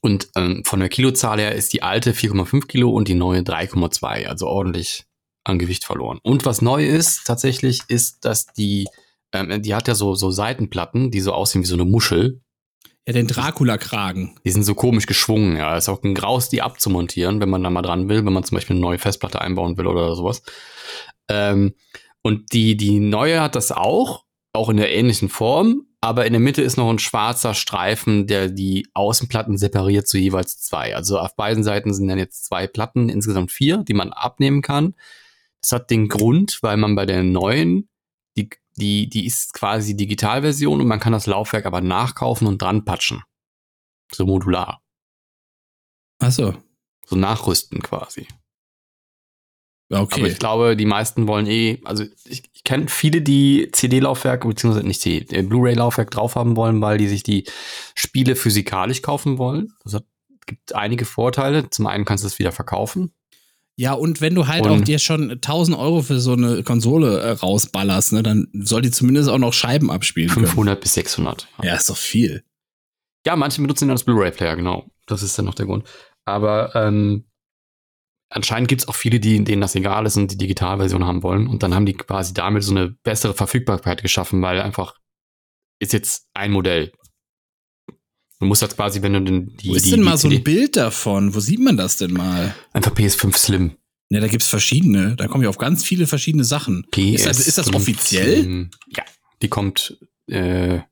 und ähm, von der Kilozahl her ist die alte 4,5 Kilo und die neue 3,2, also ordentlich an Gewicht verloren. Und was neu ist tatsächlich, ist, dass die, ähm, die hat ja so, so Seitenplatten, die so aussehen wie so eine Muschel. Ja, den Dracula-Kragen. Die sind so komisch geschwungen, ja. Ist auch ein Graus, die abzumontieren, wenn man da mal dran will, wenn man zum Beispiel eine neue Festplatte einbauen will oder sowas. Ähm, und die, die neue hat das auch, auch in der ähnlichen Form, aber in der Mitte ist noch ein schwarzer Streifen, der die Außenplatten separiert zu jeweils zwei. Also auf beiden Seiten sind dann jetzt zwei Platten, insgesamt vier, die man abnehmen kann. Das hat den Grund, weil man bei der neuen, die, die, ist quasi Digitalversion und man kann das Laufwerk aber nachkaufen und dran patchen. So modular. Ach so. So nachrüsten quasi. Okay. Aber ich glaube, die meisten wollen eh, also ich, ich kenne viele, die CD-Laufwerk, beziehungsweise nicht CD, äh, Blu-ray-Laufwerk drauf haben wollen, weil die sich die Spiele physikalisch kaufen wollen. Das hat, gibt einige Vorteile. Zum einen kannst du es wieder verkaufen. Ja, und wenn du halt Und- auch dir schon 1000 Euro für so eine Konsole äh, rausballerst, ne, dann soll die zumindest auch noch Scheiben abspielen können. 500 bis 600. Ja, ist doch viel. Ja, manche benutzen den als Blu-ray-Player, genau. Das ist dann noch der Grund. Aber ähm, anscheinend gibt es auch viele, die, denen das egal ist und die Digitalversion haben wollen. Und dann haben die quasi damit so eine bessere Verfügbarkeit geschaffen, weil einfach ist jetzt ein Modell. Du musst das quasi, wenn du den, die, Wo ist die, denn die mal so ein Bild davon? Wo sieht man das denn mal? einfach PS5 Slim. Ja, da gibt's verschiedene. Da kommen ja auf ganz viele verschiedene Sachen. PS ist, das, ist das 5 offiziell? Slim. Ja, die kommt, äh, ich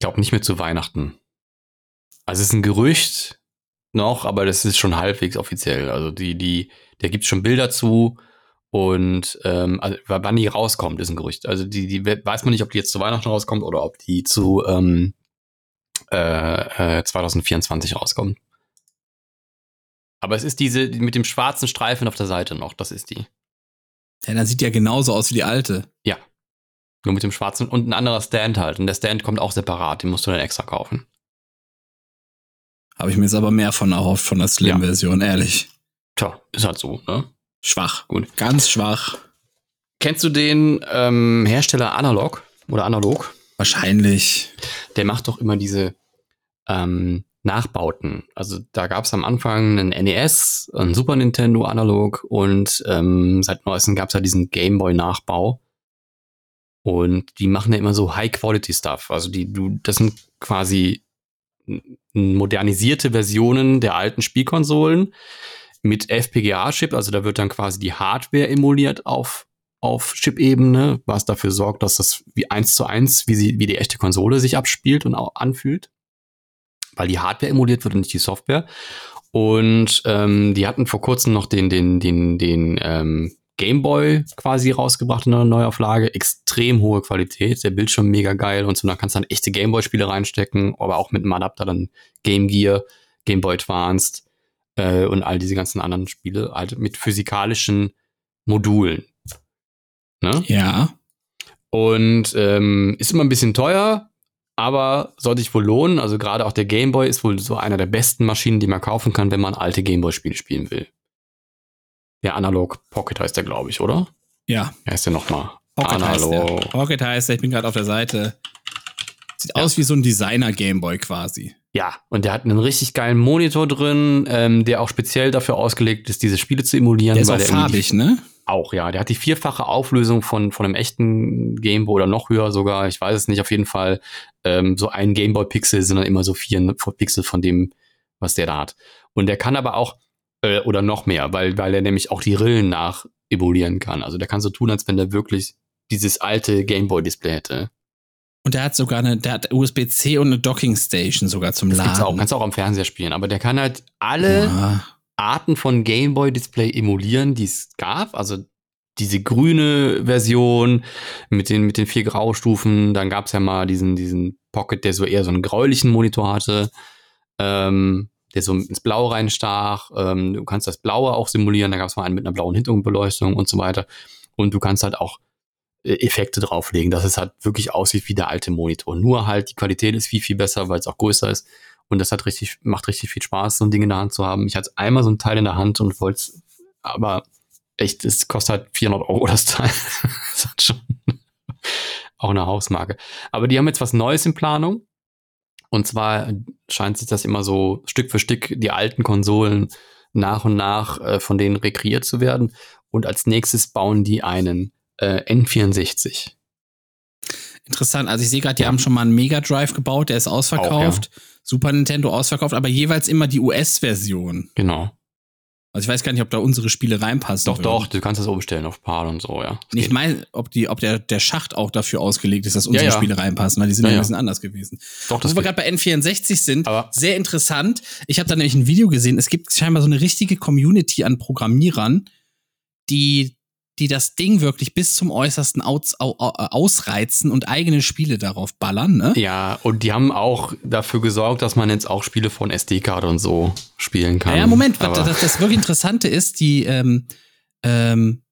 glaube nicht mehr zu Weihnachten. Also es ist ein Gerücht noch, aber das ist schon halbwegs offiziell. Also die, die, da gibt's schon Bilder zu und ähm, also wann die rauskommt, ist ein Gerücht. Also die, die weiß man nicht, ob die jetzt zu Weihnachten rauskommt oder ob die zu ähm, äh, äh, 2024 rauskommt. Aber es ist diese die mit dem schwarzen Streifen auf der Seite noch, das ist die. Ja, dann sieht die ja genauso aus wie die alte. Nur mit dem schwarzen und ein anderer Stand halt. Und der Stand kommt auch separat, den musst du dann extra kaufen. Habe ich mir jetzt aber mehr von erhofft, von der Slim-Version, ehrlich. Tja, ist halt so, ne? Schwach. Gut. Ganz schwach. Kennst du den ähm, Hersteller Analog oder Analog? Wahrscheinlich. Der macht doch immer diese ähm, Nachbauten. Also da gab es am Anfang einen NES, einen Super Nintendo Analog und ähm, seit neuestem gab es ja diesen Game Boy Nachbau. Und die machen ja immer so High-Quality-Stuff. Also die, du, das sind quasi modernisierte Versionen der alten Spielkonsolen mit FPGA-Chip. Also da wird dann quasi die Hardware emuliert auf, auf Chip-Ebene, was dafür sorgt, dass das wie eins zu eins, wie, sie, wie die echte Konsole sich abspielt und auch anfühlt. Weil die Hardware emuliert wird und nicht die Software. Und ähm, die hatten vor kurzem noch den, den, den, den ähm, Game Boy quasi rausgebracht in einer Neuauflage. Extrem hohe Qualität, der Bildschirm mega geil und so. Da kannst du dann echte Game Boy-Spiele reinstecken, aber auch mit einem Adapter dann Game Gear, Game Boy Advanced äh, und all diese ganzen anderen Spiele, halt mit physikalischen Modulen. Ne? Ja. Und ähm, ist immer ein bisschen teuer, aber sollte sich wohl lohnen. Also gerade auch der Game Boy ist wohl so einer der besten Maschinen, die man kaufen kann, wenn man alte Game Boy-Spiele spielen will. Der Analog Pocket heißt der, glaube ich, oder? Ja. Wie heißt der nochmal? Pocket heißt der. Analog. Pocket heißt der. Ich bin gerade auf der Seite. Sieht aus wie so ein Designer-Gameboy quasi. Ja, und der hat einen richtig geilen Monitor drin, ähm, der auch speziell dafür ausgelegt ist, diese Spiele zu emulieren. Der ist weil auch farbig, ne? Auch, ja. Der hat die vierfache Auflösung von, von einem echten Gameboy oder noch höher sogar. Ich weiß es nicht. Auf jeden Fall, ähm, so ein Gameboy-Pixel sind dann immer so vier Pixel von dem, was der da hat. Und der kann aber auch, äh, oder noch mehr, weil, weil er nämlich auch die Rillen nach emulieren kann. Also der kann so tun, als wenn der wirklich dieses alte Gameboy-Display hätte. Und der hat sogar eine, der hat USB-C und eine Docking Station sogar zum Laden. auch, kannst du auch am Fernseher spielen. Aber der kann halt alle Ja. Arten von Gameboy-Display emulieren, die es gab. Also diese grüne Version mit den, mit den vier Graustufen. Dann gab es ja mal diesen, diesen Pocket, der so eher so einen gräulichen Monitor hatte, ähm, der so ins Blau reinstach. Ähm, du kannst das Blaue auch simulieren. Da gab es mal einen mit einer blauen Hintergrundbeleuchtung und so weiter. Und du kannst halt auch äh, Effekte drauflegen, dass es halt wirklich aussieht wie der alte Monitor. Nur halt die Qualität ist viel, viel besser, weil es auch größer ist. Und das hat richtig, macht richtig viel Spaß, so ein Ding in der Hand zu haben. Ich hatte einmal so ein Teil in der Hand und wollte es, aber echt, es kostet halt 400 Euro das Teil. das hat schon auch eine Hausmarke. Aber die haben jetzt was Neues in Planung. Und zwar scheint sich das immer so Stück für Stück die alten Konsolen nach und nach äh, von denen rekreiert zu werden. Und als nächstes bauen die einen äh, N64. Interessant. Also ich sehe gerade, die haben schon mal einen Mega Drive gebaut, der ist ausverkauft. Super Nintendo ausverkauft, aber jeweils immer die US-Version. Genau. Also ich weiß gar nicht, ob da unsere Spiele reinpassen. Doch, würden. doch, du kannst das umstellen auf PAL und so, ja. Das Ich meine, ob die, ob der, der Schacht auch dafür ausgelegt ist, dass unsere Ja, ja. Spiele reinpassen, weil die sind Ja, ein bisschen anders gewesen. Doch, das Wo wir gerade bei N64 sind, Aber- sehr interessant. Ich habe da nämlich ein Video gesehen. Es gibt scheinbar so eine richtige Community an Programmierern, die, die das Ding wirklich bis zum Äußersten aus, au, au, ausreizen und eigene Spiele darauf ballern, ne? Ja, und die haben auch dafür gesorgt, dass man jetzt auch Spiele von SD-Karte und so spielen kann. Ja, Moment, Aber- das, das wirklich Interessante ist, die, ähm, ähm,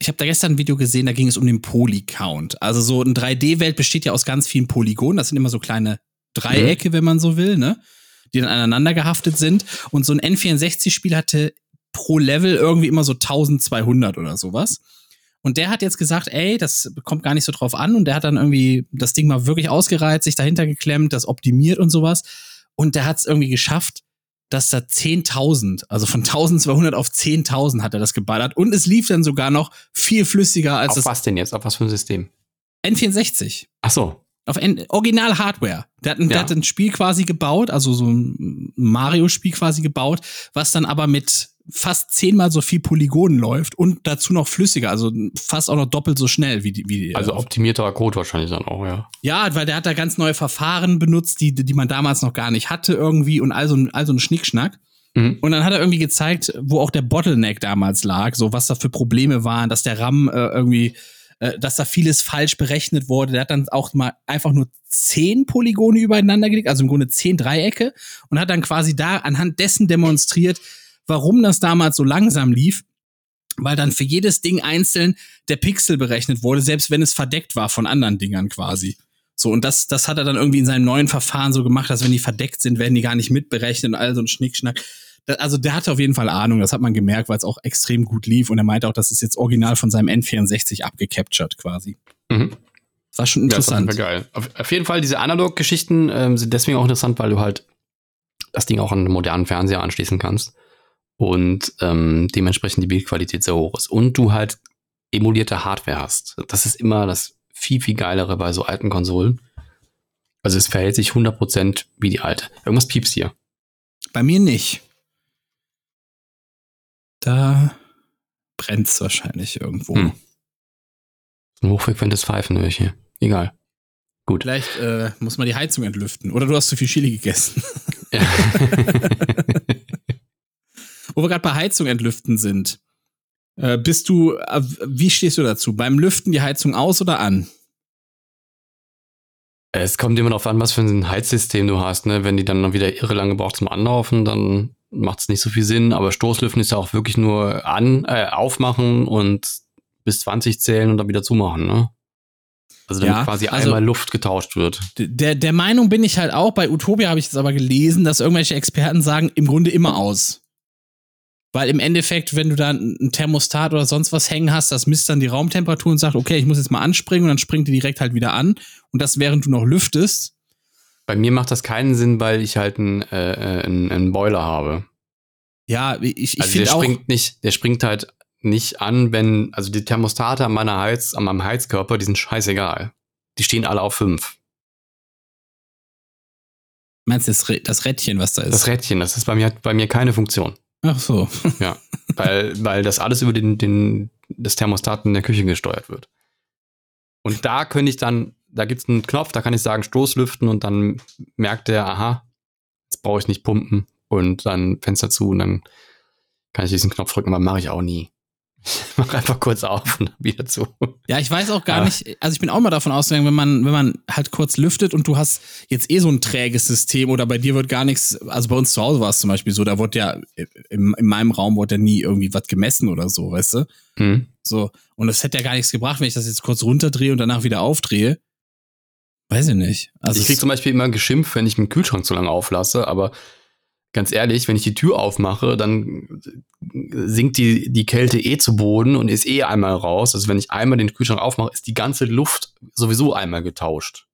ich habe da gestern ein Video gesehen, da ging es um den Poly-Count. Also so eine 3D-Welt besteht ja aus ganz vielen Polygonen. Das sind immer so kleine Dreiecke, wenn man so will, ne? Die dann aneinander gehaftet sind. Und so ein N64-Spiel hatte pro Level irgendwie immer so 1200 oder sowas. Und der hat jetzt gesagt, ey, das kommt gar nicht so drauf an. Und der hat dann irgendwie das Ding mal wirklich ausgereizt, sich dahinter geklemmt, das optimiert und sowas. Und der hat es irgendwie geschafft, dass da 10.000, also von 1200 auf 10.000 hat er das geballert. Und es lief dann sogar noch viel flüssiger als Auf das was denn jetzt? Auf was für ein System? N64. Ach so. Auf N Original Hardware. Der hat, ein, der Ja. hat ein Spiel quasi gebaut, also so ein Mario-Spiel quasi gebaut, was dann aber mit fast zehnmal so viel Polygonen läuft und dazu noch flüssiger, also fast auch noch doppelt so schnell wie die. Wie die Also optimierter Code wahrscheinlich dann auch, ja. ja, weil der hat da ganz neue Verfahren benutzt, die, die man damals noch gar nicht hatte irgendwie und all so, ein- all so ein Schnickschnack. Mhm. Und dann hat er irgendwie gezeigt, wo auch der Bottleneck damals lag, so was da für Probleme waren, dass der RAM äh, irgendwie, äh, dass da vieles falsch berechnet wurde. Der hat dann auch mal einfach nur zehn Polygone übereinander gelegt, also im Grunde zehn Dreiecke und hat dann quasi da anhand dessen demonstriert, warum das damals so langsam lief. Weil dann für jedes Ding einzeln der Pixel berechnet wurde, selbst wenn es verdeckt war von anderen Dingern quasi. So, und das, das hat er dann irgendwie in seinem neuen Verfahren so gemacht, dass wenn die verdeckt sind, werden die gar nicht mitberechnet und all so ein Schnickschnack. Also der hatte auf jeden Fall Ahnung, das hat man gemerkt, weil es auch extrem gut lief und er meinte auch, das ist jetzt original von seinem N64 abgecaptured quasi. Mhm. Das war schon Ja, ist auf jeden interessant. Fall geil. Auf, auf jeden Fall, diese Analog-Geschichten ähm, sind deswegen auch interessant, weil du halt das Ding auch an einen modernen Fernseher anschließen kannst und ähm, dementsprechend die Bildqualität sehr hoch ist. Und du halt emulierte Hardware hast. Das ist immer das viel, viel geilere bei so alten Konsolen. Also es verhält sich 100% wie die alte. Irgendwas piepst hier. Bei mir nicht. Da brennt's wahrscheinlich irgendwo. Hm. Ein hochfrequentes Pfeifen höre ich hier. Egal. Gut. Vielleicht äh, muss man die Heizung entlüften. Oder du hast zu viel Chili gegessen. Ja. Wo wir gerade bei Heizung entlüften sind. Äh, bist du, äh, wie stehst du dazu? Beim Lüften die Heizung aus oder an? Es kommt immer darauf an, was für ein Heizsystem du hast. Ne? Wenn die dann noch wieder irre lange braucht zum Anlaufen, dann macht es nicht so viel Sinn. Aber Stoßlüften ist ja auch wirklich nur an, äh, aufmachen und bis 20 zählen und dann wieder zumachen. Ne? Also damit Ja, quasi also- einmal Luft getauscht wird. Der, der Meinung bin ich halt auch, bei Utopia habe ich jetzt aber gelesen, dass irgendwelche Experten sagen, im Grunde immer aus. Weil im Endeffekt, wenn du da ein Thermostat oder sonst was hängen hast, das misst dann die Raumtemperatur und sagt, okay, ich muss jetzt mal anspringen und dann springt die direkt halt wieder an. Und das während du noch lüftest. Bei mir macht das keinen Sinn, weil ich halt einen, äh, äh, einen, einen Boiler habe. Ja, ich, ich also der finde auch. springt nicht, der springt halt nicht an, wenn, also die Thermostate an meiner Heiz, an meinem Heizkörper, die sind scheißegal. Die stehen alle auf 5. Meinst du das, das Rädchen, was da ist? Das Rädchen, das ist bei mir, hat bei mir keine Funktion. Ach so. Ja, weil, weil das alles über den, den, das Thermostat in der Küche gesteuert wird. Und da könnte ich dann, da gibt es einen Knopf, da kann ich sagen Stoßlüften und dann merkt der, aha, jetzt brauche ich nicht pumpen und dann Fenster zu und dann kann ich diesen Knopf drücken, aber mache ich auch nie. Ich mache einfach kurz auf und dann wieder zu. Ja, ich weiß auch gar Ah. nicht, also ich bin auch mal davon ausgegangen, wenn man, wenn man halt kurz lüftet und du hast jetzt eh so ein träges System oder bei dir wird gar nichts, also bei uns zu Hause war es zum Beispiel so, da wurde ja, in, in meinem Raum wurde ja nie irgendwie was gemessen oder so, weißt du? Hm. So. Und das hätte ja gar nichts gebracht, wenn ich das jetzt kurz runterdrehe und danach wieder aufdrehe. Weiß ich nicht. Also ich krieg zum Beispiel immer geschimpft, wenn ich den Kühlschrank zu lange auflasse, aber ganz ehrlich, wenn ich die Tür aufmache, dann sinkt die, die Kälte eh zu Boden und ist eh einmal raus. Also wenn ich einmal den Kühlschrank aufmache, ist die ganze Luft sowieso einmal getauscht.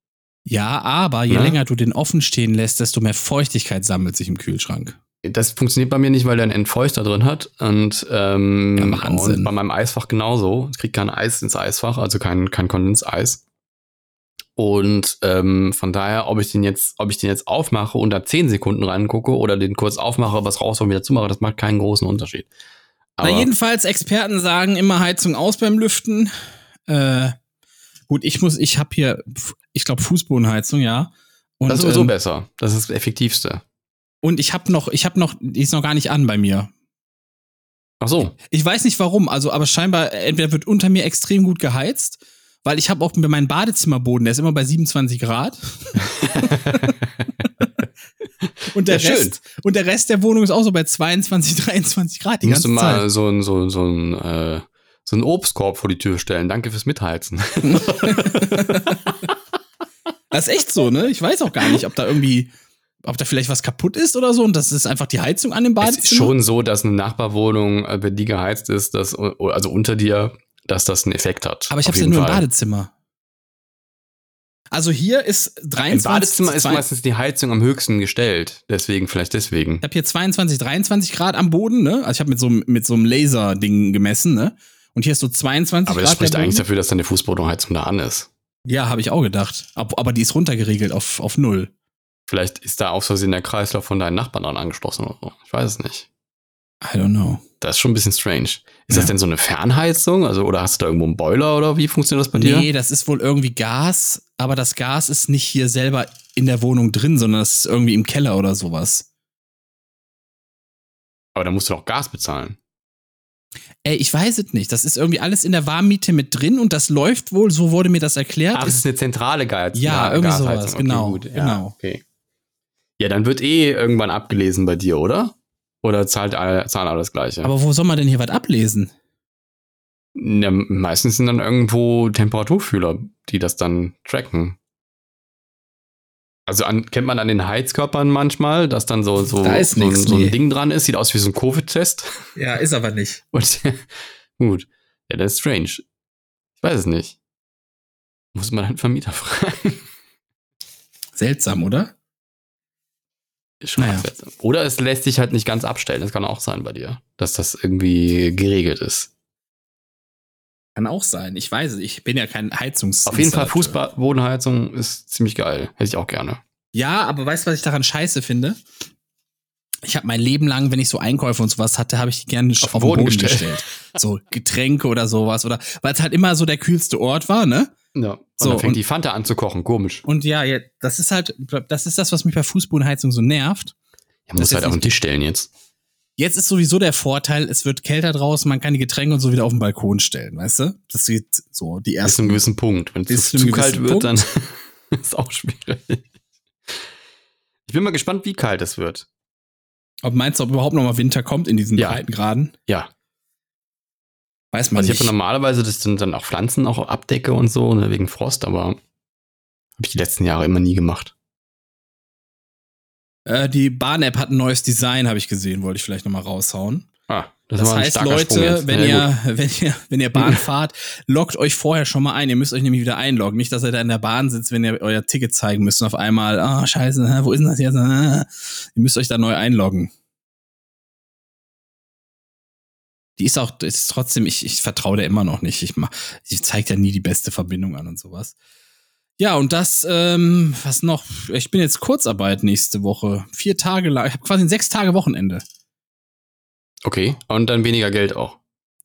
ja, aber je Ne? länger du den offen stehen lässt, desto mehr Feuchtigkeit sammelt sich im Kühlschrank. Das funktioniert bei mir nicht, weil der einen Entfeuchter drin hat. Und, ähm, Ja, und bei meinem Eisfach genauso. Ich kriege kein Eis ins Eisfach, also kein, kein Kondenseis. Und ähm, von daher, ob ich den jetzt, ob ich den jetzt aufmache und da 10 Sekunden reingucke oder den kurz aufmache, was raus und wieder zumache, das macht keinen großen Unterschied. Aber Na, jedenfalls, Experten sagen immer Heizung aus beim Lüften. Äh, gut, ich muss, ich habe hier, ich glaube, Fußbodenheizung, ja. Und, das ist sowieso ähm, besser. Das ist das Effektivste. Und ich habe noch, ich habe noch, die ist noch gar nicht an bei mir. Ach so. Ich weiß nicht warum, also aber scheinbar entweder wird unter mir extrem gut geheizt, weil ich habe auch bei meinem Badezimmerboden, der ist immer bei 27 Grad. und der Ja, schön. Rest und der Rest der Wohnung ist auch so bei 22, 23 Grad die Musst du ganze mal Zeit. so ein, so, so ein, äh, so ein Obstkorb vor die Tür stellen. Danke fürs Mitheizen. Das ist echt so, ne? Ich weiß auch gar nicht, ob da irgendwie ob da vielleicht was kaputt ist oder so und das ist einfach die Heizung an dem Es Badezimmer. ist schon so, dass eine Nachbarwohnung, äh, wenn die geheizt ist, dass, also unter dir, dass das einen Effekt hat. Aber ich habe ja jeden nur im Fall. Badezimmer. Also hier ist 23. Im Badezimmer ist meistens die Heizung am höchsten gestellt. Deswegen, vielleicht deswegen. Ich habe hier 22, 23 Grad am Boden, ne? Also ich habe mit so, einem- mit so einem Laserding gemessen, ne? Und hier ist so 22 Aber Grad. das spricht eigentlich dafür, dass deine Fußbodenheizung da an ist. Ja, habe ich auch gedacht. Ab, aber die ist runtergeregelt auf, auf null. Vielleicht ist da aus Versehen der Kreislauf von deinen Nachbarn dran angeschlossen oder so. Ich weiß es nicht. I don't know. Das ist schon ein bisschen strange. Ist Ja. das denn so eine Fernheizung? Also, oder hast du da irgendwo einen Boiler oder wie funktioniert das bei dir? Nee, das ist wohl irgendwie Gas, aber das Gas ist nicht hier selber in der Wohnung drin, sondern das ist irgendwie im Keller oder sowas. Aber da musst du doch Gas bezahlen. Ey, ich weiß es nicht. Das ist irgendwie alles in der Warmmiete mit drin und das läuft wohl, so wurde mir das erklärt. Ach, es ist eine zentrale Geiz Ja, irgendwie Gasheizung. sowas, genau, Ja, genau. Okay. Ja, dann wird eh irgendwann abgelesen bei dir, oder? Oder zahlt alle, zahlen alle das Gleiche? aber wo soll man denn hier was ablesen? ja, meistens sind dann irgendwo Temperaturfühler, die das dann tracken. Also an, kennt man an den Heizkörpern manchmal, dass dann so, so, Da ist so, ein- nix, so ein nee. Ding dran ist, sieht aus wie so ein Covid-Test. Ja, ist aber nicht. Und gut. Ja, das ist strange. Ich weiß es nicht. Muss man einen Vermieter fragen. Seltsam, oder? Schon Naja. Oder es lässt sich halt nicht ganz abstellen. Das kann auch sein bei dir, dass das irgendwie geregelt ist. Kann auch sein. Ich weiß es. Ich bin ja kein Heizungs. Auf jeden Fall. Fußbodenheizung ist ziemlich geil. Hätte ich auch gerne. Ja, aber weißt du, was ich daran scheiße finde? Ich habe mein Leben lang, wenn ich so Einkäufe und sowas hatte, habe ich die gerne auf, den den Boden, Boden gestellt. gestellt. So Getränke oder sowas. Oder weil es halt immer so der kühlste Ort war, ne? Ja. Und So, dann fängt und- die Fanta an zu kochen. Komisch. Und ja, ja, das ist halt, das ist das, was mich bei Fußbodenheizung so nervt. Ja, muss Das ist halt auf den Tisch stellen jetzt. Jetzt ist sowieso der Vorteil, es wird kälter draußen, man kann die Getränke und so wieder auf den Balkon stellen, weißt du? Das geht so, die Bis zu ersten. einem gewissen Punkt. Wenn es zu, kalt wird, dann ist auch schwierig. Ich bin mal gespannt, wie kalt es wird. Ob meinst du, ob überhaupt noch mal Winter kommt in diesen Ja. Breitengraden? Ja. Weiß man Also ich nicht. habe normalerweise das sind dann auch Pflanzen auch abdecke und so, ne, wegen Frost, aber habe ich die letzten Jahre immer nie gemacht. Äh, die Bahn-App hat ein neues Design, habe ich gesehen, wollte ich vielleicht noch mal raushauen. Ah, das, Das heißt, Leute, wenn Ja, ihr, wenn ihr, wenn ihr Bahn fahrt, loggt euch vorher schon mal ein. Ihr müsst euch nämlich wieder einloggen. Nicht, dass ihr da in der Bahn sitzt, wenn ihr euer Ticket zeigen müsst und auf einmal, ah, scheiße, hä, wo ist denn das jetzt? Ihr müsst euch da neu einloggen. Die ist auch, ist trotzdem, ich, ich vertraue der immer noch nicht. Ich, ich zeige ja nie die beste Verbindung an und sowas. Ja, und das, ähm, was noch? Ich bin jetzt Kurzarbeit nächste Woche. Vier Tage lang. Ich habe quasi ein sechs Tage Wochenende. Okay, und dann weniger Geld auch.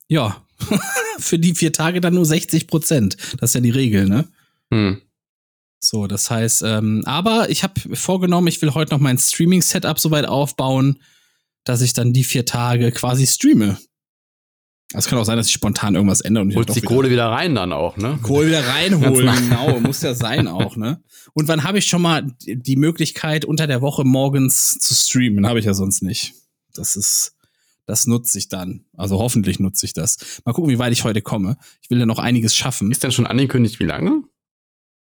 Ja, für die vier Tage dann nur 60 Prozent. Das ist ja die Regel, ne? Hm. So, das heißt, ähm, aber ich habe vorgenommen, ich will heute noch mein Streaming-Setup soweit aufbauen, dass ich dann die vier Tage quasi streame. Es kann auch sein, dass ich spontan irgendwas ändere und ich Holst die wieder Kohle wieder rein dann auch, ne? Kohle wieder reinholen, genau, muss ja sein auch, ne? Und wann habe ich schon mal die Möglichkeit, unter der Woche morgens zu streamen? Habe ich ja sonst nicht. Das ist, das nutze ich dann. Also hoffentlich nutze ich das. Mal gucken, wie weit ich heute komme. Ich will ja noch einiges schaffen. Ist denn schon angekündigt, wie lange?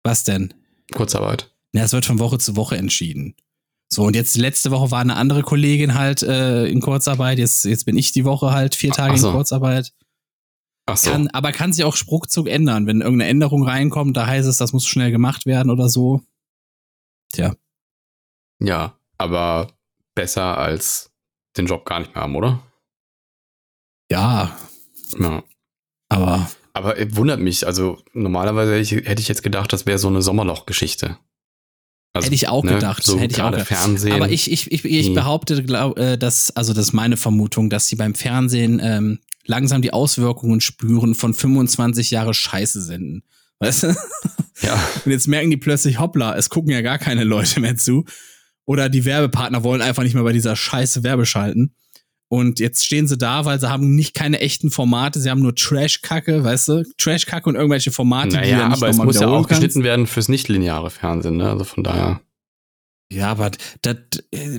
Was denn? Kurzarbeit. Ja, es wird von Woche zu Woche entschieden. So, und jetzt letzte Woche war eine andere Kollegin halt äh, in Kurzarbeit. Jetzt, jetzt bin ich die Woche halt vier Tage so. in Kurzarbeit. Ach so. Kann, aber kann sich auch Spruchzug ändern. Wenn irgendeine Änderung reinkommt, da heißt es, das muss schnell gemacht werden oder so. Tja. Ja, aber besser als den Job gar nicht mehr haben, oder? Ja, Ja. aber Aber äh, wundert mich, also normalerweise hätte ich, hätte ich jetzt gedacht, das wäre so eine Sommerloch-Geschichte. Also, Hätte ich auch gedacht, So hätte ich auch gedacht. Fernsehen. Aber ich, ich, ich, ich Nee. behaupte, glaub, äh, dass, also das ist meine Vermutung, dass sie beim Fernsehen ähm, langsam die Auswirkungen spüren von 25 Jahre Scheiße senden. Weißt du? ja, Und jetzt merken die plötzlich, hoppla, es gucken ja gar keine Leute mehr zu. Oder die Werbepartner wollen einfach nicht mehr bei dieser Scheiße Werbe schalten. Und jetzt stehen sie da, weil sie haben nicht keine echten Formate, sie haben nur Trash-Kacke, weißt du? Trash-Kacke und irgendwelche Formate, die naja, ja nicht aber es muss ja auch kannst. geschnitten werden fürs nicht-lineare Fernsehen, ne? Also von daher. Ja, aber äh,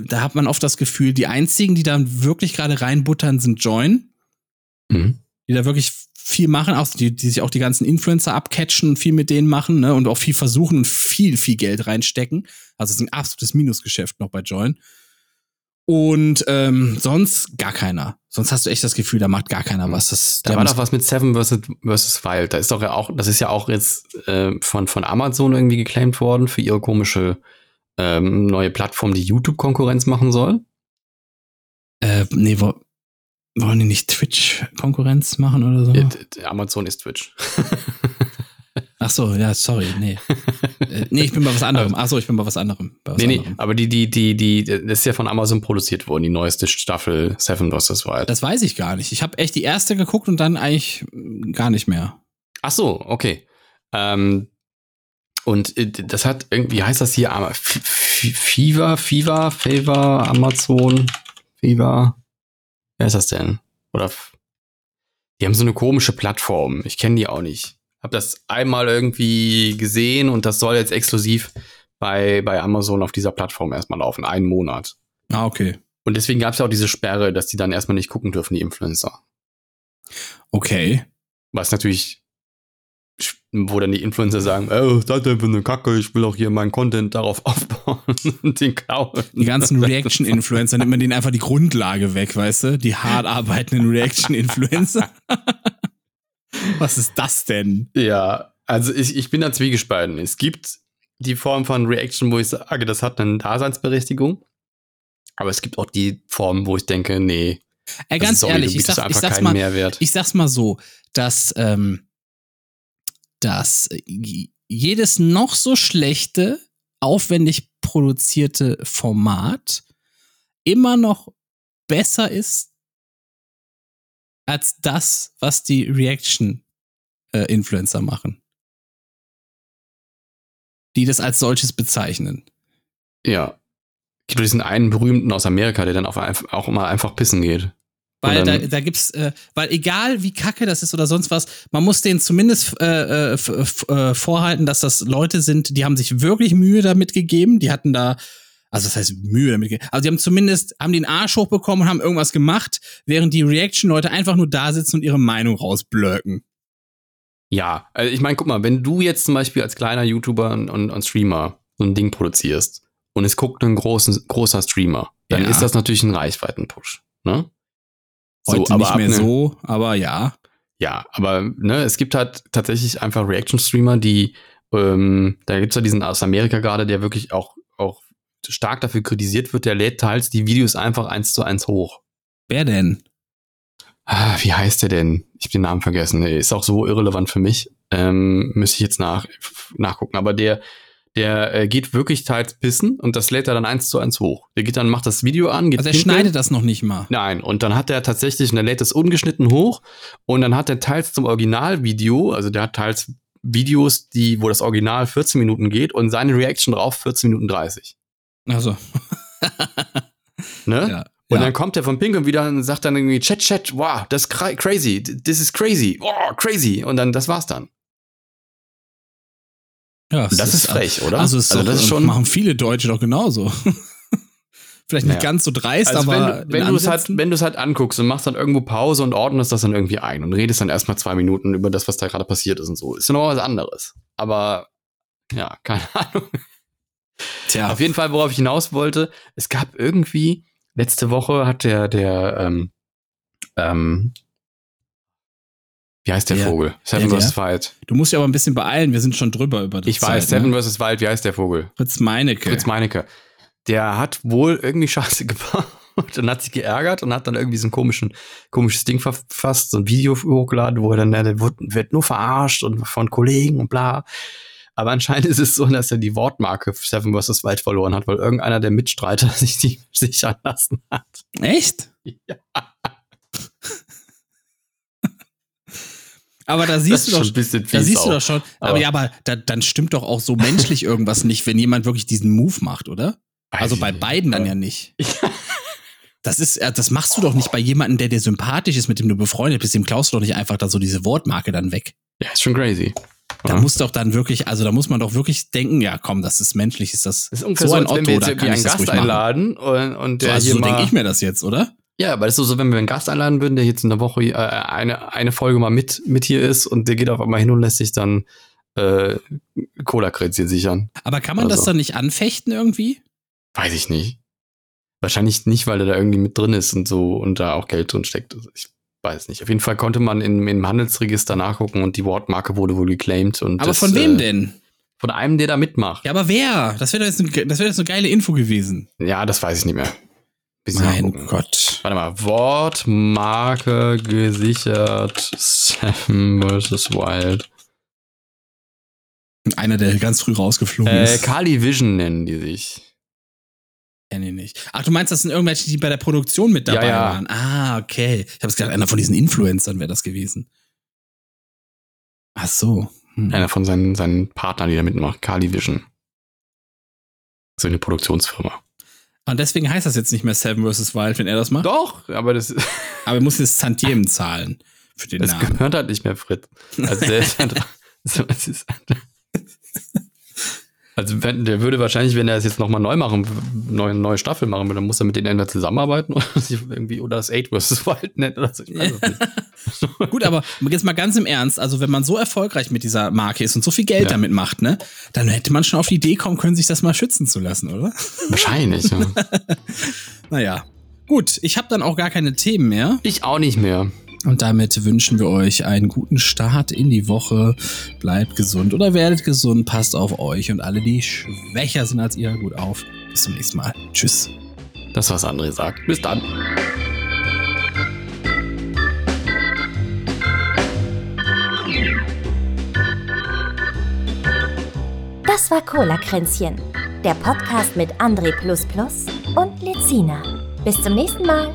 da hat man oft das Gefühl, die einzigen, die da wirklich gerade reinbuttern, sind Join, Mhm. die da wirklich viel machen, auch die, die sich auch die ganzen Influencer abcatchen und viel mit denen machen, ne, und auch viel versuchen und viel, viel Geld reinstecken. Also es ist ein absolutes Minusgeschäft noch bei Join. Und ähm, sonst gar keiner. Sonst hast du echt das Gefühl, da macht gar keiner was. Das, Da war doch was mit Seven versus, versus Wild. Da ist doch ja auch, das ist ja auch jetzt äh, von, von Amazon irgendwie geclaimed worden für ihre komische ähm, neue Plattform, die YouTube-Konkurrenz machen soll. Äh, nee, wo, wollen die nicht Twitch-Konkurrenz machen oder so? Äh, Amazon ist Twitch. Ach so, ja, sorry, nee. äh, nee, ich bin bei was anderem. Ach so, ich bin bei was anderem. Bei was nee, nee, anderem. aber die, die, die, die, das ist ja von Amazon produziert worden, die neueste Staffel Seven vs. Wild. Das weiß ich gar nicht. Ich habe echt die erste geguckt und dann eigentlich gar nicht mehr. Ach so, okay. Ähm, und äh, das hat irgendwie, wie heißt das hier? Fever, Fever, Favor, Amazon, Fever. Wer ist das denn? Oder die haben so eine komische Plattform. Ich kenne die auch nicht. Hab das einmal irgendwie gesehen und das soll jetzt exklusiv bei, bei Amazon auf dieser Plattform erstmal laufen. Einen Monat. Ah, okay. Und deswegen gab es ja auch diese Sperre, dass die dann erstmal nicht gucken dürfen, die Influencer. Okay. Was natürlich, wo dann die Influencer sagen, oh, seid ihr für eine Kacke, ich will auch hier meinen Content darauf aufbauen und den klauen. Die ganzen Reaction-Influencer nimmt man denen einfach die Grundlage weg, weißt du? Die hart arbeitenden Reaction-Influencer. Was ist das denn? Ja, also ich, ich bin da zwiegespalten. Es gibt die Form von Reaction, wo ich sage, das hat eine Daseinsberechtigung. Aber es gibt auch die Form, wo ich denke, nee, Ey, das ganz ehrlich, ich, sag, ich sag's mal, Mehrwert. ich sag's mal so, dass, ähm, dass jedes noch so schlechte, aufwendig produzierte Format immer noch besser ist als das, was die Reaction-Influencer machen. Die das als solches bezeichnen. ja. Gibt doch diesen einen berühmten aus Amerika, der dann auch, einfach- auch immer einfach pissen geht. Weil da, da gibt's, äh, weil egal wie kacke das ist oder sonst was, man muss denen zumindest äh, äh, äh, vorhalten, dass das Leute sind, die haben sich wirklich Mühe damit gegeben. Die hatten da, also das heißt Mühe damit also die haben zumindest, haben den Arsch hochbekommen und haben irgendwas gemacht, während die Reaction-Leute einfach nur da sitzen und ihre Meinung rausblöcken. Ja, also ich meine, guck mal, wenn du jetzt zum Beispiel als kleiner YouTuber und, und, und Streamer so ein Ding produzierst und es guckt ein großen, großer Streamer, dann Ja. ist das natürlich ein Reichweitenpush. Ne? Heute aber nicht mehr ne- so, aber ja. Ja, aber ne, es gibt halt tatsächlich einfach Reaction-Streamer, die, ähm, da gibt's ja diesen aus Amerika gerade, der wirklich auch, auch stark dafür kritisiert wird, der lädt teils die Videos einfach eins zu eins hoch. Wer denn? Ah, wie heißt der denn? Ich hab den Namen vergessen. Ist auch so irrelevant für mich. Ähm, müsste ich jetzt nach, nachgucken. Aber der, der äh, geht wirklich teils pissen und das lädt er dann eins zu eins hoch. Der geht dann, macht das Video an, geht Also er pinkeln. schneidet das noch nicht mal. Nein, und dann hat er tatsächlich, und er lädt das ungeschnitten hoch und dann hat er teils zum Originalvideo, also der hat teils Videos, die, wo das Original 14 Minuten geht und seine Reaction drauf 14 Minuten 30. Also, Ne? ja. Und ja. dann kommt er vom Pinkeln wieder und sagt dann irgendwie, Chat, Chat, wow, das ist cra- crazy, this is crazy, oh, crazy. Und dann, das war's dann. ja, Das ist frech, oder? Also, Also ist das ist schon- machen viele Deutsche doch genauso. Vielleicht nicht Ja. ganz so dreist, Also aber wenn, du es halt, wenn du es halt anguckst und machst dann irgendwo Pause und ordnest das dann irgendwie ein und redest dann erstmal zwei Minuten über das, was da gerade passiert ist und so, ist ja noch was anderes. Aber ja, keine Ahnung. Tja, Auf jeden Fall, worauf ich hinaus wollte, es gab irgendwie, letzte Woche hat der, der, ähm, ähm, wie heißt der Wer? Vogel? Seven vs. Wild. du musst ja aber ein bisschen beeilen, wir sind schon drüber über die Ich weiß, Zeit, Seven ne? vs. Wild, wie heißt der Vogel? Fritz Meinecke. Fritz Meinecke. Der hat wohl irgendwie Scheiße gebaut und hat sich geärgert und hat dann irgendwie so ein komischen, komisches Ding verfasst, so ein Video hochgeladen, wo er dann, der wird, wird nur verarscht und von Kollegen und bla. Aber anscheinend ist es so, dass er die Wortmarke Seven vs. Wild verloren hat, weil irgendeiner der Mitstreiter sich die sichern lassen hat. Echt? Ja. Aber da siehst du schon doch, ein bisschen da siehst du auch. doch schon. Aber, Aber- ja, aber da, dann stimmt doch auch so menschlich irgendwas nicht, wenn jemand wirklich diesen Move macht, oder? Also bei beiden dann ja nicht. Das ist, äh, das machst du doch nicht bei jemandem, der dir sympathisch ist, mit dem du befreundet bist. Dem klaust du doch nicht einfach da so diese Wortmarke dann weg. Ja, ist schon crazy. Da Ja. muss doch dann wirklich, also da muss man doch wirklich denken, ja komm, das ist menschlich, ist das, Das ist ungefähr so so, ein als wenn Otto, wir jetzt da irgendwie kann ich einen das Gast ruhig machen. einladen und, und So, der also hier so denke ich mir das jetzt, oder? Ja, aber das ist so, wenn wir einen Gast einladen würden, der jetzt in der Woche äh, eine, eine Folge mal mit, mit hier ist und der geht auf einmal hin und lässt sich dann äh, Cola-Kränzchen sichern. Aber kann man das Also. dann nicht anfechten irgendwie? Weiß ich nicht. Wahrscheinlich nicht, weil er da irgendwie mit drin ist und so und da auch Geld drin steckt. Also ich weiß nicht. Auf jeden Fall konnte man in, im Handelsregister nachgucken und die Wortmarke wurde wohl geclaimed. Und Aber das, von wem äh, denn? Von einem, der da mitmacht. Ja, aber wer? Das wäre jetzt, das wäre jetzt eine geile Info gewesen. Ja, das weiß ich nicht mehr. Bisschen Mein nachgucken. Gott. Warte mal, Wortmarke gesichert Seven vs. Wild. Einer, der ganz früh rausgeflogen Äh, ist. Kali Vision nennen die sich. Kenn ich nicht. Ach, du meinst, das sind irgendwelche, die bei der Produktion mit dabei Ja, ja. waren? Ah, okay. Ich habe es gedacht, einer von diesen Influencern wäre das gewesen. Ach so. Hm. Einer von seinen, seinen Partnern, die da mitmacht. Kali Vision. So eine Produktionsfirma. Und deswegen heißt das jetzt nicht mehr Seven vs. Wild, wenn er das macht. Doch, aber das, Aber er muss jetzt Tantiemen zahlen für den das Namen. gehört halt nicht mehr Fritz. Also der ist halt, so, es ist halt, also wenn, der würde wahrscheinlich, wenn er es jetzt nochmal neu machen, neue, neue Staffel machen würde, dann muss er mit denen entweder zusammenarbeiten oder sich irgendwie oder das Eight vs. Wild nennen oder so. Gut, aber jetzt mal ganz im Ernst, also wenn man so erfolgreich mit dieser Marke ist und so viel Geld Ja. damit macht, ne, dann hätte man schon auf die Idee kommen können, sich das mal schützen zu lassen, oder? Wahrscheinlich, ja. Naja. Gut, ich habe dann auch gar keine Themen mehr. Ich auch nicht mehr. Und damit wünschen wir euch einen guten Start in die Woche. Bleibt gesund oder werdet gesund, passt auf euch und alle, die schwächer sind als ihr, gut auf. Bis zum nächsten Mal. Tschüss. Das, was André sagt. Bis dann. Das war Cola Kränzchen, der Podcast mit André und Lezina. Bis zum nächsten Mal.